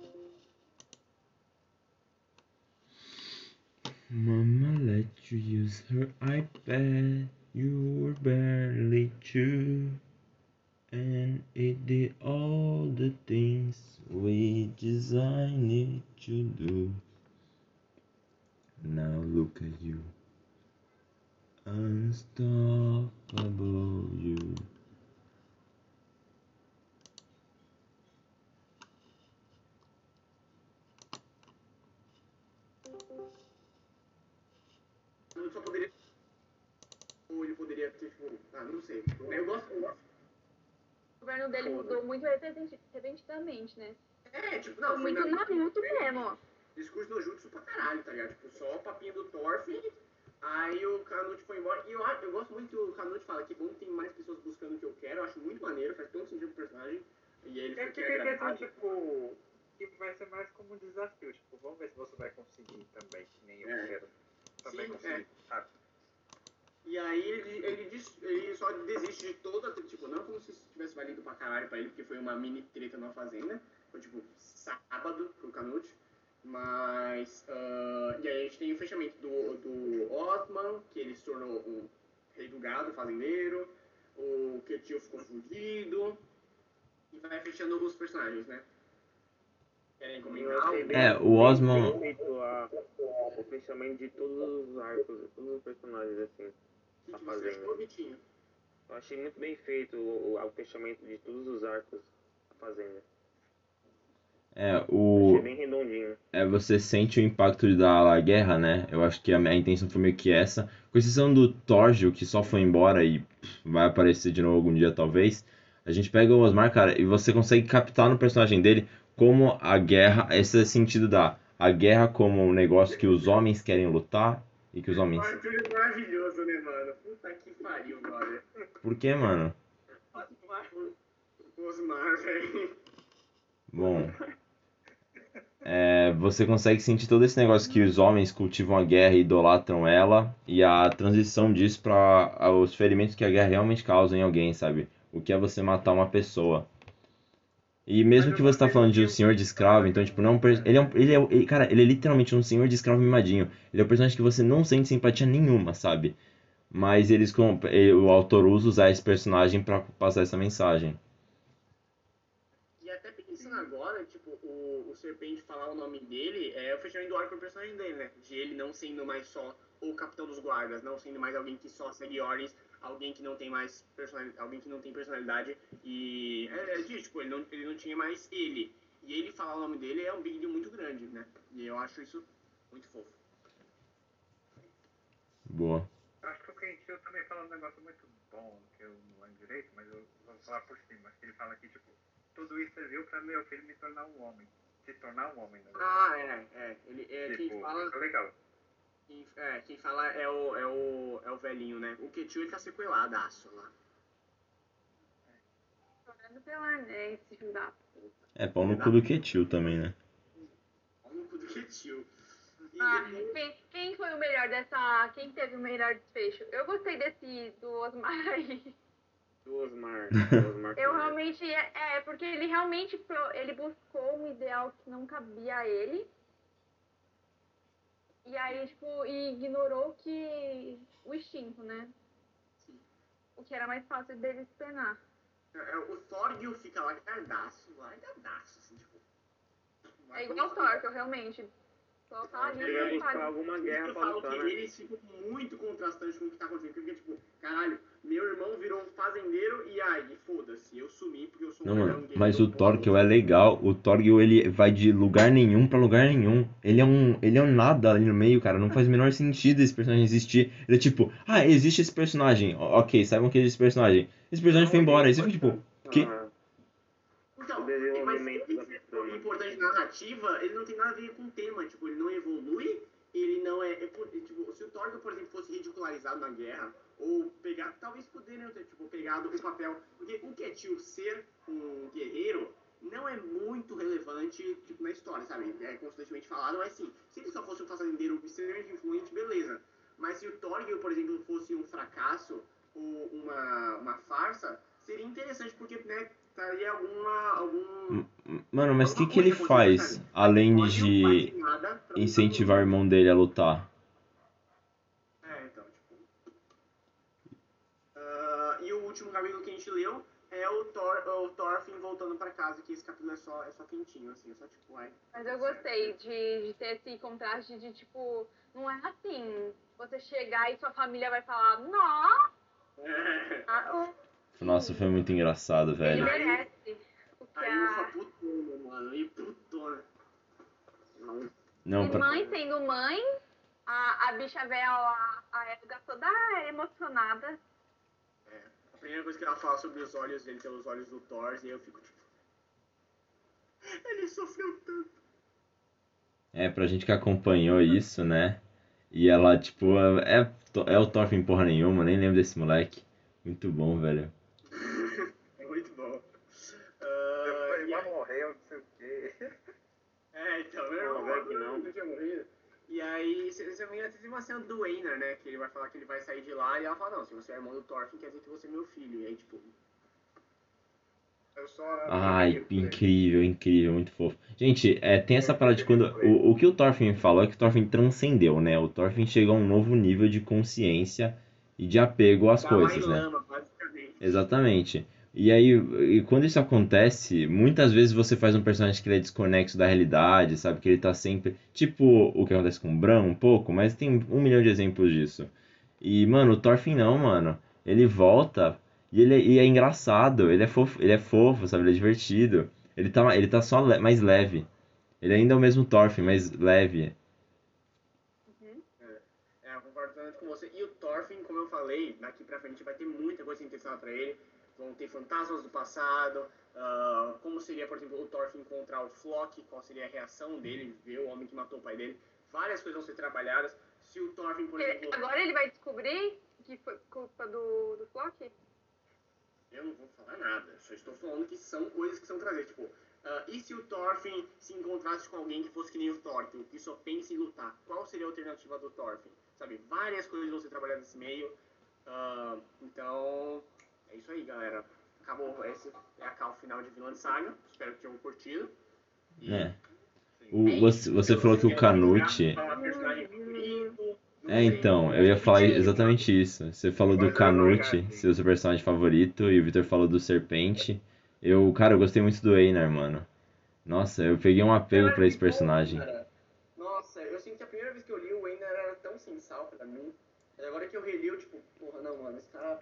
mm you. Mama let you use her iPad. You were barely two. And it did all the things we designed it to do. Now look at you. Unstoppable you. Mudou muito repenti- repentinamente, né? É, tipo, não, foi muito na- Naruto mesmo. discurso do Jutsu pra caralho, tá ligado? Tipo, só o papinho do Thorf, aí o Canute foi embora. E eu, eu gosto muito que o Canute fala que bom que tem mais pessoas buscando o que eu quero, eu acho muito maneiro, faz todo sentido pro personagem. E ele É fica que tem questão, tipo, que vai ser mais como um desafio. Tipo, vamos ver se você vai conseguir também, que nem eu É. quero. Também Sim, conseguir, sabe? E aí ele, ele, diz- ele só desiste de toda, tipo, não como se tivesse valido pra caralho pra ele, porque foi uma mini treta na fazenda. Foi tipo sábado pro Canute. Mas. ah, e aí a gente tem o fechamento do, do Osman, que ele se tornou um rei do gado, fazendeiro. O Ketil ficou fudido. E vai fechando os personagens, né? Querem comentar? É, o Osman- o fechamento de todos os arcos, todos os personagens, assim. Que, a que você fazenda. achou, Vitinho? Eu achei muito bem feito o, o, o fechamento de todos os arcos da Fazenda. É, o. Achei bem redondinho. É, você sente o impacto da guerra, né? Eu acho que a minha intenção foi meio que essa. Com exceção do Torgil, que só foi embora e pff, vai aparecer de novo algum dia, talvez. A gente pega o Osmar, cara, e você consegue captar no personagem dele como a guerra, esse sentido da a guerra como um negócio que os homens querem lutar e que os homens. O Arthur é maravilhoso, né, mano? Puta que pariu, brother. Por quê, mano? Osmar, velho. Bom, é, você consegue sentir todo esse negócio que os homens cultivam a guerra e idolatram ela, e a transição disso para os ferimentos que a guerra realmente causa em alguém, sabe? O que é você matar uma pessoa. E mesmo que você tá falando de um senhor de escravo, então, tipo, não é um ele é, um, ele é ele- cara, ele é literalmente um senhor de escravo mimadinho. Ele é um personagem que você não sente simpatia nenhuma, sabe? Mas eles eh, o autor usa usar esse personagem pra passar essa mensagem. Agora, tipo, o, o Serpente falar o nome dele é o fechamento do arco pro personagem dele, né? De ele não sendo mais só o capitão dos guardas, não sendo mais alguém que só segue ordens, alguém que não tem mais personalidade, alguém que não tem personalidade e é, é disso, tipo, ele não, ele não tinha mais ele. E ele falar o nome dele é um big deal muito grande, né? E eu acho isso muito fofo. Boa. Eu acho que o Kenshio também fala um negócio muito bom, que eu não lembro direito, mas eu vou falar por cima. Que ele fala que, tipo, tudo isso serviu pra meu filho me tornar um homem. Se tornar um homem, né? Ah, é, é. Ele, é tipo, quem fala. é legal. Quem, é, quem fala é o, é o, é o velhinho, né? O Ketil ele tá sequeladaço lá. Chorando pela né, esse filho da puta. É pau no cu do Ketil também, né? Olha o cu do Ketil. Ah, quem, quem foi o melhor dessa. Quem teve o melhor desfecho? Eu gostei desse do Osmar aí. Osmar. do Osmar Eu realmente. É, é, porque ele realmente ele buscou um ideal que não cabia a ele. E aí, tipo, e ignorou que. o instinto, né? Sim. o que era mais fácil deles penar. É, O Thorgil fica largadaço, largadaço, assim, tipo. É igual o Thorkel, realmente. Só tá ali Ele vai buscar alguma guerra eu pra lutar, né? eles ficam muito contrastantes com o que tá acontecendo. Porque, tipo, caralho, meu irmão virou um fazendeiro e aí, foda-se, eu sumi porque eu sou um Não, mano, mas o Torquil é legal. O Torquil ele vai de lugar nenhum pra lugar nenhum. Ele é um, ele é um nada ali no meio, cara. Não faz o menor sentido esse personagem existir. Ele é tipo, ah, existe esse personagem. Ok, saibam que existe esse personagem. Esse personagem foi embora. Aí você fica tipo, que? Ah, Então, mas ele é importante na narrativa, ele não tem nada a ver com o tema. Tipo, ele não evolui, ele não é. é é, tipo, se o Thorgil, por exemplo, fosse ridicularizado na guerra, ou pegar. Talvez poderiam ter, tipo, pegado o papel. Porque o que é tio ser um guerreiro não é muito relevante, tipo, na história, sabe? É constantemente falado, mas sim, se ele só fosse um fazendeiro extremamente influente, beleza. Mas se o Thorgil, por exemplo, fosse um fracasso ou uma, uma farsa, seria interessante porque, né, estaria alguma. algum. Mano, mas o que que ele faz sabe? além Thorgil de nada incentivar o irmão dele a lutar? É, então, tipo. Ah, e o último capítulo que a gente leu é o, Thor, o Thorfinn voltando pra casa, que esse capítulo é só, é só quentinho, assim, é só tipo, ai. Mas eu gostei de, de ter esse contraste de, tipo, não é assim, você chegar e sua família vai falar, nossa, É. ah, Nossa, foi muito engraçado, ele velho. merece. O que a... e. Não, pra... mãe sendo mãe, a, a bicha velha lá, a Edga toda emocionada. A primeira coisa que ela fala sobre os olhos dele, tem os olhos do Thor, e eu fico tipo. Ele sofreu tanto. É, pra gente que acompanhou isso, né? E ela, tipo, é, é o Thorfinn porra nenhuma, nem lembro desse moleque. Muito bom, velho. É muito bom. Ah, Depois e vai aí- morrer, eu não sei o quê. É, então, meu irmão, Não, velho que não. não tinha morrido. E aí, se se eu não me engano, teve uma cena do Einar, né? Que ele vai falar que ele vai sair de lá e ela fala, não, se você é irmão do Thorfinn, quer dizer que você é meu filho. E aí, tipo... Eu só. Ai, incrível, incrível, muito fofo. Gente, é, tem essa parada de quando. O, o que o Thorfinn falou é que o Thorfinn transcendeu, né? O Thorfinn chegou a um novo nível de consciência e de apego às coisas, né? Lama, basicamente. Exatamente. E aí, e quando isso acontece, muitas vezes você faz um personagem que ele é desconexo da realidade, sabe? Que ele tá sempre. Tipo o que acontece com o Bran, um pouco, mas tem um milhão de exemplos disso. E, mano, o Thorfinn não, mano. Ele volta e ele, e é engraçado, ele é fofo, ele é fofo, sabe? Ele é divertido. Ele tá, ele tá só le- mais leve. Ele ainda é o mesmo Thorfinn, mas leve. É, eu concordo com você. E o Thorfinn, como eu falei, daqui pra frente vai ter muita coisa interessante pra ele. Vão ter fantasmas do passado. ah, como seria, por exemplo, o Thorfinn encontrar o Flock, qual seria a reação dele, ver o homem que matou o pai dele. Várias coisas vão ser trabalhadas. Se o Thorfinn, por exemplo. agora ele vai descobrir que foi culpa do, do Flock? Eu não vou falar nada, só estou falando que são coisas que são trazidas. Tipo, ah, e se o Thorfinn se encontrasse com alguém que fosse que nem o Thorfinn, que só pensa em lutar? Qual seria a alternativa do Thorfinn? Sabe, várias coisas vão ser trabalhadas nesse meio. Ah, então, é isso aí, galera. Acabou, esse é a cal final de Vilã Saga. Espero que tenham curtido. E É. O, você, você falou que o Canute. É É, então, eu ia falar exatamente isso. Você falou do Canute, seu personagem favorito, e o Victor falou do Serpente. Eu, cara, eu gostei muito do Einar, mano. Nossa, eu peguei um apego pra esse personagem. Nossa, eu sinto que a primeira vez que eu li o Einar era tão sem sal pra mim. Agora que eu reli, eu tipo, porra, não, mano, esse cara.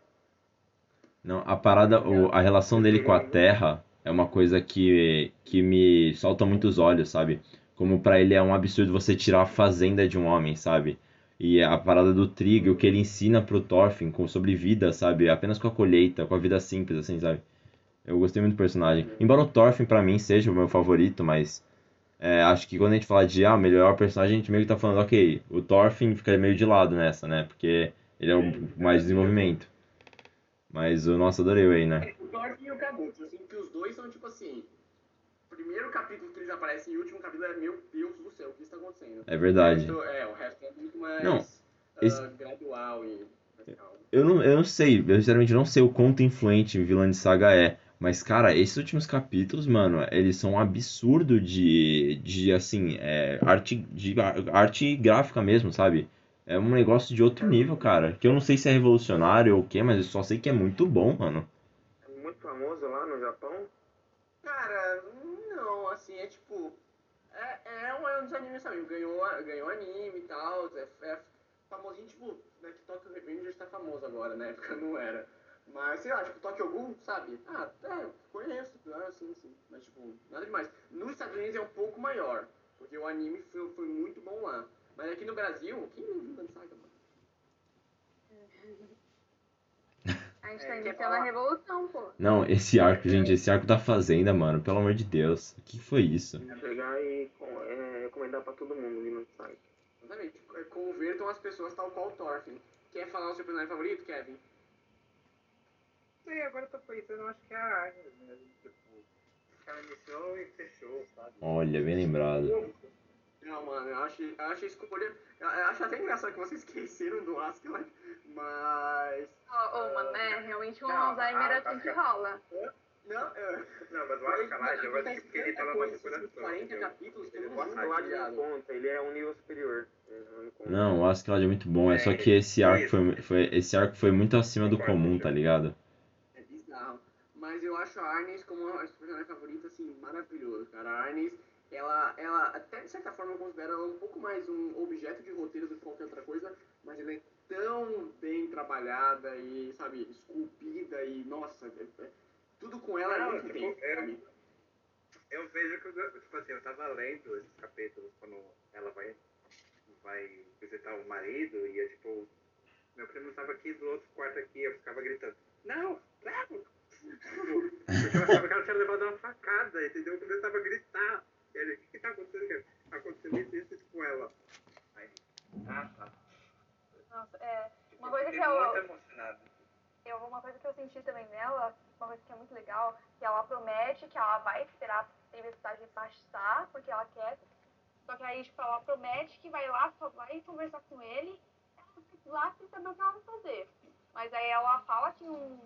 Não, a parada, o- a relação dele com a Terra é uma coisa que, que me salta muito os olhos, sabe? Como pra ele é um absurdo você tirar a fazenda de um homem, sabe? E a parada do trigo, o que ele ensina pro Thorfinn com, sobre vida, sabe? Apenas com a colheita, com a vida simples, assim, sabe? Eu gostei muito do personagem. Embora o Thorfinn pra mim seja o meu favorito, mas é, acho que quando a gente fala de ah, melhor personagem, a gente meio que tá falando, ok, o Thorfinn fica meio de lado nessa, né? Porque ele é o mais desenvolvimento. Mas eu, nossa, adorei o Einar. O Thorfinn e o Canute, eu sinto que os dois são tipo assim. Primeiro capítulo que eles aparecem e o último capítulo é meu Deus do céu, o que está acontecendo? É verdade. O resto- é, o resto é muito mais Não, ah, esse- gradual e. Eu não, eu não sei, eu sinceramente não sei o quanto influente Vilã de Saga é. Mas, cara, esses últimos capítulos, mano, eles são um absurdo de, de assim, é, arte, de ar- arte gráfica mesmo, sabe? É um negócio de outro nível, cara. Que eu não sei se é revolucionário ou o quê, mas eu só sei que é muito bom, mano. É muito famoso lá no Japão. Cara, não, assim, é tipo. É, é um, é dos animes também. Ganhou, ganhou anime e tal. É, é famosinho, tipo, né, que Tokyo Revengers tá famoso agora, na época não era. Mas, sei lá, tipo, Tokyo Ghoul, sabe? Ah, é, conheço, ah, sim, sim. Mas, tipo, nada demais. Nos Estados Unidos é um pouco maior, porque o anime foi, foi muito bom lá. Mas aqui no Brasil, quem não viu Saga, mano? A gente É, tá quer iniciando a falar? revolução, pô. Não, esse arco, gente, esse arco da fazenda, mano, pelo amor de Deus. O que foi isso? Chegar e com- é, recomendar pra todo mundo vir no site. Exatamente. É, Convertam as pessoas tal qual o Thorfinn. Quer falar o seu personagem favorito, Kevin? sei, agora eu tô pensando, eu acho que é a Agnes mesmo. Tipo, ela iniciou e fechou, sabe? Olha, bem lembrado. Não, mano, eu acho, eu acho a escolha. Eu, eu acho até engraçado que vocês esqueceram do Askeladd, mas. Ô, ô, mano, é realmente um Não, Alzheimer a- assim que rola. Não, é. Não, mas o Askeladd, eu acho que ele tava mais coisa, coração. 40 entendeu? capítulos, Ele não conta, ele é um nível superior. Não o Askeladd é muito bom, é só que esse arco foi, foi, esse arco foi muito acima do comum, tá ligado? É bizarro. Mas eu acho a Arnes como a personagem favorita, assim, maravilhoso, cara. A Arnes, ela, ela, até de certa forma eu considero ela um pouco mais um objeto de roteiro do que qualquer outra coisa, mas ela é tão bem trabalhada e, sabe, esculpida e, nossa, é- é- tudo com ela é Não, muito tipo, bem, é- sabe? Eu vejo que, eu- tipo assim, eu tava lendo esses capítulos quando ela vai, vai visitar o marido e eu, tipo, meu primo tava aqui do outro quarto aqui, eu ficava gritando, não, não! Tipo, porque eu achava que ela tinha levado uma facada, entendeu? Eu começava a gritar. O que que tá acontecendo? Acontecendo isso, isso com ela. Aí, ah, tá. Nossa, é. Uma coisa que eu- muito emocionado. Eu, uma coisa que eu senti também nela, uma coisa que é muito legal, que ela promete que ela vai esperar a tempestade passar, porque ela quer. Só que aí, tipo, ela promete que vai lá, só vai conversar com ele, lá sem saber o que ela vai fazer. Mas aí ela fala que um.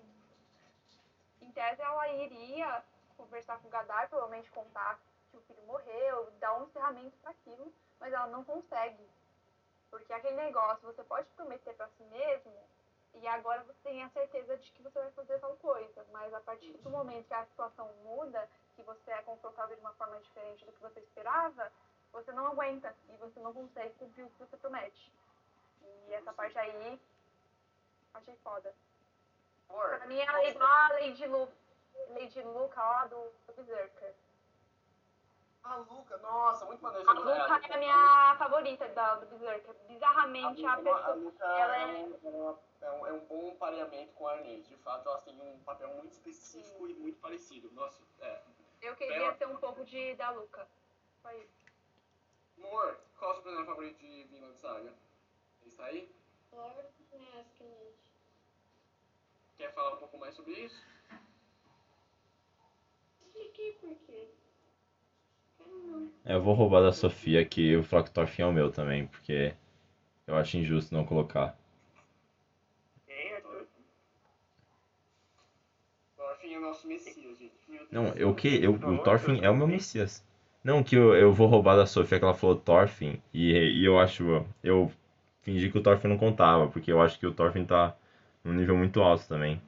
Em tese ela iria conversar com o Gadar, provavelmente contar que o filho morreu, dar um encerramento para aquilo, mas ela não consegue. Porque aquele negócio, você pode prometer para si mesmo e agora você tem a certeza de que você vai fazer tal coisa, mas a partir do momento que a situação muda, que você é confrontado de uma forma diferente do que você esperava, você não aguenta e você não consegue cumprir o que você promete. E essa parte aí, achei foda. Pra mim ela é igual a Lady Lu, Lady Luca lá do Berserker. A Luca, nossa, muito maneiro. A Luca é a minha favorita da, do Berserker. Bizarramente a a pessoa. Luca ela é, é- um, é é um- é um bom pareamento com a Arnês. De fato, elas têm um papel muito específico e muito parecido. Nossa, é. Eu queria ter um pouco de da Luca. Foi isso. Amor, qual é o seu personagem favorito de Vinland Saga? Isso aí? Lord Askeladd. Quer falar um pouco mais sobre isso? Expliquei por quê. Não. Eu vou roubar da Sofia que o Flock Thorfinn é o meu também, porque eu acho injusto não colocar. É é o nosso Messias, gente. Meu Deus. Não, eu que eu, o Thorfinn é o meu Messias. Não, que eu, eu vou roubar da Sofia que ela falou Thorfinn e, e eu acho eu fingi que o Thorfinn não contava, porque eu acho que o Thorfinn tá num nível muito alto também.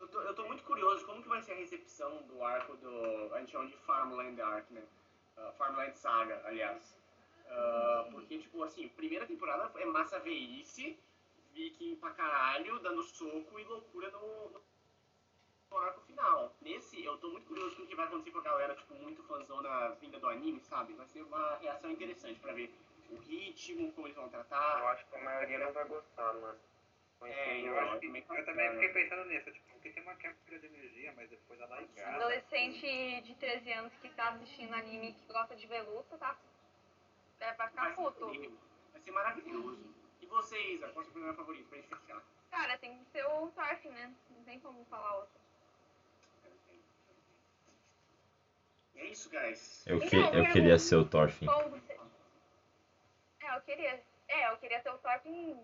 Eu tô, eu tô muito curioso como que vai ser a recepção do arco do. A gente chama de Arc, né? Ah, Farmland Saga, aliás. Ah, porque, tipo, assim, primeira temporada é massa veice, viking pra caralho, dando soco e loucura no, no, arco final. Nesse, eu tô muito curioso com o que vai acontecer com a galera, tipo, muito fãzona vinda do anime, sabe? Vai ser uma reação interessante pra ver o ritmo, como eles vão Eu tratar. acho que a maioria não vai gostar, mano. É, eu Eu, acho acho que, também eu também fiquei pensando nisso, tipo, porque tem uma quebra de energia, mas depois ela engata. Adolescente de 13 anos que tá assistindo anime que gosta de ver luta, tá? É pra ficar Vai ser puto. incrível. Vai ser maravilhoso. E você, Isa, qual é o seu primeiro favorito pra gente fechar? Cara, tem que ser o Thorfinn, né? Não tem como falar outro. É isso, guys. Eu, que, eu queria ser o Thorfinn. É, eu queria. É, eu queria ser o Thorfinn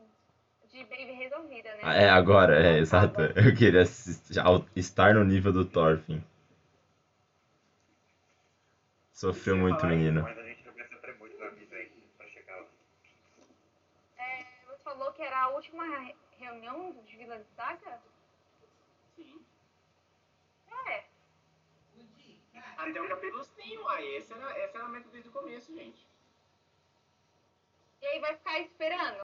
de Baby resolvida, né? É, agora, é, exato. Eu queria estar no nível do Thorfinn. Sofreu muito, menino. Mas a gente não vai sofrer muito na vida aí pra chegar lá. reunião de vilã de saga? Sim. É. Até o capítulo 100, uai. Essa era, essa era a meta desde o começo, gente. E aí vai ficar esperando.